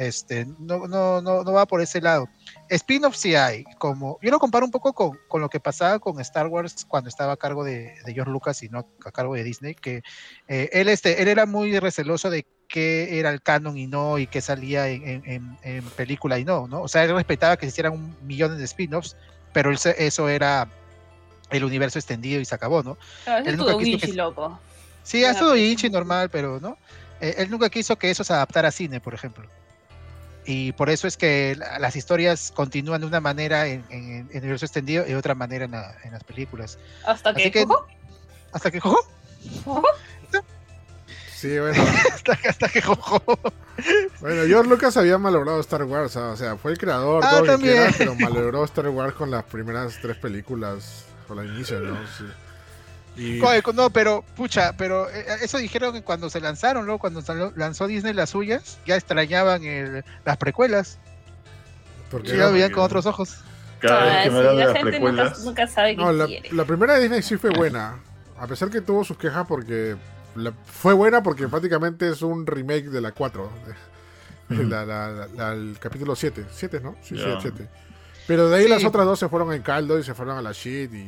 C: Este, no, no, no, no va por ese lado. Spin-off sí hay, como, yo lo comparo un poco con, con lo que pasaba con Star Wars cuando estaba a cargo de, de George Lucas y no a cargo de Disney, que eh, él, este, él era muy receloso de qué era el canon y no, y qué salía en, en- en- en película y no, ¿no? O sea, él respetaba que se hicieran un millón de spin-offs, pero él eso era el universo extendido y se acabó, ¿no?
B: Veces
C: Él nunca quiso que-
B: loco.
C: Sí, ha sido. Inchi normal, pero no. Eh, él nunca quiso que eso se adaptara a cine, por ejemplo. Y por eso es que la- las historias continúan de una manera en, en- en el universo extendido y de otra manera en, la- en las películas.
B: Hasta
C: Así
B: que.
C: que-. Hasta que jojo,
A: Sí, bueno. [laughs]
C: hasta, que- hasta que jojo.
A: Bueno, George Lucas había malogrado Star Wars, o sea, fue el creador,
C: Ah,
A: todo lo que quiera, pero malogró Star Wars con las primeras tres películas, con la inicio, ¿no? Sí. Y,
C: No, pero, pucha, pero eh, eso dijeron que cuando se lanzaron, ¿no? Cuando lanzó Disney las suyas, ya extrañaban el- las precuelas.
A: porque
C: Ya lo veían con otros ojos.
D: Cada vez que me
B: sí,
D: de
B: la
D: las
B: gente nunca,
D: precuelas.
B: nunca sabe qué
A: no, la,
B: quiere.
A: la primera de Disney sí fue buena, a pesar que tuvo sus quejas porque la- fue buena porque prácticamente es un remake de la 4, de-
D: Ujú.
A: la- la- la- la- el capítulo 7, 7, ¿no? Sí, sí, el 7. Pero de ahí
C: Sí.
A: las otras dos se fueron en caldo y se fueron a la shit y,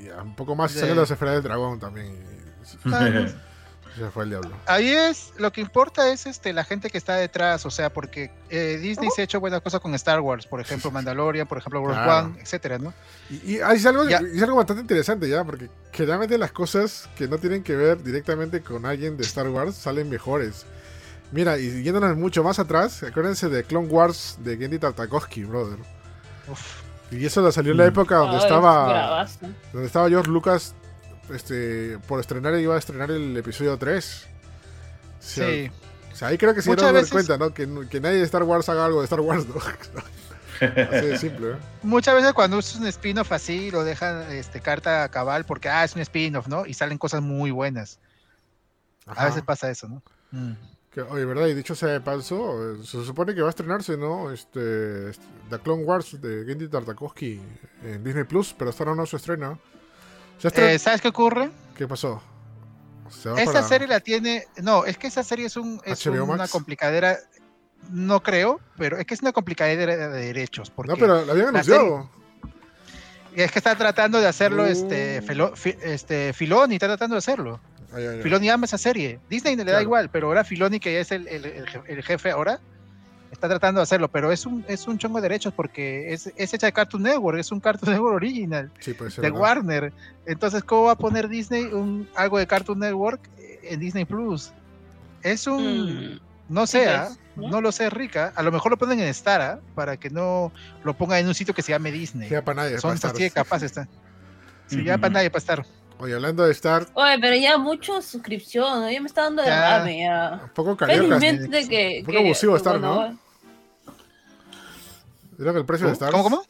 A: y un poco más salió las esferas del dragón también. y-
C: Ah, [laughs]
A: se fue el diablo.
C: Ahí es, lo que importa es este, la gente que está detrás, o sea, porque eh, Disney se ha hecho buenas cosas con Star Wars, por ejemplo, [laughs] Mandalorian, por ejemplo, Rogue
A: Claro.
C: One, etcétera, ¿no?
A: Y, y hay algo,
C: Ya.
A: y es algo bastante interesante ya, porque generalmente las cosas que no tienen que ver directamente con alguien de Star Wars salen mejores. Mira, y yéndonos mucho más atrás, acuérdense de Clone Wars de Gendy Tartakovsky, brother.
C: Uf.
A: Y eso lo salió en la época donde
B: Ay,
A: estaba
B: bravazo.
A: donde estaba George Lucas este, por estrenar, iba a estrenar el episodio 3. O sea,
C: Sí.
A: o sea, ahí creo que se dieron dar
C: veces-
A: cuenta, ¿no? Que, que nadie de Star Wars haga algo de Star Wars, ¿no? [laughs] Así de simple, ¿eh?
C: Muchas veces cuando es un spin-off así, lo dejan este, carta cabal porque, ah, es un spin-off, ¿no? Y salen cosas muy buenas. A veces pasa eso, ¿no? Mm.
A: Que, oye, ¿verdad? Y dicho sea de paso, se supone que va a estrenarse, ¿no? Este, este, The Clone Wars de Gendy Tartakovsky en Disney Plus, pero hasta ahora no se estrena. ¿Se estre-
C: Eh, ¿Sabes qué ocurre?
A: ¿Qué pasó?
C: Esa
A: para-
C: serie la tiene. No, es que esa serie es, un, es una complicadera. No creo, pero es que es una complicadera de derechos. Porque
A: No, pero la habían
C: la
A: anunciado.
C: es que está tratando de hacerlo este. Filo- Fi- este, Filoni, está tratando de hacerlo.
A: Ay, ay, ay.
C: Filoni ama esa serie. Disney le da igual, pero ahora Filoni, que es el, el- el je- el jefe ahora, está tratando de hacerlo. Pero es un, es un chongo de derechos porque es, es hecha de Cartoon Network, es un Cartoon Network original.
A: Sí, puede ser.
C: de
A: ¿verdad?
C: Warner. Entonces, ¿cómo va a poner Disney un, algo de Cartoon Network en Disney Plus? Es un.
B: Mm,
C: No sé, ¿ah?
B: ¿no?
C: no lo sé, Rica. A lo mejor lo ponen en Star, ¿ah? para que no lo pongan en un sitio que se llame Disney.
A: Ya para nadie.
C: Son
A: para estar.
C: así de capaces. está. Sí, ya para nadie para estar.
A: Oye, hablando de Star,
B: Oye, pero ya mucho suscripción, ¿no? ya me está dando
C: Ya.
B: derrame ya.
A: un poco cariocas.
B: Felizmente que.
A: Un poco
B: que-
A: abusivo
B: que,
A: estar, ¿no?
B: bueno,
A: Creo que el precio de Star.
C: ¿Cómo, cómo?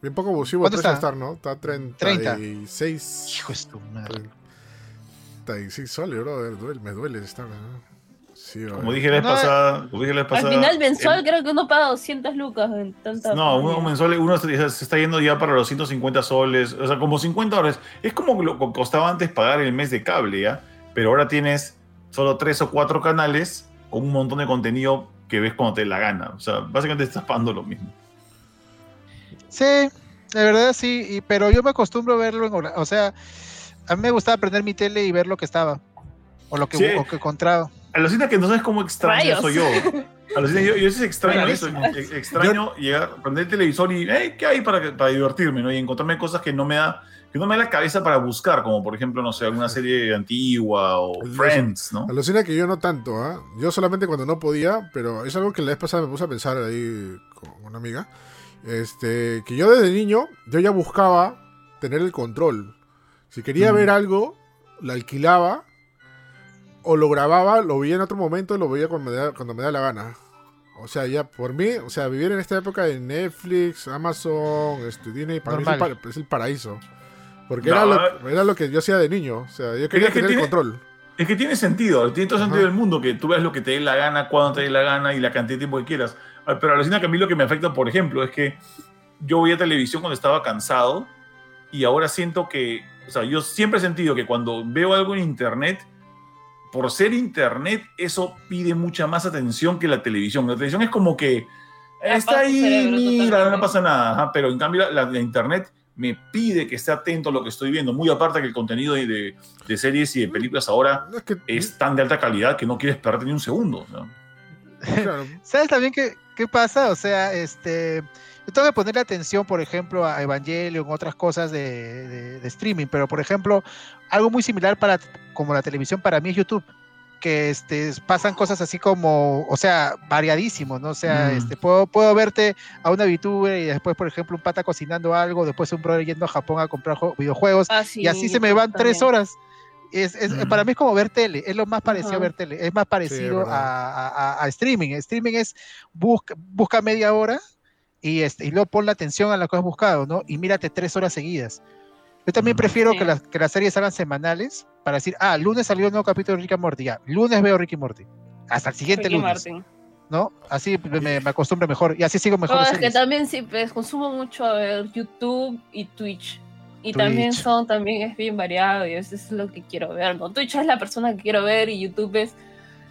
A: Bien poco abusivo el
C: ¿Cuánto
A: precio de
C: está?
A: Star, ¿no? Está
C: 30.
A: 36.
C: Hijo de tu madre.
A: 36 soles, bro. Duele, me duele Star. ¿no? Sí,
D: Como dije la vez
C: No,
D: pasada, como dije la vez
B: Al
D: pasada,
B: final mensual
D: em,
B: creo que uno paga 200 lucas en tanta...
D: No, uno mensual, uno se se está yendo ya para los 150 soles, o sea, como 50 dólares. Es como lo que costaba antes pagar el mes de cable, ¿ya? Pero ahora tienes solo tres o cuatro canales con un montón de contenido que ves cuando te dé la gana. O sea, básicamente estás pagando lo mismo.
C: Sí, de verdad sí, y- pero yo me acostumbro a verlo en hora- O sea, a mí me gustaba prender mi tele y ver lo que estaba. O lo que,
D: Sí.
C: o que encontraba.
D: Alucina que no sabes cómo extraño
B: Rayos.
D: eso yo. Alucina, yo, yo sí extraño eso. ex- Extraño llegar, prender el televisor y, hey, ¿qué hay para, para divertirme? ¿no? Y encontrarme cosas que no me da que no me da la cabeza para buscar, como por ejemplo, no sé, alguna serie antigua o Friends, ¿no?
A: Alucina que yo no tanto, ¿ah? Yo solamente cuando no podía, pero es algo que la vez pasada me puse a pensar ahí con una amiga. Este, que yo desde niño, yo ya buscaba tener el control. Si quería
D: Mm.
A: ver algo, lo alquilaba o lo grababa, lo veía en otro momento y lo veía cuando me da, cuando me da la gana. O sea, ya por mí, o sea, vivir en esta época de Netflix, Amazon, este, Disney, para mí es el, es paraíso. Porque
D: No,
A: era, lo, era lo que yo hacía de niño. O sea, yo quería
D: es que
A: tener
D: tiene-
A: el control.
D: Es que tiene sentido, tiene todo el sentido
A: Ajá.
D: del mundo, que tú veas lo que te dé la gana, cuando te dé la gana y la cantidad de tiempo que quieras. Ah, Pero alucina que a mí lo que me afecta, por ejemplo, es que yo veía televisión cuando estaba cansado y ahora siento que, o sea, yo siempre he sentido que cuando veo algo en internet, por ser internet, eso pide mucha más atención que la televisión. La televisión es como que está ahí,
B: cerebro
D: mira, no pasa nada. Ajá, pero en cambio la, la internet me pide que esté atento a lo que estoy viendo. Muy aparte que el contenido de, de- de series y de películas ahora
A: No, es que,
D: es tan de alta calidad que no quieres perderte ni un segundo. ¿no? [laughs]
A: claro,
C: ¿Sabes también qué, qué pasa? O sea, este, tengo que ponerle atención, por ejemplo, a Evangelion, otras cosas de, de- de streaming, pero por ejemplo, algo muy similar para como la televisión para mí es YouTube, que este, pasan cosas así como, o sea, variadísimos, ¿no? O sea,
D: Mm.
C: este, puedo, puedo verte a una VTuber y después, por ejemplo, un pata cocinando algo, después un brother yendo a Japón a comprar videojuegos,
B: Ah, sí,
C: y así se me van tres
B: también.
C: horas. Es, es-
D: Mm.
C: Para mí es como ver tele, es lo más parecido a
B: Ajá.
C: ver tele, es más parecido
A: verdad.
C: a, a- a streaming. Streaming es busca, busca media hora y, este, y luego pon la atención a lo que has buscado, ¿no? Y mírate tres horas seguidas. Yo también
D: Mm.
C: prefiero
B: Sí.
C: que, las, que las series salgan semanales para decir, ah, lunes salió un nuevo capítulo de Rick and Morty, ya, lunes veo Rick y Morty. Hasta el siguiente
B: Ricky
C: lunes,
B: Martin.
C: ¿no? Así me, me acostumbro mejor y así sigo mejor.
B: No, es que también sí, pues consumo mucho a ver YouTube y Twitch. Y también
C: Twitch.
B: son, también es bien variado y a veces es lo que quiero ver. ¿no? Twitch es la persona que quiero ver y YouTube es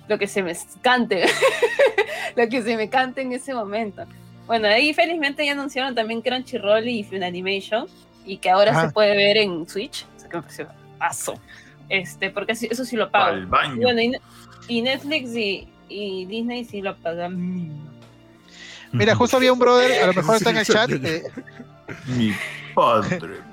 B: lo que se me cante. [laughs] lo que se me cante en ese momento. Bueno, ahí felizmente ya anunciaron también Crunchyroll y Funimation y que ahora se puede ver en Switch. O sea que me pareció paso. Este, porque eso sí lo pago.
D: Al baño.
B: Y bueno, y, y Netflix y, y Disney sí lo pagan.
C: Mira, justo había un brother, a lo mejor está en el chat, eh,
D: Mi padre. [laughs]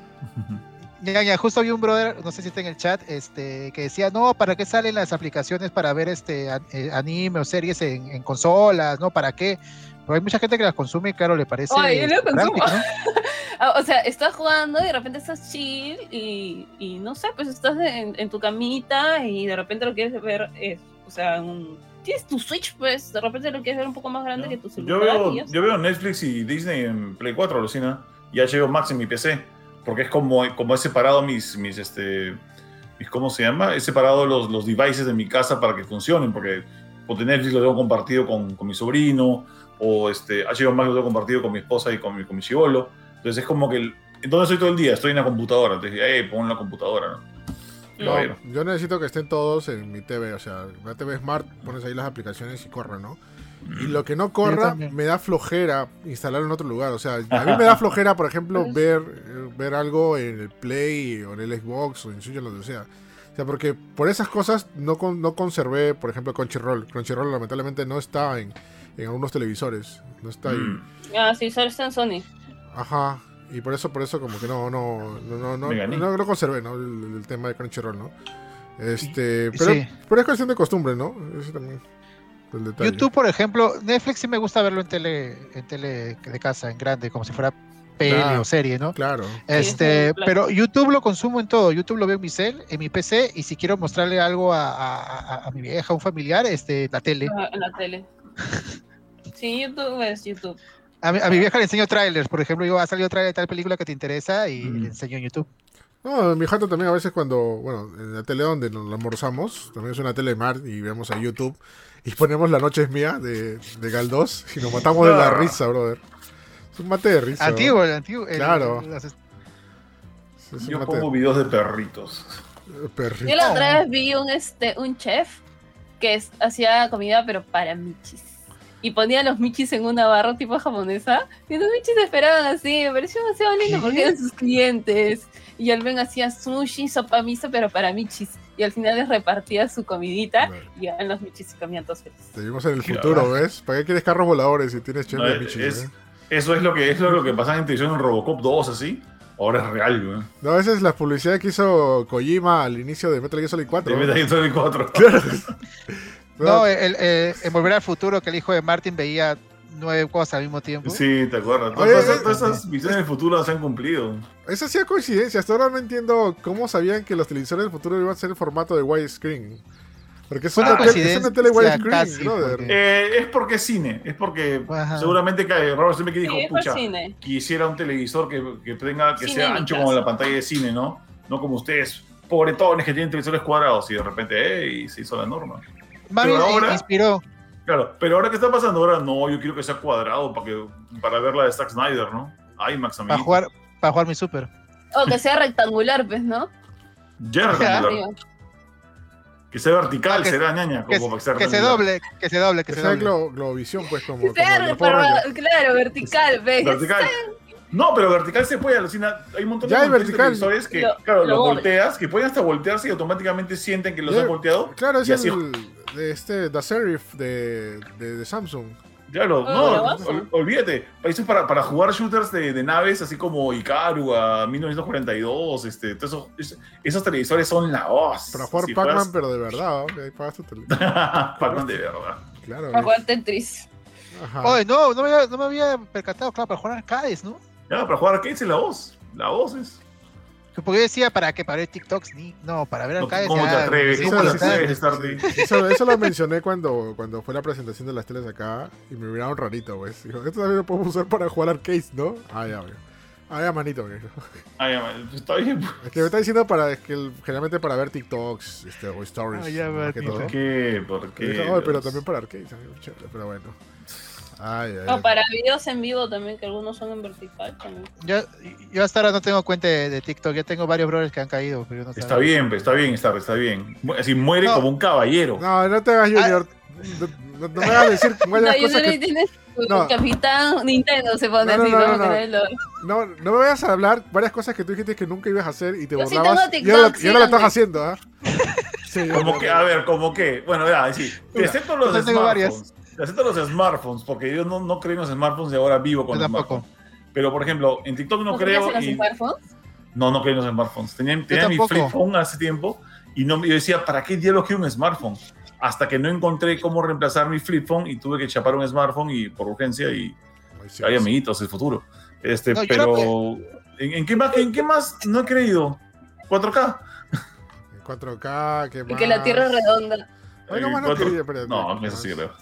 C: Ya, ya, justo había un brother, no sé si está en el chat, este, que decía, no, ¿para qué salen las aplicaciones para ver este eh, anime o series en, en consolas? ¿No? ¿Para qué? Pero hay mucha gente que las consume y claro, le parece
B: Ay, yo lo consumo.
C: ¿no? [laughs]
B: Ah, O sea, estás jugando y de repente estás chill y, y no sé, pues estás en, en tu camita y de repente lo quieres ver, es, o sea, un, tienes tu Switch, pues de repente lo quieres ver un poco más grande que tu
D: Yo
B: celular.
D: veo,
B: y ya
D: yo veo Netflix y Disney en Play 4, alucina, y HBO Max en mi PC, porque es como, como he separado mis, mis, este, mis, ¿cómo se llama? He separado los, los devices de mi casa para que funcionen, porque porque Netflix lo tengo compartido con, con mi sobrino, o este, HBO Max lo tengo compartido con mi esposa y con mi, con mi chivolo, entonces es como que, el, entonces estoy todo el día, estoy en la computadora, entonces, hey, pon la computadora, ¿no?
A: No, yo necesito que estén todos en mi TV, o sea, la TV Smart, pones ahí las aplicaciones y corre, ¿no? Y lo que no corra me da flojera instalarlo en otro lugar, o sea, a mí [laughs] me da flojera, por ejemplo,
B: Pues-
A: ver, ver algo en el Play o en el Xbox o en Switch o lo que sea. O sea, porque por esas cosas no, con- no conservé, por ejemplo, Crunchyroll. Crunchyroll lamentablemente no está en, en algunos televisores, no está ahí.
D: Mm.
B: Ah, sí, solo está en Sony.
A: Ajá. Y por eso, por eso como que no, no, no, no, no, no, no conservé, ¿no? El, el tema de Crunchyroll, ¿no? Este, pero,
C: Sí.
A: pero es cuestión de costumbre, ¿no? Ese también el detalle.
C: YouTube, por ejemplo, Netflix sí me gusta verlo en tele, en tele de casa, en grande, como si fuera peli
A: Claro.
C: o serie, ¿no?
A: Claro.
C: Este,
B: Sí,
C: pero YouTube lo consumo en todo. YouTube lo veo en mi cel, en mi PC, y si quiero mostrarle algo a, a- a- a mi vieja, a un familiar, este, la tele.
B: ah, En la tele. Sí, YouTube es YouTube.
C: A mi, a mi vieja le enseño trailers, por ejemplo, yo ha salido trailer de tal película que te interesa y
D: Mm.
C: le enseño en YouTube.
A: No, mi jato también a veces cuando, bueno, en la tele donde nos almorzamos, también es una tele mar y vemos a YouTube y ponemos La Noche es Mía de, de Galdós y nos matamos de la
D: No.
A: risa, brother. Es un mate de risa.
C: Antiguo, el antiguo. el-
A: Claro.
C: las-
D: Yo pongo
A: de
D: videos de perritos.
A: perrito.
B: Yo la otra vez vi un, este, un chef que es- hacía comida, pero para michis. Y ponía los michis en una barra tipo japonesa. Y los michis esperaban así. Me pareció demasiado lindo
C: ¿Qué?
B: porque eran sus clientes. Y el Ben hacía sushi, sopa miso, pero para michis. Y al final les repartía su comidita. Y llegaban los michis y comían todos felices.
A: Te vimos en el futuro. ¿ves? ¿Para qué quieres carros voladores si tienes chef
D: No,
A: de
D: es-
A: Michi,
D: es-
A: eh?
D: Eso es lo que es lo que pasaba en televisión en Robocop 2, así. Ahora es real, güey.
A: No, esa es la publicidad que hizo Kojima al inicio de Metal Gear Solid 4.
D: De Metal Gear Solid 4. [laughs]
A: Claro.
C: No, el, el- en Volver al Futuro, que el hijo de Martin veía nueve cosas al mismo tiempo.
D: Sí, te acuerdas.
A: Oye,
D: Todas, esas-
A: eh,
D: todas esas visiones del futuro se han cumplido.
A: Esa sí es coincidencia. Hasta ahora no entiendo cómo sabían que los televisores del futuro iban a ser el formato de widescreen. Porque es una, tele, es una tele
C: coincidencia
A: widescreen,
C: casi,
A: brother.
C: porque-
D: Eh, es porque es cine, es porque
C: Ajá.
D: seguramente que Robert Zemeckis dijo,
B: Sí, fue
D: pucha,
B: cine.
D: quisiera un televisor que, que tenga que
B: Cine
D: sea ancho como la pantalla de cine, ¿no? No como ustedes, pobretones que tienen televisores cuadrados y de repente, ¡ey! se hizo la norma. Pero ahora-
C: inspiró.
D: Claro, pero ahora qué está pasando ahora, no, yo quiero que sea cuadrado para que para ver la de Zack Snyder, ¿no? IMAX
C: Para
D: amigo.
C: jugar, para jugar mi super.
B: O que sea rectangular, pues, ¿no?
D: Ya rectangular. Que sea vertical,
C: Que-
D: será ñaña,
C: Que,
D: como que
C: que se doble, que se doble, que
A: Que
C: se
A: sea
C: doble.
A: glo- globovisión, pues, como.
B: Claro, vertical, ¿ves?
D: Vertical. No, pero vertical se puede, alucina. Hay un montón
A: Ya
D: de televisores que,
B: Lo-
D: claro,
B: lo
D: los
B: doble.
D: volteas, que pueden hasta voltearse y automáticamente sienten que los
A: Ya-
D: has volteado.
A: Claro, es
D: Y así-
A: el de este, The Serif de, de, de Samsung.
D: Claro,
B: Oh,
D: no, ol- olvídate. Eso es para, para jugar shooters de, de naves, así como Ikaru a 1942. Este, todo eso- es- esos televisores son la voz.
A: Para jugar
D: Si
A: Pac-Man, pero de verdad. Ahí pagas tu tele. [laughs]
D: Pac-Man de verdad.
A: Claro.
B: Para jugar Tetris.
A: Ajá.
C: Oye, no, no me, había, no me había percatado, claro, para jugar arcades, ¿no?
D: Ya, para jugar arcades es la voz. La voz es.
C: Que Porque yo decía, ¿para qué? ¿Para ver TikToks? Ni, no, para ver
D: No,
C: arcades.
D: ¿Cómo te atreves? ¿Cómo te atreves?
A: Eso, eso lo mencioné cuando, cuando fue la presentación de las teles acá y me miraron rarito, pues. Dijo, esto también lo podemos usar para jugar arcades, ¿no? Ah, ya, güey. Ah, ya, manito, güey.
D: Ah, ya, man, está bien. pues.
A: Es que me está diciendo para, es que el- generalmente para ver TikToks este, o stories.
C: Ah, ya,
A: todo.
D: ¿Por qué? ¿Por qué?
A: dije, "Ay, pero también para arcades, pero bueno. Ay, ay,
B: O
A: ay.
B: para videos en vivo también, que algunos son en vertical también.
C: Yo, yo hasta ahora no tengo cuenta de, de TikTok. Ya tengo varios brothers que han caído, pero yo no
D: Está bien, está bien, está, está bien. Así muere
C: No.
D: como un caballero.
A: No, no te hagas Junior. No, no- no me hagas decir [laughs]
B: No,
A: varias
B: yo
A: cosas
B: no
A: que...
B: tienes
A: No.
B: capitán Nintendo se pone
A: No, no,
B: así,
A: no, no, no.
B: no
A: No, no me vayas a hablar varias cosas que tú dijiste que nunca ibas a hacer y te
B: Yo sí
A: burlabas.
B: tengo
A: y ahora,
B: TikTok,
A: y ahora lo estás haciendo, ¿ah? [laughs] Sí,
D: Como
A: no,
D: que,
A: no.
D: a ver, como que, bueno, ya, sí, te
C: Mira,
D: acepto los
C: yo tengo varias.
D: smartphones. Acepto los smartphones, porque yo no, no creo en los smartphones y ahora vivo con
C: Yo tampoco.
D: smartphones. Pero, por ejemplo, en TikTok no
B: ¿No
D: creo.
B: en
D: y-
B: los smartphones?
D: No, no creo en los smartphones. Tenía, tenía mi flip phone hace tiempo y no, yo decía, ¿para qué diablos quiero un smartphone? Hasta que no encontré cómo reemplazar mi flip phone y tuve que chapar un smartphone y por urgencia y
A: sí,
D: hay
A: sí.
D: amiguitos, el futuro. Este,
C: No,
D: pero
C: no
D: ¿en, en qué más, ¿en qué más no he creído? ¿4K?
A: En 4K, ¿qué
B: Y
A: más?
B: que la Tierra es redonda.
A: No,
D: cuatro-
A: que- espérate,
D: No,
A: ¿qué
D: eso sí
A: más?
D: creo.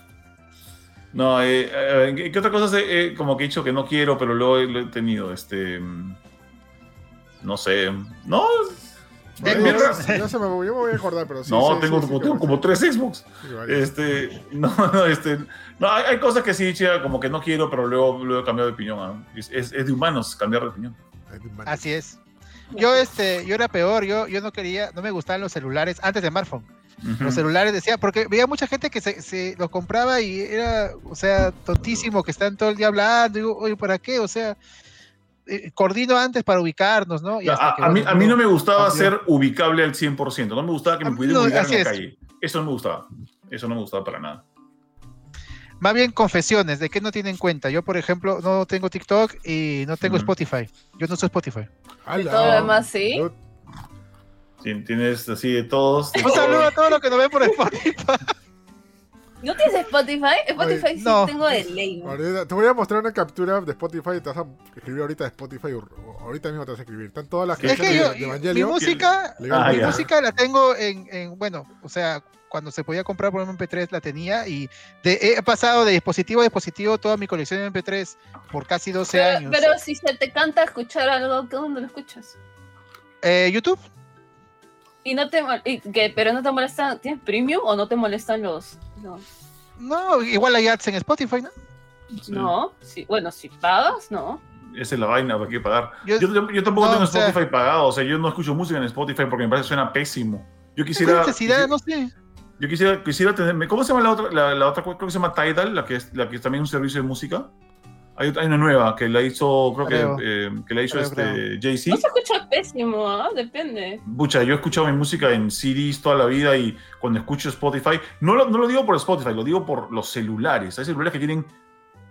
D: No, eh, eh, ¿qué, qué otra cosa eh, como que he dicho que no quiero, pero luego lo he tenido? Este, mm, no sé. No,
A: yo se me, yo me voy a acordar, pero sí.
D: no
A: sí,
D: tengo,
A: sí,
D: como, tengo tres Xbox. Este, [laughs] no, no, este, no, hay, hay cosas que sí, chica, como que no quiero, pero luego, luego he cambiado de opinión. ¿ah? Es, es- es de humanos cambiar de opinión.
C: Así es. Yo, este, yo era peor. Yo, yo no quería, no me gustaban los celulares antes de smartphone. Los celulares decía, porque veía mucha gente que se, se los compraba y era, o sea, tontísimo, que están todo el día hablando. Digo, oye, ¿para qué? O sea, eh, coordino antes para ubicarnos, ¿no? Y hasta
D: A,
C: que,
D: a mí,
C: bueno,
D: a mí no me gustaba
C: cambió.
D: ser ubicable al 100%. No me gustaba que me pudieran
C: no,
D: ubicar en la
C: es.
D: calle. Eso no me gustaba. Eso no me gustaba para nada.
C: Más bien confesiones, ¿de qué no tienen cuenta? Yo, por ejemplo, no tengo TikTok y no tengo. Spotify. Yo no uso Spotify.
A: Ala.
B: todo lo demás, sí.
A: Yo-
D: Tienes así de todos. de
C: Un saludo
D: todos.
C: a todos los que nos ven por Spotify. [laughs]
B: ¿No tienes Spotify? Spotify
A: Oye,
B: sí
C: no.
B: tengo de ley. ¿no?
A: ahorita- te voy a mostrar una captura de Spotify y te vas a escribir ahorita de Spotify. ahorita mismo te vas a escribir. Están todas las
C: Es que yo,
A: de, de
C: mi
A: Evangelio.
C: música,
A: legal.
D: Ah,
C: mi música la tengo en, en, bueno, o sea, cuando se podía comprar por MP3 la tenía y de- he pasado de dispositivo a dispositivo toda mi colección de MP3 por casi 12
B: Pero,
C: años.
B: pero si se te canta escuchar algo, ¿qué dónde lo escuchas?
C: Eh, YouTube.
B: Y no te, y que, pero no te molestan, ¿tienes premium o no te molestan los, los
C: No, igual hay ads en Spotify, ¿no?
D: Sí.
B: no, sí, bueno, si pagas, no.
D: Esa es la vaina, ¿para qué pagar?
C: Yo-
D: Yo, yo- yo tampoco
C: no,
D: tengo
C: o sea-
D: Spotify pagado, o sea, yo no escucho música en Spotify porque me parece que suena pésimo. Yo
C: ¿Qué
D: quisiera.
C: necesidad? No sé.
D: Yo quisiera, quisiera tener. ¿Cómo se llama la otra? La, la otra creo que se llama Tidal, la que es, la que es también un servicio de música. Hay, hay una nueva que la hizo, creo
C: Creo.
D: que, eh, que la hizo
C: Creo,
D: este Jay-Z.
B: No se escucha pésimo, ¿ah? Depende.
D: Pucha, yo he escuchado mi música en CDs toda la vida y cuando escucho Spotify, no lo, no lo digo por Spotify, lo digo por los celulares. Hay celulares que tienen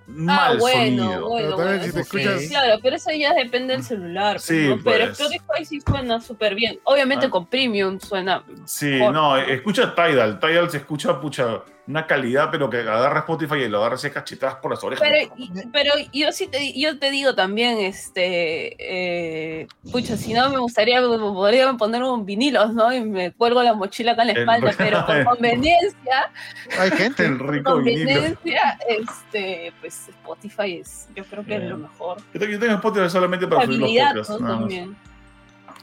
D: mal
B: ah, bueno,
D: sonido.
B: bueno, bueno,
A: si te
B: eso sí,
A: escuchas-
B: Claro, pero eso ya depende del celular. pues,
D: Sí,
B: ¿no? Pero
D: pues.
B: Spotify sí suena súper bien. Obviamente
D: Ah.
B: con premium suena.
D: Sí,
B: mejor.
D: no, escucha Tidal. Tidal se escucha, pucha, una calidad, pero que agarra Spotify y lo agarra así cachetadas por las orejas.
B: Pero, y- pero yo sí te, yo te digo también, este, eh, pucha, si no me gustaría, podría poner un vinilos, ¿no? Y me cuelgo la mochila acá en la
D: El-
B: espalda, pero por [laughs] conveniencia,
C: Hay gente.
D: El
B: por
D: rico vinilo.
B: conveniencia, este, pues Spotify es, yo creo que es lo mejor.
D: Yo tengo, yo tengo Spotify solamente para subir los podcasts.
B: ¿no? También.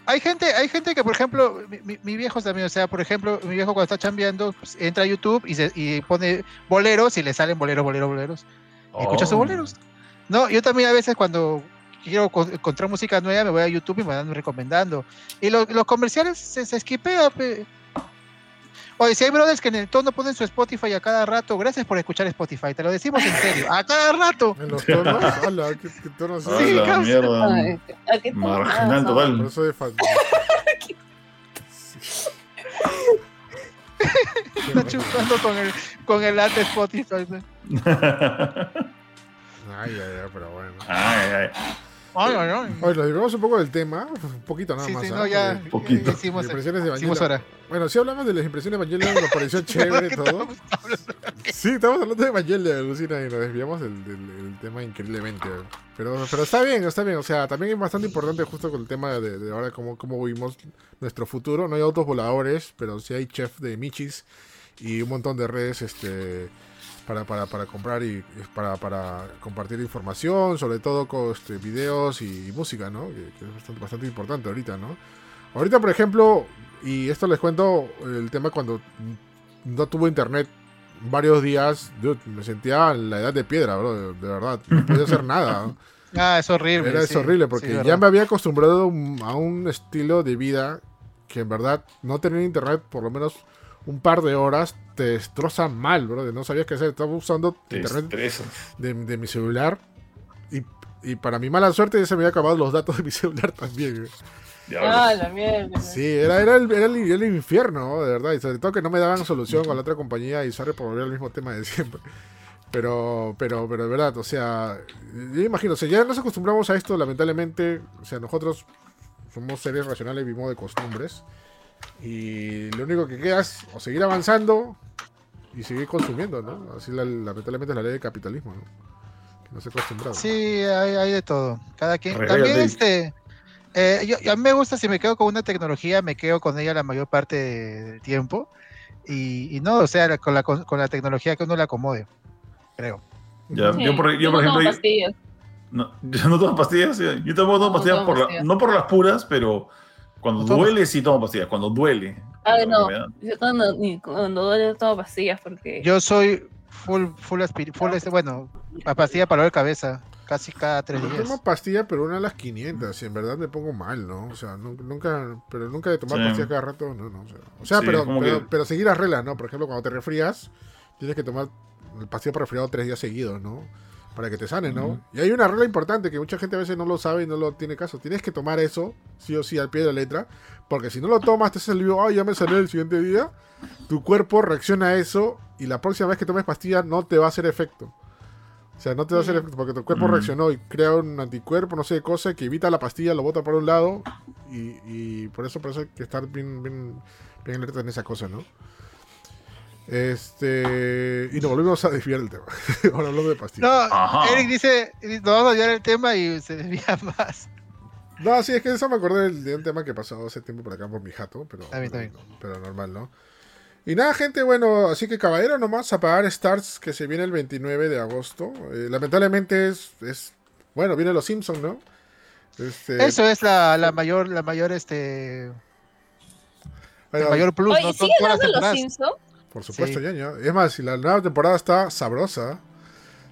C: Hay gente, hay gente que, por ejemplo, mi, mi- viejo también, o sea, por ejemplo, mi viejo cuando está chambeando, pues, entra a YouTube y, se, y pone boleros y le salen boleros, boleros, boleros. Y escucha sus
D: Oh.
C: boleros. No, yo también a veces cuando quiero co- encontrar música nueva me voy a YouTube y me van recomendando. Y lo- los comerciales se, se esquipea. Oye, si hay brothers que en el tono ponen su Spotify a cada rato, gracias por escuchar Spotify, te lo decimos en serio, a cada rato. [laughs]
A: En los tonos, [laughs] ala, ¿qué, qué tonos son?
C: Sí,
D: mierda.
B: Ay, ¿a qué tal?
D: Marginal total.
A: Por eso de fan. [laughs]
C: Está chupando con el, con el ad de Spotify.
A: Ay, ay, ay, pero bueno.
D: ay, ay.
C: Ay, ay, ay.
A: Oye, nos desviamos un poco del tema, un poquito nada
C: Sí,
A: más.
C: sí,
A: ¿ah?
C: no, ya,
A: Porque
D: Poquito.
C: hicimos,
A: impresiones de
C: hicimos
A: Evangelion.
C: hora.
A: Bueno, sí hablamos de las impresiones de Evangelion, nos pareció [laughs] chévere
C: ¿Qué
A: todo.
C: estamos?
A: Sí, estamos hablando de Evangelion, Lucina, y nos desviamos del, del- del tema increíblemente. Pero, pero está bien, está bien. O sea, también es bastante importante justo con el tema de, de ahora cómo, cómo vivimos nuestro futuro. No hay autos voladores, pero sí hay chef de Michis y un montón de redes este, para, para, para comprar y para, para compartir información, sobre todo con este, videos y, música, ¿no? Que, que es bastante, bastante importante ahorita, ¿no? Ahorita, por ejemplo, y esto les cuento el tema cuando no tuvo internet varios días, dude, me sentía en la edad de piedra, bro, de, de verdad. No podía hacer nada. ¿no? [laughs]
C: Ah, es horrible.
A: Era es horrible porque ya me había acostumbrado a un- a un estilo de vida que en verdad no tener internet por lo menos un par de horas te destroza mal, bro. No sabías qué hacer. Estaba usando
D: Te
A: internet de, de mi celular y, y para mi mala suerte ya se me había acabado los datos de mi [laughs] celular también.
B: Ah, la mierda.
A: Sí, era, era, el, era el, era el infierno, ¿no? de verdad. Y sobre todo que no me daban solución con la otra compañía y sorry por volver al mismo tema de siempre. Pero, pero, pero de verdad, o sea, yo imagino, o sea, ya nos acostumbramos a esto, lamentablemente. O sea, nosotros somos seres racionales, vivimos de costumbres. Y lo único que queda es o seguir avanzando y seguir consumiendo, ¿no? Así la- lamentablemente es la ley del capitalismo, ¿no? Que no se acostumbrado.
C: Sí, hay, hay de todo. Cada quien. También este. eh, yo, yo- a mí me gusta si me quedo con una tecnología, me quedo con ella la mayor parte del tiempo. Y, y no, o sea, con la, con, con la tecnología que uno le acomode. Creo.
D: Ya,
B: Sí,
D: yo, por, yo,
B: yo
D: por
B: no tomo
D: ejemplo, yo-
B: pastillas.
D: no, [laughs] yo no tomo pastillas. Yo tomo
B: No,
D: pastillas,
B: tomo
D: por la-
B: pastillas.
D: no por las puras, pero cuando duele sí tomo pastillas. Cuando duele.
B: Ah, no. Yo cuando, cuando duele tomo pastillas porque.
C: Yo soy full, full, aspir- full este, bueno, la pastilla para dolor de cabeza, casi cada tres
A: Yo
C: días.
A: tomo pastilla, pero una a las 500, y en verdad me pongo mal, ¿no? O sea, nu- nunca, pero nunca de tomar
D: Sí.
A: pastillas cada rato, no, no. O sea, o sea,
D: Sí,
A: pero, pero,
D: que-
A: pero seguir las reglas, ¿no? Por ejemplo, cuando te resfrías, tienes que tomar el pastillas para resfriado tres días seguidos, ¿no? Para que te sane, ¿no? Y hay una regla importante que mucha gente a veces no lo sabe y no lo tiene caso. Tienes que tomar eso, sí o sí, al pie de la letra, porque si no lo tomas, te salió, ay, ya me salió el siguiente día, tu cuerpo reacciona a eso y la próxima vez que tomes pastillas no te va a hacer efecto. O sea, no te va a hacer efecto porque tu cuerpo reaccionó y crea un anticuerpo, no sé cosa, que evita la pastilla, lo bota por un lado y, y por eso hay que estar bien, bien, bien alerta en esa cosa, ¿no? Este. Y nos volvimos a desviar del tema. [laughs] Ahora hablamos de pastillas.
C: No,
D: Ajá.
C: Eric dice, nos vamos a olvidar el tema y se desvía [laughs] más.
A: No, sí, es que eso me acordé del- de un tema que pasó hace tiempo por acá por mi jato, pero,
C: Está bien, está bien.
A: pero normal, ¿no? Y nada, gente, bueno, así que caballero nomás a pagar Stars que se viene el 29 de agosto. Eh, lamentablemente es, es, bueno, viene Los Simpsons, ¿no? Este,
C: Eso es la, la mayor, la mayor, este, el
A: bueno,
C: mayor plus,
B: Oye,
C: ¿no?
B: ¿sigue dando los. Simpsons?
A: Por supuesto,
C: Sí.
A: ñaño. Es más, si la nueva temporada está sabrosa.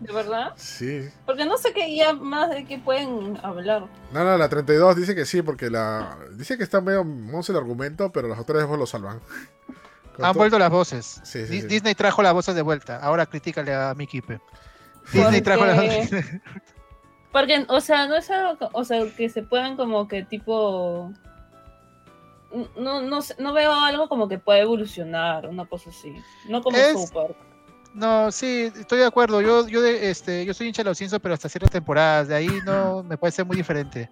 B: ¿De verdad?
A: Sí.
B: Porque no sé qué ya más de qué pueden hablar.
A: No, no, la 32 dice que sí, porque la. Dice que está medio monce el argumento, pero los después lo salvan. [laughs]
C: Han
A: to-
C: vuelto las voces.
A: Sí, sí,
C: Di-
A: sí.
C: Disney trajo las voces de vuelta. Ahora critícale a Mickey P. [laughs] Disney
B: Porque-
C: trajo las voces.
B: Porque, o sea, no es algo, o sea, que se puedan como que tipo... No, no, sé, no veo algo como que pueda evolucionar, una cosa así. No como
C: Es-
B: Park.
C: No, sí, estoy de acuerdo. Yo, yo, de, este, yo soy hincha de los Simpsons, pero hasta ciertas temporadas. De ahí no me parece muy diferente.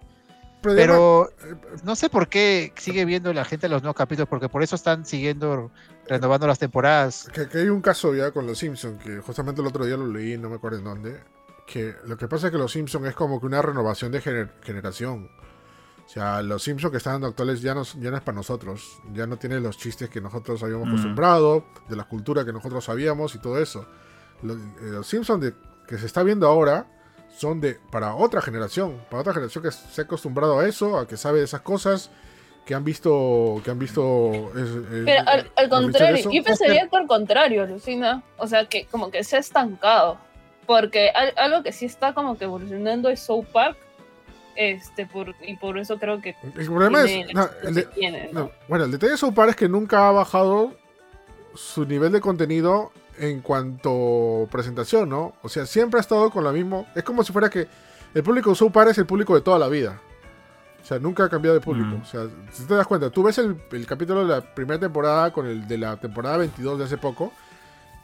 A: Pero,
C: Pero no sé por qué sigue viendo la gente los nuevos capítulos, porque por eso están siguiendo, renovando las temporadas.
A: que, que hay un caso ya con los Simpsons, que justamente el otro día lo leí, no me acuerdo en dónde. Que lo que pasa es que los Simpsons es como que una renovación de gener- generación. O sea, los Simpsons que están dando actuales ya no, ya no es para nosotros. Ya no tiene los chistes que nosotros habíamos
D: Mm.
A: acostumbrado, de la cultura que nosotros sabíamos y todo eso. Eh, Los, Simpsons de, que se está viendo ahora son de para otra generación, para otra generación que se ha acostumbrado a eso, a que sabe de esas cosas, que han visto, que han visto. es- es-
B: Pero al, al contrario, yo pensaría que al contrario, Lucina. O sea, que como que se ha estancado. Porque al- algo que sí está como que evolucionando es South Park. Este, por, y por eso creo que
A: El problema
B: tiene
A: es.
B: el
A: no,
B: éxito
A: el
B: que
A: de-
B: tiene, ¿no?
A: no, bueno, el detalle de South Park es que nunca ha bajado su nivel de contenido en cuanto presentación, ¿no? O sea, siempre ha estado con lo mismo. Es como si fuera que el público de South Park es el público de toda la vida. O sea, nunca ha cambiado de público.
D: Mm.
A: O sea, si te das cuenta, tú ves el, el capítulo de la primera temporada con el de la temporada 22 de hace poco.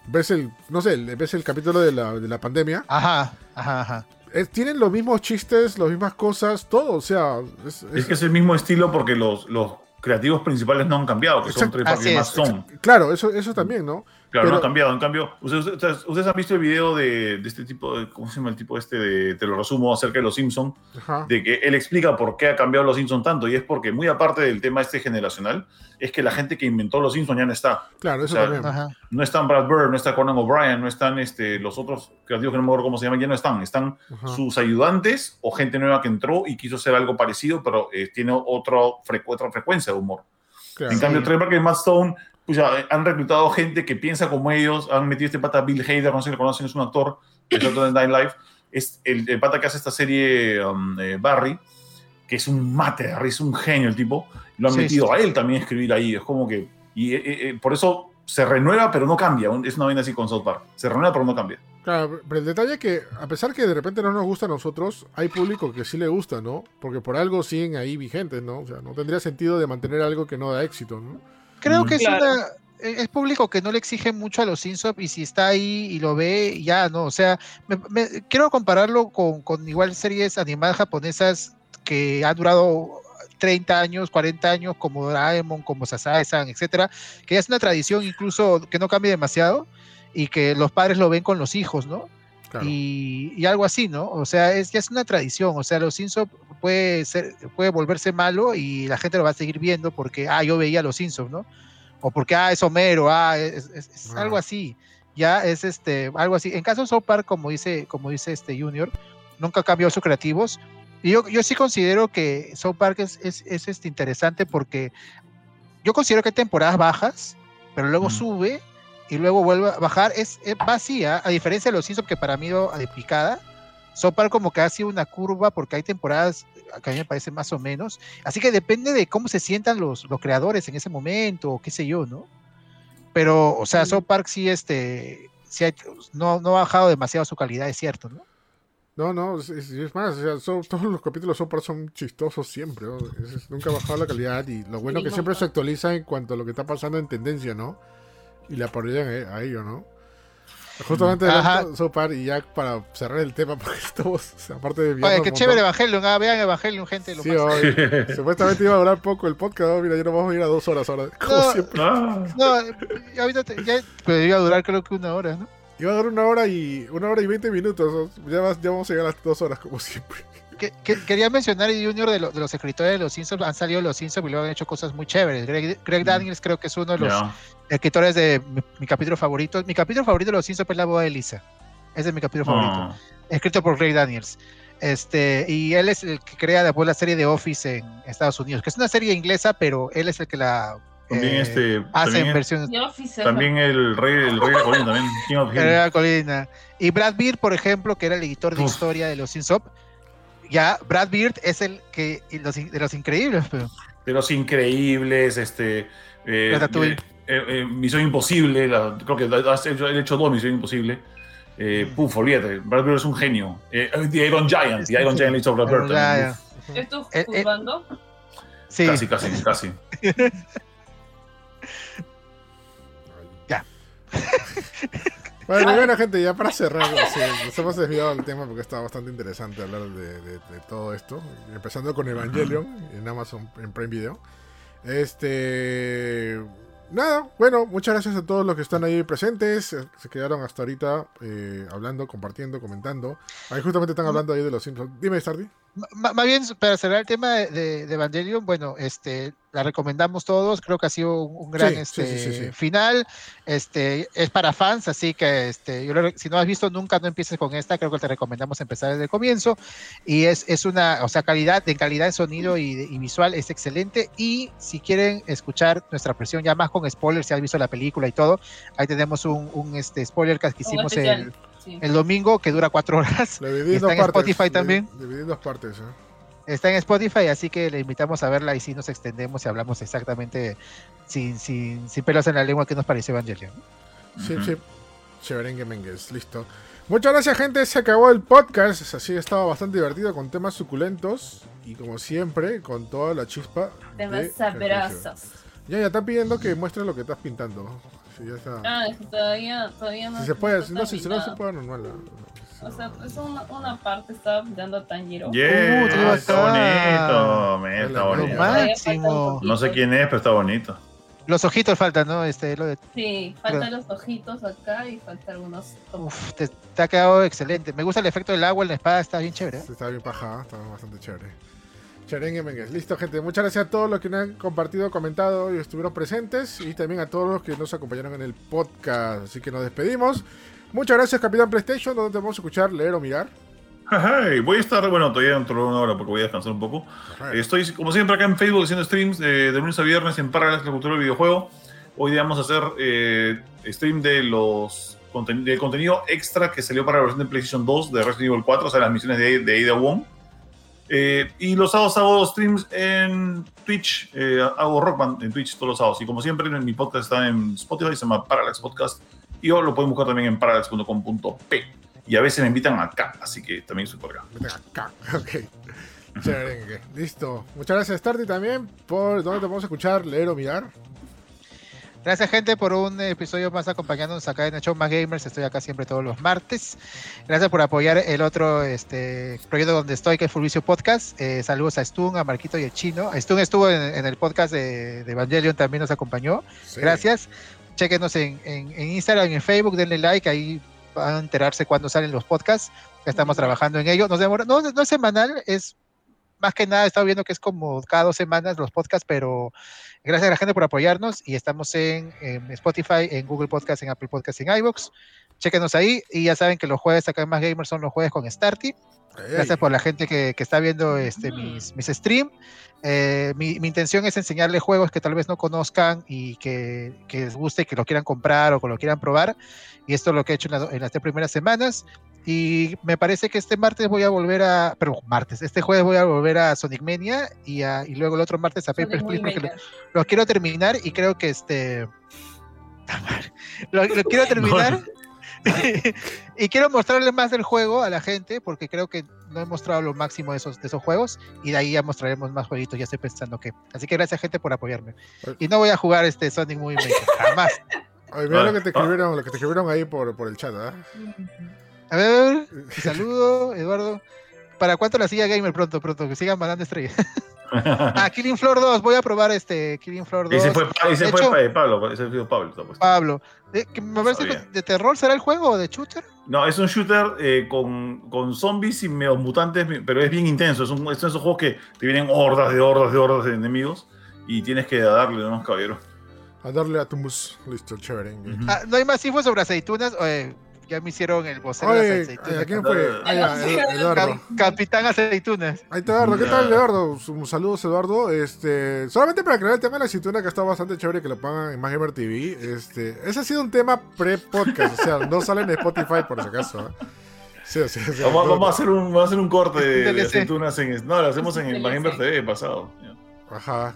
A: Ves el, no sé, el- ves el capítulo de la, de la pandemia.
C: Ajá, ajá, ajá.
A: Tienen los mismos chistes, las mismas cosas, todo. O sea, es,
D: Es que es el mismo estilo porque los, los creativos principales no han cambiado, que son tres más son.
A: claro, eso, eso también, ¿no?
D: Claro,
A: Pero-
D: no han cambiado. En cambio, ustedes, ustedes- ustedes han visto el video de, de este tipo, de, ¿cómo se llama el tipo este? De, te lo resumo, acerca de los Simpsons, de que él explica por qué ha cambiado los Simpsons tanto, y es porque muy aparte del tema este generacional, es que la gente que inventó los Simpsons ya no está.
A: Claro, eso
D: o sea,
A: también.
C: Ajá.
D: No están Brad Bird, no está Conan O'Brien, no están este, los otros creativos que no me acuerdo cómo se llaman, ya no están. Están
A: Ajá.
D: sus ayudantes o gente nueva que entró y quiso hacer algo parecido, pero eh, tiene otro frecu- otra frecuencia de humor.
A: Claro.
D: En cambio, Trey Parker y Matt Stone pues, ya, han reclutado gente que piensa como ellos, han metido este pata Bill Hader, no sé si lo conocen, es un actor de Saturday Night Live, es el, el pata que hace esta serie um, eh, Barry, que es un mate, es un genio el tipo, lo han
C: Sí,
D: metido
C: sí,
D: a él también a escribir ahí, es como que, y eh, eh, por eso se renueva pero no cambia, es una vaina así con South Park, se renueva pero no cambia.
A: Claro, pero el detalle es que, a pesar que de repente no nos gusta a nosotros, hay público que sí le gusta, ¿no? Porque por algo siguen ahí vigentes, ¿no? O sea, no tendría sentido de mantener algo que no da éxito, ¿no?
C: Creo que es una. Es público que no le exige mucho a los Simpsons y si está ahí y lo ve, ya no. O sea, me- me- quiero compararlo con, con igual series animadas japonesas que han durado 30 años, 40 años, como Doraemon, como Sasae-san, etcétera, que ya es una tradición incluso que no cambia demasiado y que los padres lo ven con los hijos, ¿no?
A: Claro.
C: y, y algo así, ¿no? O sea, es, ya es una tradición, o sea, los Simpsons puede, ser, puede volverse malo y la gente lo va a seguir viendo porque, ah, yo veía los Simpsons, ¿no? O porque, ah, es Homero, ah, es, es- es algo así, ya es este, algo así. En caso de South Park, como dice, como dice este Junior, nunca ha cambiado sus creativos. Y yo, yo sí considero que South Park es, es, es, este, interesante porque yo considero que hay temporadas bajas, pero luego
D: Mm.
C: sube y luego vuelve a bajar. Es, es vacía, a diferencia de los Simpsons, que para mí iba de picada. South Park como que ha sido una curva porque hay temporadas que a mí me parece más o menos. Así que depende de cómo se sientan los, los creadores en ese momento, o qué sé yo, ¿no? Pero, o sea,
B: Sí.
C: South Park sí, este, sí hay- no, no ha bajado demasiado su calidad, es cierto, ¿no?
A: No, no, es, es- más, o sea, son- todos los capítulos South Park son chistosos siempre, ¿no? Es- es- nunca ha bajado la calidad y lo bueno
B: Sí,
A: que siempre se actualiza en cuanto a lo que está pasando en tendencia, ¿no? Y le apoyan a, a ello, ¿no? Justamente South Park y ya para cerrar el tema, [laughs] porque estamos, aparte de
C: Oye, qué
A: un
C: chévere. Evangelion, ah, vean Evangelion, gente. Lo
A: Sí, hoy, [laughs] supuestamente iba a durar poco el podcast, ¿no? mira, ya nos vamos a ir a dos horas ahora, [laughs] como
C: No.
A: siempre.
D: Ah,
C: No, ahorita te- ya, pero iba a durar creo que una hora, ¿no?
A: Iba a durar una hora y una hora y veinte minutos, ¿no? ya, vas- ya vamos a llegar a las dos horas, como siempre.
C: Que- que- quería mencionar Junior de, lo- de los escritores de los Simpsons, han salido los Simpsons y luego han hecho cosas muy chéveres. Greg, Greg Daniels creo que es uno de los
D: ya.
C: Escritores de mi, mi capítulo favorito. Mi capítulo favorito de los Simpsons es la boda de Lisa. Ese es mi capítulo favorito.
D: Ah,
C: Escrito por Greg Daniels. Este, y él es el que crea después la serie de Office en Estados Unidos, que es una serie inglesa, pero él es el que la
D: También
C: eh,
D: este.
C: hace
D: también,
C: en versiones
D: también el rey, el rey de la colina, también. King of
C: que
D: Hill.
C: era la colina. Y Brad Beard, por ejemplo, que era el editor de
D: Uf.
C: historia de los Simpsons, ya Brad Beard es el que y los, de los increíbles, pero
D: De los increíbles, este. eh. Eh, eh, Misión Imposible, la- creo que has hecho, he hecho dos Misión Imposible. Eh,
C: Mm.
D: puf, olvídate, Brad Bird es un genio. Eh, The Iron Giant, The Iron Giant le hizo Brad Bird
B: ¿Esto
C: eh,
B: juzgando?
C: sí,
D: Casi, casi, [laughs] casi.
C: Ya. [laughs]
A: Bueno, bueno, gente, ya para cerrar, sí, nos hemos desviado del tema porque está bastante interesante hablar de, de- de todo esto. Empezando con Evangelion en Amazon en Prime Video. Este. Nada, bueno, muchas gracias a todos los que están ahí presentes. eh, Se quedaron hasta ahorita eh, hablando, compartiendo, comentando. Ahí justamente están hablando ahí de los Simpsons. Dime, Stardy.
C: Más bien, para cerrar el tema de, de- de Evangelion, bueno, este, la recomendamos todos, creo que ha sido un, un gran
A: Sí,
C: este,
A: sí, sí, sí.
C: final, este, es para fans, así que este, yo lo- si no has visto nunca, no empieces con esta, creo que te recomendamos empezar desde el comienzo, y es, es una, o sea, calidad, de calidad de sonido y, de- y visual es excelente, y si quieren escuchar nuestra presión ya más con spoilers, si has visto la película y todo, ahí tenemos un, un este, spoiler que hicimos
B: especial,
C: el,
B: sí.
C: el domingo, que dura cuatro [laughs] horas,
A: Lo dividí
C: Y
A: en dos
C: está en
A: partes.
C: Spotify también.
A: Dividí en dos partes. ¿eh?
C: Está en Spotify, así que le invitamos a verla y si nos extendemos y hablamos exactamente sin, sin, sin pelos en la lengua que nos pareció Evangelion.
A: Sí,
D: Ujú.
A: sí. Mengues, listo. Muchas gracias, gente. Se acabó el podcast. Así estaba bastante divertido con temas suculentos. Y como siempre, con toda la chispa.
B: Más sabrosos.
A: Ya, ya están pidiendo que muestres lo que estás pintando. Sí, ya está.
B: Ah, es que todavía, todavía no.
A: si se puede,
B: no
A: si no, si, si no se puede, normal.
B: O sea, es una, una parte estaba pintando Tanjiro.
D: Yeah,
C: Uh, qué
D: está
C: bacán.
D: bonito, me, está bonito.
C: máximo.
D: No sé quién es, pero está bonito.
C: Los ojitos faltan, ¿no? Este, lo de,
B: Sí, faltan los ojitos acá y faltan algunos.
C: uf, te, te ha quedado excelente. Me gusta el efecto del agua en la espada, está bien chévere. ¿eh?
A: Está bien paja, está bastante chévere. Cherengue Mengues. Listo, gente. Muchas gracias a todos los que nos han compartido, comentado y estuvieron presentes. Y también a todos los que nos acompañaron en el podcast. Así que nos despedimos. Muchas gracias, Capitán PlayStation, donde te vamos a escuchar, leer o mirar.
D: Hey, voy a estar, bueno, todavía dentro de una hora porque voy a descansar un poco. Estoy, como siempre, acá en Facebook haciendo streams eh, de lunes a viernes en Parallax, la cultura del videojuego. Hoy día vamos a hacer eh, stream de los conten- del contenido extra que salió para la versión de PlayStation 2 de Resident Evil 4, o sea, las misiones de, de Ada Wong. Eh, y los sábados hago streams en Twitch, eh, hago Rock Band en Twitch todos los sábados. Y como siempre, mi podcast está en Spotify, se llama Parallax Podcast. Y o lo pueden buscar también en parallax.com.p. Y a veces me invitan acá, así que también estoy por acá.
A: Acá. [laughs] Ok. Listo. Muchas gracias, Starty, también, por donde te a escuchar, leer o mirar.
C: Gracias, gente, por un episodio más acompañándonos acá en el Show Más Gamers. Estoy acá siempre todos los martes. Gracias por apoyar el otro este, proyecto donde estoy, que es Fulvicio Podcast. Eh, saludos a Stun, a Marquito y el Chino. Stun estuvo en, en el podcast de, de Evangelion, también nos acompañó.
A: Sí.
C: Gracias. Chequenos en, en, en Instagram y en Facebook, denle like, ahí van a enterarse cuando salen los podcasts. Estamos trabajando en ello. Nos demora, no, no es semanal, es más que nada, he estado viendo que es como cada dos semanas los podcasts, pero gracias a la gente por apoyarnos y estamos en, en Spotify, en Google Podcast, en Apple Podcast, en iVoox. Chequenos ahí y ya saben que los jueves acá en Más Gamers son los jueves con Starty. Gracias por la gente que, que está viendo este, mis, mis streams. Eh, mi, mi intención es enseñarles juegos que tal vez no conozcan y que, que les guste, que lo quieran comprar o que lo quieran probar. Y esto es lo que he hecho en, la- en las tres primeras semanas. Y me parece que este martes voy a volver a. Pero martes, este jueves voy a volver a Sonic Mania y, a- y luego el otro martes a Papers, Please, porque lo, lo quiero terminar y creo que este. [laughs] Lo, lo quiero [laughs] terminar. [laughs] y quiero mostrarle más del juego a la gente porque creo que no he mostrado lo máximo de esos, de esos juegos y de ahí ya mostraremos más jueguitos, ya estoy pensando que. Así que gracias gente por apoyarme. Y no voy a jugar este Sonic Movie Maker, jamás.
A: Mira
D: Ah,
A: lo que te
D: ah.
A: escribieron, lo que te escribieron ahí por, por el chat, ¿ah?
C: A ver, [laughs] saludo, Eduardo. ¿Para cuánto la silla gamer pronto, pronto? Que sigan mandando estrellas. [laughs] ah, Killing Floor 2, voy a probar este Killing Floor 2.
D: ese fue, ese fue
C: hecho-
D: Pa- Pablo, ese fue Pablo. puesto.
C: Pablo. De, que me parece
D: sabía.
C: que de terror será el juego o de shooter.
D: No, es un shooter eh, con, con zombies y medio mutantes, pero es bien intenso. Es un, es esos juegos que te vienen hordas de hordas de hordas de enemigos y tienes que darle unos caballeros.
A: A darle a tu mus. Listo, chévere.
C: Ah, no hay más info sobre aceitunas. eh, Ya me hicieron el vocero de las aceitunas.
A: ¿a quién fue? Ah, ya, Ed- Eduardo.
C: Cap- Capitán Aceitunas.
A: Ahí está Eduardo, ¿qué tal Eduardo? Un saludos Eduardo. Este, solamente para aclarar el tema de la aceituna que está bastante chévere que lo pongan en Más Gamer TV. Este, ese ha sido un tema pre-podcast, o sea, no sale en Spotify por si acaso. ¿eh? Sí, o sea, o sea,
D: Vamos, a hacer un, vamos a hacer un corte [laughs] de, de aceitunas en. No, lo hacemos en el Magimber TV pasado.
A: Ajá.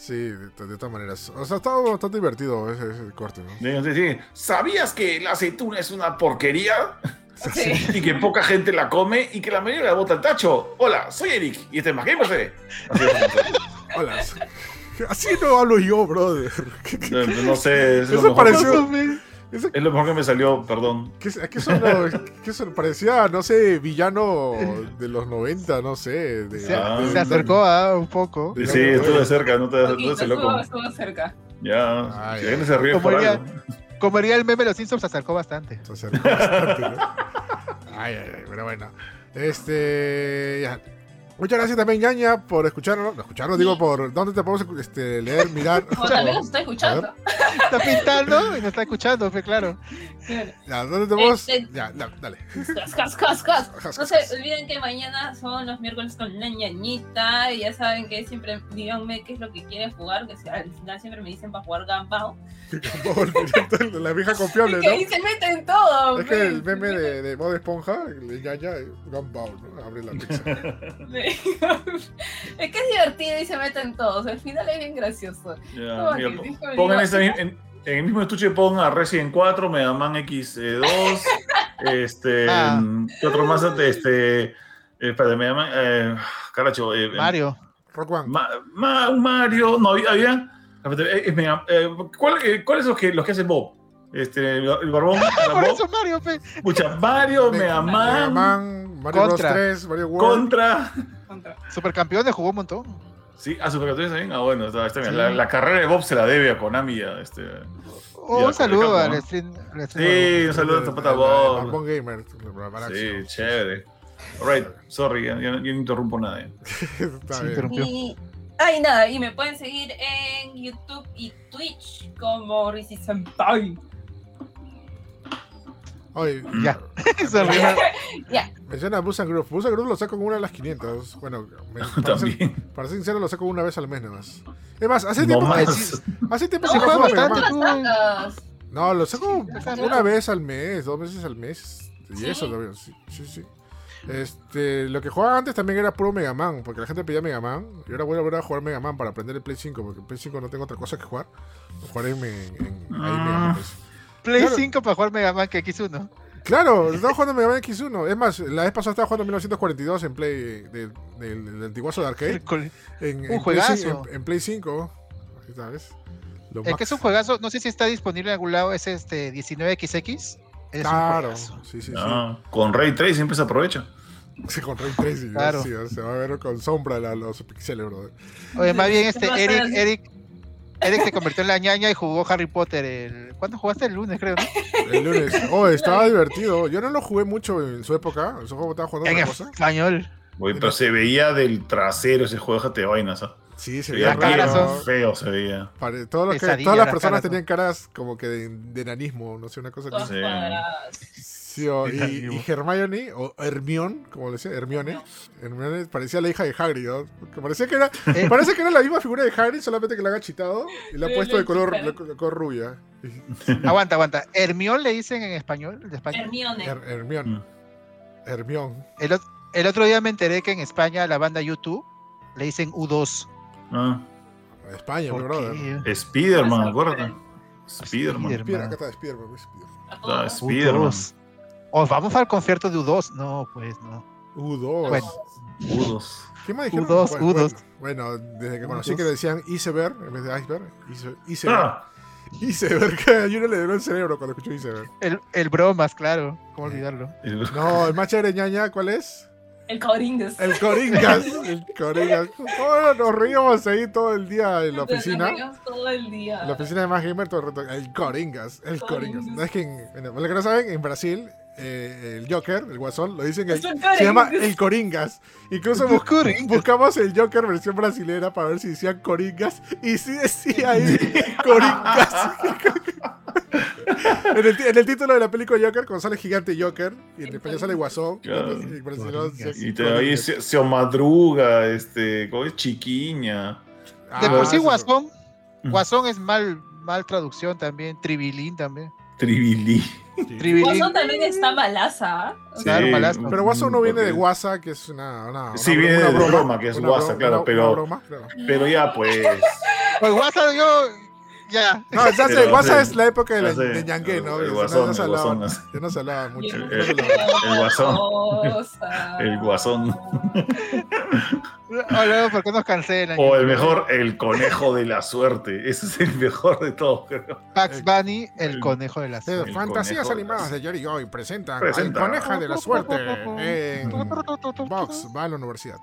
A: Sí, de, de todas maneras. O sea, ha estado bastante divertido ese, ese corte, ¿no?
D: Sí, sí, sí. ¿Sabías que la aceituna es una porquería? [laughs]
B: Sí.
D: Y que poca gente la come y que la mayoría la bota al tacho. Hola, soy Eric y este es TV. Así es.
A: Hola. Así no hablo yo, brother.
D: No, no sé, es lo,
A: Eso
D: mejor,
A: pareció-
D: Es lo mejor que me salió, perdón.
A: ¿Qué, qué? [laughs] ¿Qué sonó? Parecía, no sé, villano de los 90, no sé. De,
C: Se,
D: Ah.
C: se acercó a un poco.
A: de-
D: Sí, estuve cerca, no te no te
B: Poquito,
D: haces loco.
B: estuvo, estuvo cerca.
D: Ya,
A: Ay,
D: si alguien se ríe
C: Como diría-. Como diría el meme, los Simpsons se acercó bastante.
A: Se acercó bastante, ¿no? Ay, ay, ay, pero bueno. Este. Ya. Muchas gracias también, Ñaña, por escucharnos. No, escucharnos, digo, por dónde te podemos este, leer, mirar.
B: También los estoy escuchando.
C: Está pintando y nos está escuchando, fue claro.
A: Ya, ¿dónde te podemos.?
B: Este-
A: Ya, ya, dale.
B: Cas, cas, cas, No se olviden que mañana son los miércoles con la ñañita. Y ya saben que siempre díganme qué es lo que quieren jugar. Que si- al final siempre me dicen para jugar Gunbound. [laughs] [laughs]
A: La vieja confiable,
B: que ahí
A: ¿no?
B: se meten todo.
A: Es que el meme de, de Bob Esponja, el Ñaña, Gunbound, ¿no? Abre la pizza. [laughs] [laughs]
B: es que es divertido y se meten todos. Al final es bien gracioso. No,
D: mira,
B: que
D: pongan esa- en, en el mismo estuche pongan a Resident 4, Mega Man X2, [laughs] este,
C: Ah.
D: ¿qué otro más? Este, eh, espérate, Mega Man, eh, caracho, eh,
C: Mario.
A: Rock One.
D: Ma- Ma- Mario, no había, eh, eh, ¿cuál- eh, ¿cuáles son los que, los que hacen Bob? Este, el, el barbón, [laughs]
C: Por
D: Bob.
C: eso Mario.
D: Escucha, Mario,
A: Mega-
D: Mega
A: Mega
D: Man,
A: Mario Bros.
C: Contra.
A: 3, Mario World.
D: Contra.
B: Contra.
C: Supercampeones jugó un montón.
D: Sí, a Supercampeones también. Ah, bueno, está, está bien.
C: Sí.
D: La, la carrera de Bob se la debe a Konami. a Este...
C: Oh, un saludo al
D: ¿no?
C: stream. al
D: Sí,
C: stream.
D: un saludo a Zapata
A: Bob.
D: Bob.
A: Gamer.
D: Sí, chévere. Alright, sorry, ya, ya no interrumpo nada. eh. [laughs]
A: Está bien.
B: Y, ay, nada, y me pueden seguir en YouTube y Twitch como Risi Senpai.
A: Oye,
C: Ya. [laughs] Se ríe. [laughs]
A: menciona Busan Group. Busan Group lo saco con una de las 500. Bueno, me, [laughs] para, ser,
D: También.
A: para ser sincero, lo saco una vez al mes nada más. Es más, hace
D: No
A: tiempo,
D: más.
A: hace tiempo
B: No,
A: que no
C: bastante.
A: No, lo saco una vez al mes, dos veces al mes. Y
B: ¿Sí?
A: eso todavía, sí, sí, sí. Este, lo que jugaba antes también era puro Mega Man, porque la gente pedía Mega Man. Y ahora voy a volver a jugar Mega Man para aprender el Play 5, porque el Play 5 no tengo otra cosa que jugar. Jugaré en, en- en- ahí Mega Man. pues.
C: Play
A: Claro.
C: 5 para jugar Mega Man que X1.
A: Claro, estaba jugando Mega Man X1. Es más, la vez pasada estaba jugando 1942 en Play del, del, del antiguazo de arcade. En,
C: Un
A: Play
C: juegazo.
A: 5, en, en Play 5. Ahí ¿Sabes? Lo
C: El que es un juegazo, no sé si está disponible en algún lado, es este 19XX. Es un
A: Claro,
C: juegazo.
A: sí, sí, sí.
D: Ah, con Ray 3 siempre se aprovecha. [laughs]
A: Sí, con Ray Tracing,
C: Claro.
A: sí, se va a ver con sombra la- los pixeles, brother.
C: Oye, más bien este Eric. Eric, Eric se convirtió en la ñaña y jugó Harry Potter el. ¿Cuándo jugaste el lunes, creo, no?
A: El lunes. Oh, estaba divertido. Yo no lo jugué mucho en su época. En su juego estaba jugando
C: En
A: otra cosa.
C: español.
D: Oye, pero se veía del trasero ese juego, déjate de vainas. ¿ah?
A: Sí, se veía raro.
C: son-
D: feo, se veía.
A: Pare- todos los que- todas las
C: las
A: personas
C: caras
A: tenían caras como que de, de enanismo, no sé, una cosa que
D: Sí.
A: Sí, [laughs] y, y Hermione, o Hermione, como le decía, Hermione, Hermione parecía la hija de Hagrid, ¿no? Porque parecía que era, [laughs]
C: Eh.
A: parece que era la misma figura de Hagrid, solamente que la ha chitado y la ha puesto de color,
B: sí.
A: de color rubia. [laughs]
C: Aguanta, aguanta. Hermión le dicen en español, de España.
B: Hermione.
A: Her- Hermione.
D: Mm.
A: Hermione.
C: El, ot- el otro día me enteré que en España la banda YouTube le dicen U2.
D: Ah,
A: España, mi
C: ¿Por
A: brother.
D: Spiderman, acuérdate. Spiderman.
C: Spider-
A: Spider- acá está Spiderman, pues, Spiderman.
B: A
D: Ah,
B: todos.
D: Spiderman.
C: U2. ¿O vamos al concierto de U2? No, pues no.
A: U2.
C: Bueno.
D: Udos.
A: ¿Qué más dijeron?
C: U2,
A: bueno,
C: U2.
A: Bueno, bueno, desde que conocí
C: U2.
A: que decían iceberg en vez de iceberg. ice- Iceberg.
D: Ah,
A: Iceberg. [laughs] que A uno le dio el cerebro cuando escuchó iceberg.
C: El, el bromas, claro. ¿Cómo olvidarlo?
D: el-
A: No, el más chévere ñaña, ¿cuál es?
B: El Coringas.
A: El Coringas. El Coringas. ¿Cómo nos reíamos ahí todo el día en la
B: Nos
A: oficina?
B: reíamos todo el día.
A: En la oficina de Más Gamer todo el rato. El Coringas. El Coringas.
B: Coringas.
A: No, es que en, bueno, los que no saben, en Brasil, eh, el Joker, el guasón, lo dicen el, se llama
B: Coringas.
A: el Coringas. Incluso bus-
C: Coringas.
A: buscamos el Joker versión brasilera para ver si decían Coringas. Y sí decía ahí [laughs] Coringas. [laughs] En el, ti- en el título de la película Joker, cuando sale gigante Joker, y en español sale Guasón.
D: Claro.
A: y se-
D: Y te, ahí se, se madruga, este, ¿cómo es? Chiquiña.
A: Ah,
C: De por sí, Guasón, Guasón es mal, mal traducción también. Tribilín también.
D: Tribilí.
B: Guasón también está malaza. ¿ah?
C: Sí. Claro.
A: Pero Guasón no viene de Guasa, que es una. una-
D: Sí, viene
A: una
D: de
A: broma,
D: broma, que es guasa, claro, pero-
A: una broma, claro.
D: Pero ya, pues.
C: Pues Guasón, yo. Ya.
A: No, ya sé,
D: Pero,
A: Guasa
D: sí,
A: es la época de, la, de Ñangue, ¿no?
D: el Guasón,
A: no se
D: el
A: hablaba-
D: Guasón,
A: no se hablaba mucho.
D: El-
A: no se hablaba.
D: el guasón. El guasón.
C: Luego, ¿por qué nos cancelan?
D: O el mejor, el conejo de la suerte. Ese es el mejor de todos, creo.
C: Bugs Bunny, el
D: el-
C: conejo de la suerte.
A: Fantasías
D: conejo
A: animadas de Jerry Joy presentan
D: Presenta.
A: al coneja de la suerte en Box, va a la universidad.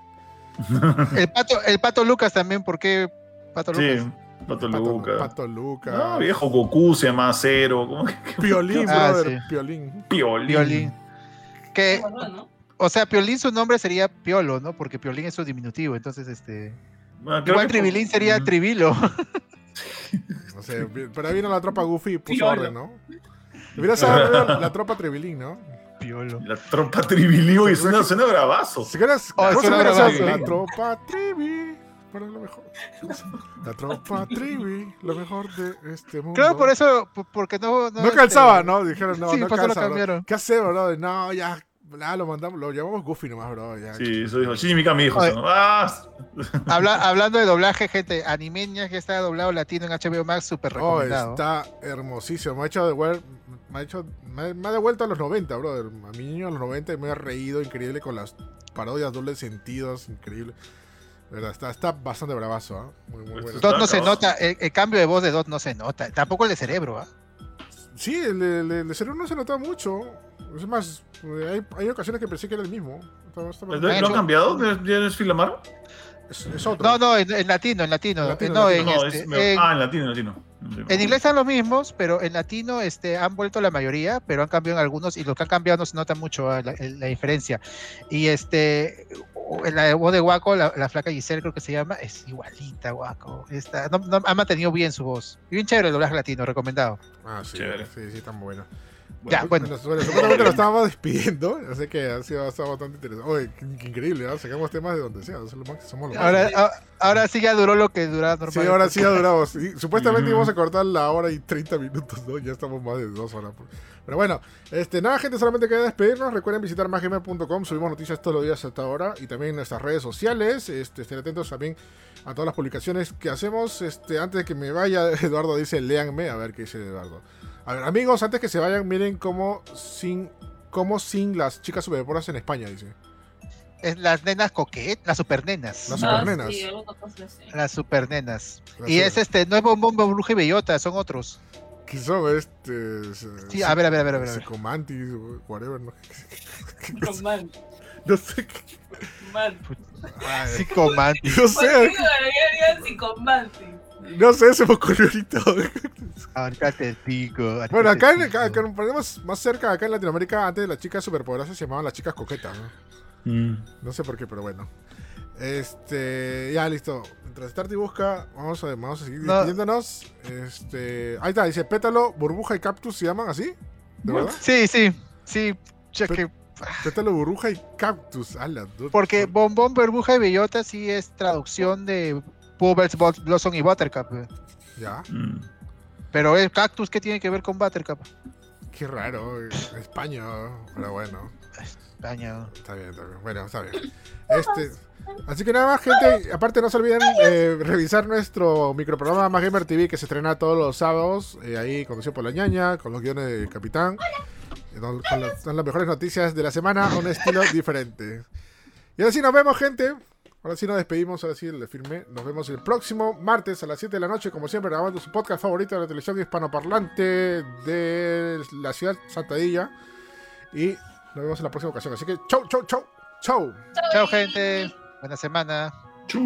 C: El pato, el pato Lucas también, ¿por qué Pato
D: Sí,
C: Lucas?
D: Pato
A: Pato,
D: Luca.
A: Pato Luca.
D: No, viejo Goku se llama Cero. ¿Cómo que?
A: Piolín,
C: Ah,
A: brother.
C: sí.
A: Piolín.
D: Piolín.
C: Piolín. Que, o sea, Piolín su nombre sería Piolo, ¿no? Porque Piolín es su diminutivo, entonces este.
D: Bueno,
C: Igual Tribilín sería
D: Mm.
C: Tribilo. [laughs]
A: No sé, pero ahí vino la tropa Goofy y puso
B: Piolo.
A: orden, ¿no? Hubiera sido la, tropa Tribilín, ¿no?
C: Piolo.
D: La tropa Tribilín, y suena, suena bravazo.
A: Si quieres,
C: Oh,
A: ¿cómo se
C: suena bravazo.
A: La tropa Tribi. Para lo mejor. [laughs] La tropa [laughs] Tribi, lo mejor de este mundo.
C: Claro, por eso, porque no.
A: No
C: este,
A: calzaba, ¿no? Dijeron, no,
C: Sí,
A: no
C: lo
A: calza, bro.
C: cambiaron.
A: ¿Qué hacemos, bro? No, ya, ya lo mandamos, lo llamamos Goofy nomás, bro. Ya.
D: Sí, eso dijo. Shinji Mikami dijo
C: Oye.
D: eso. ¿no? Ah, [laughs]
C: Habla- hablando de doblaje, gente, Animeña que está doblado latino en HBO Max, súper
A: Oh,
C: recomendado.
A: está hermosísimo. Me ha hecho devuel- me ha hecho, me, me ha devuelto a los 90, brother. A mi niño a los 90 y me ha reído increíble con las parodias dobles sentidos, increíble. ¿Verdad? Está, está bastante bravazo, ¿ah? Muy, muy bueno.
C: Dot no se nota, el, el cambio de voz de Dot no se nota, tampoco el de cerebro, ¿ah?
A: Sí, el de, el el de cerebro no se nota mucho. Es más, eh, hay, hay ocasiones que pensé que era el mismo. Está- está-
D: ¿Lo han cambiado? ¿Ya no es Filamar?
A: Es, es otro.
C: No, no, en, en latino, en latino.
A: En latino,
C: no,
A: en
C: en,
D: No,
C: este,
D: es, me-
C: en-
D: ah, en latino, en latino.
C: En inglés están los mismos, pero en latino este, han vuelto la mayoría, pero han cambiado en algunos y los que han cambiado no se nota mucho ah, la, diferencia. Y este, la voz de Waco, la, la flaca Giselle creo que se llama, es igualita Waco. Está, no, no- ha mantenido bien su voz. Y bien chévere el doblaje latino, recomendado.
A: Ah, sí,
D: Chévere.
A: sí, sí, tan bueno.
C: Ya, bueno.
A: Bueno, bueno, supuestamente lo estábamos despidiendo, así que ha sido, ha bastante interesante. Oye, qué, qué increíble, ¿no? Sacamos temas de donde sea, somos lo máximo- somos los
C: Ahora, a- ahora sí ya duró lo que duraba normal.
A: Sí, ahora sí ha durado. sí, [laughs] supuestamente íbamos a cortar la hora y 30 minutos, ¿no? Ya estamos más de dos horas. pues. Pero bueno, este, nada, gente, solamente queda despedirnos. Recuerden visitar mágame.com, subimos noticias todos los días hasta ahora y también en nuestras redes sociales. Este, estén atentos también a todas las publicaciones que hacemos. Este, antes de que me vaya, [laughs] Eduardo dice, léanme, a ver qué dice Eduardo. A ver, amigos, antes que se vayan, miren cómo sin, cómo sin las chicas superpoderas en España, dice.
C: Es las nenas coquet, las supernenas.
A: Las
B: Ah,
A: supernenas.
B: sí, así.
C: Las supernenas.
A: Las
C: Y es este, no es bombón, bruja y bellota, son otros.
A: Son este.
C: Sí, a ver, a ver, a ver, a ver.
A: Psicomantis, whatever, no, [laughs]
B: Román,
A: no sé. qué-
C: Psicomantis.
A: no
B: ¿Por
A: sé,
B: qué psicomantis?
A: No sé, se me ocurrió ahorita. [laughs]
C: Ahorita te digo.
A: Bueno, acá, en, acá, acá nos ponemos más cerca, acá en Latinoamérica, antes las chicas superpoderosas se llamaban las chicas coquetas, ¿no?
D: Mm.
A: No sé por qué, pero bueno. Este, ya listo. Mientras Starty busca, vamos a, vamos a seguir
C: No.
A: despidiéndonos. Este, ahí está, dice pétalo, burbuja y cactus se llaman así. ¿De verdad?
C: Sí, sí, sí. cheque.
A: Pétalo, burbuja y cactus. Ala, dude.
C: Porque bombón, burbuja y bellota sí es traducción de Pubbles, Bos- Blossom y Buttercup. eh.
A: Ya,
D: Mm.
C: Pero el cactus, ¿qué tiene que ver con Buttercup?
A: qué raro. eh, España, pero bueno.
C: Daño.
A: Está bien, está bien. Bueno, está bien. Este, así que nada más, gente. Aparte, no se olviden eh, revisar nuestro microprograma Más Gamer TV que se estrena todos los sábados. eh, ahí, conducido por la ñaña, con los guiones del capitán. eh, Con las, son las mejores noticias de la semana, un estilo [laughs] diferente. Y ahora sí, nos vemos, gente. Ahora sí nos despedimos, ahora sí le firmé. Nos vemos el próximo martes a las 7 de la noche, como siempre, grabando su podcast favorito de la televisión hispanoparlante de la ciudad Santadilla. Y nos vemos en la próxima ocasión. Así que chau, chau, chau, chau.
C: Chao, gente. Buena semana.
D: Chu.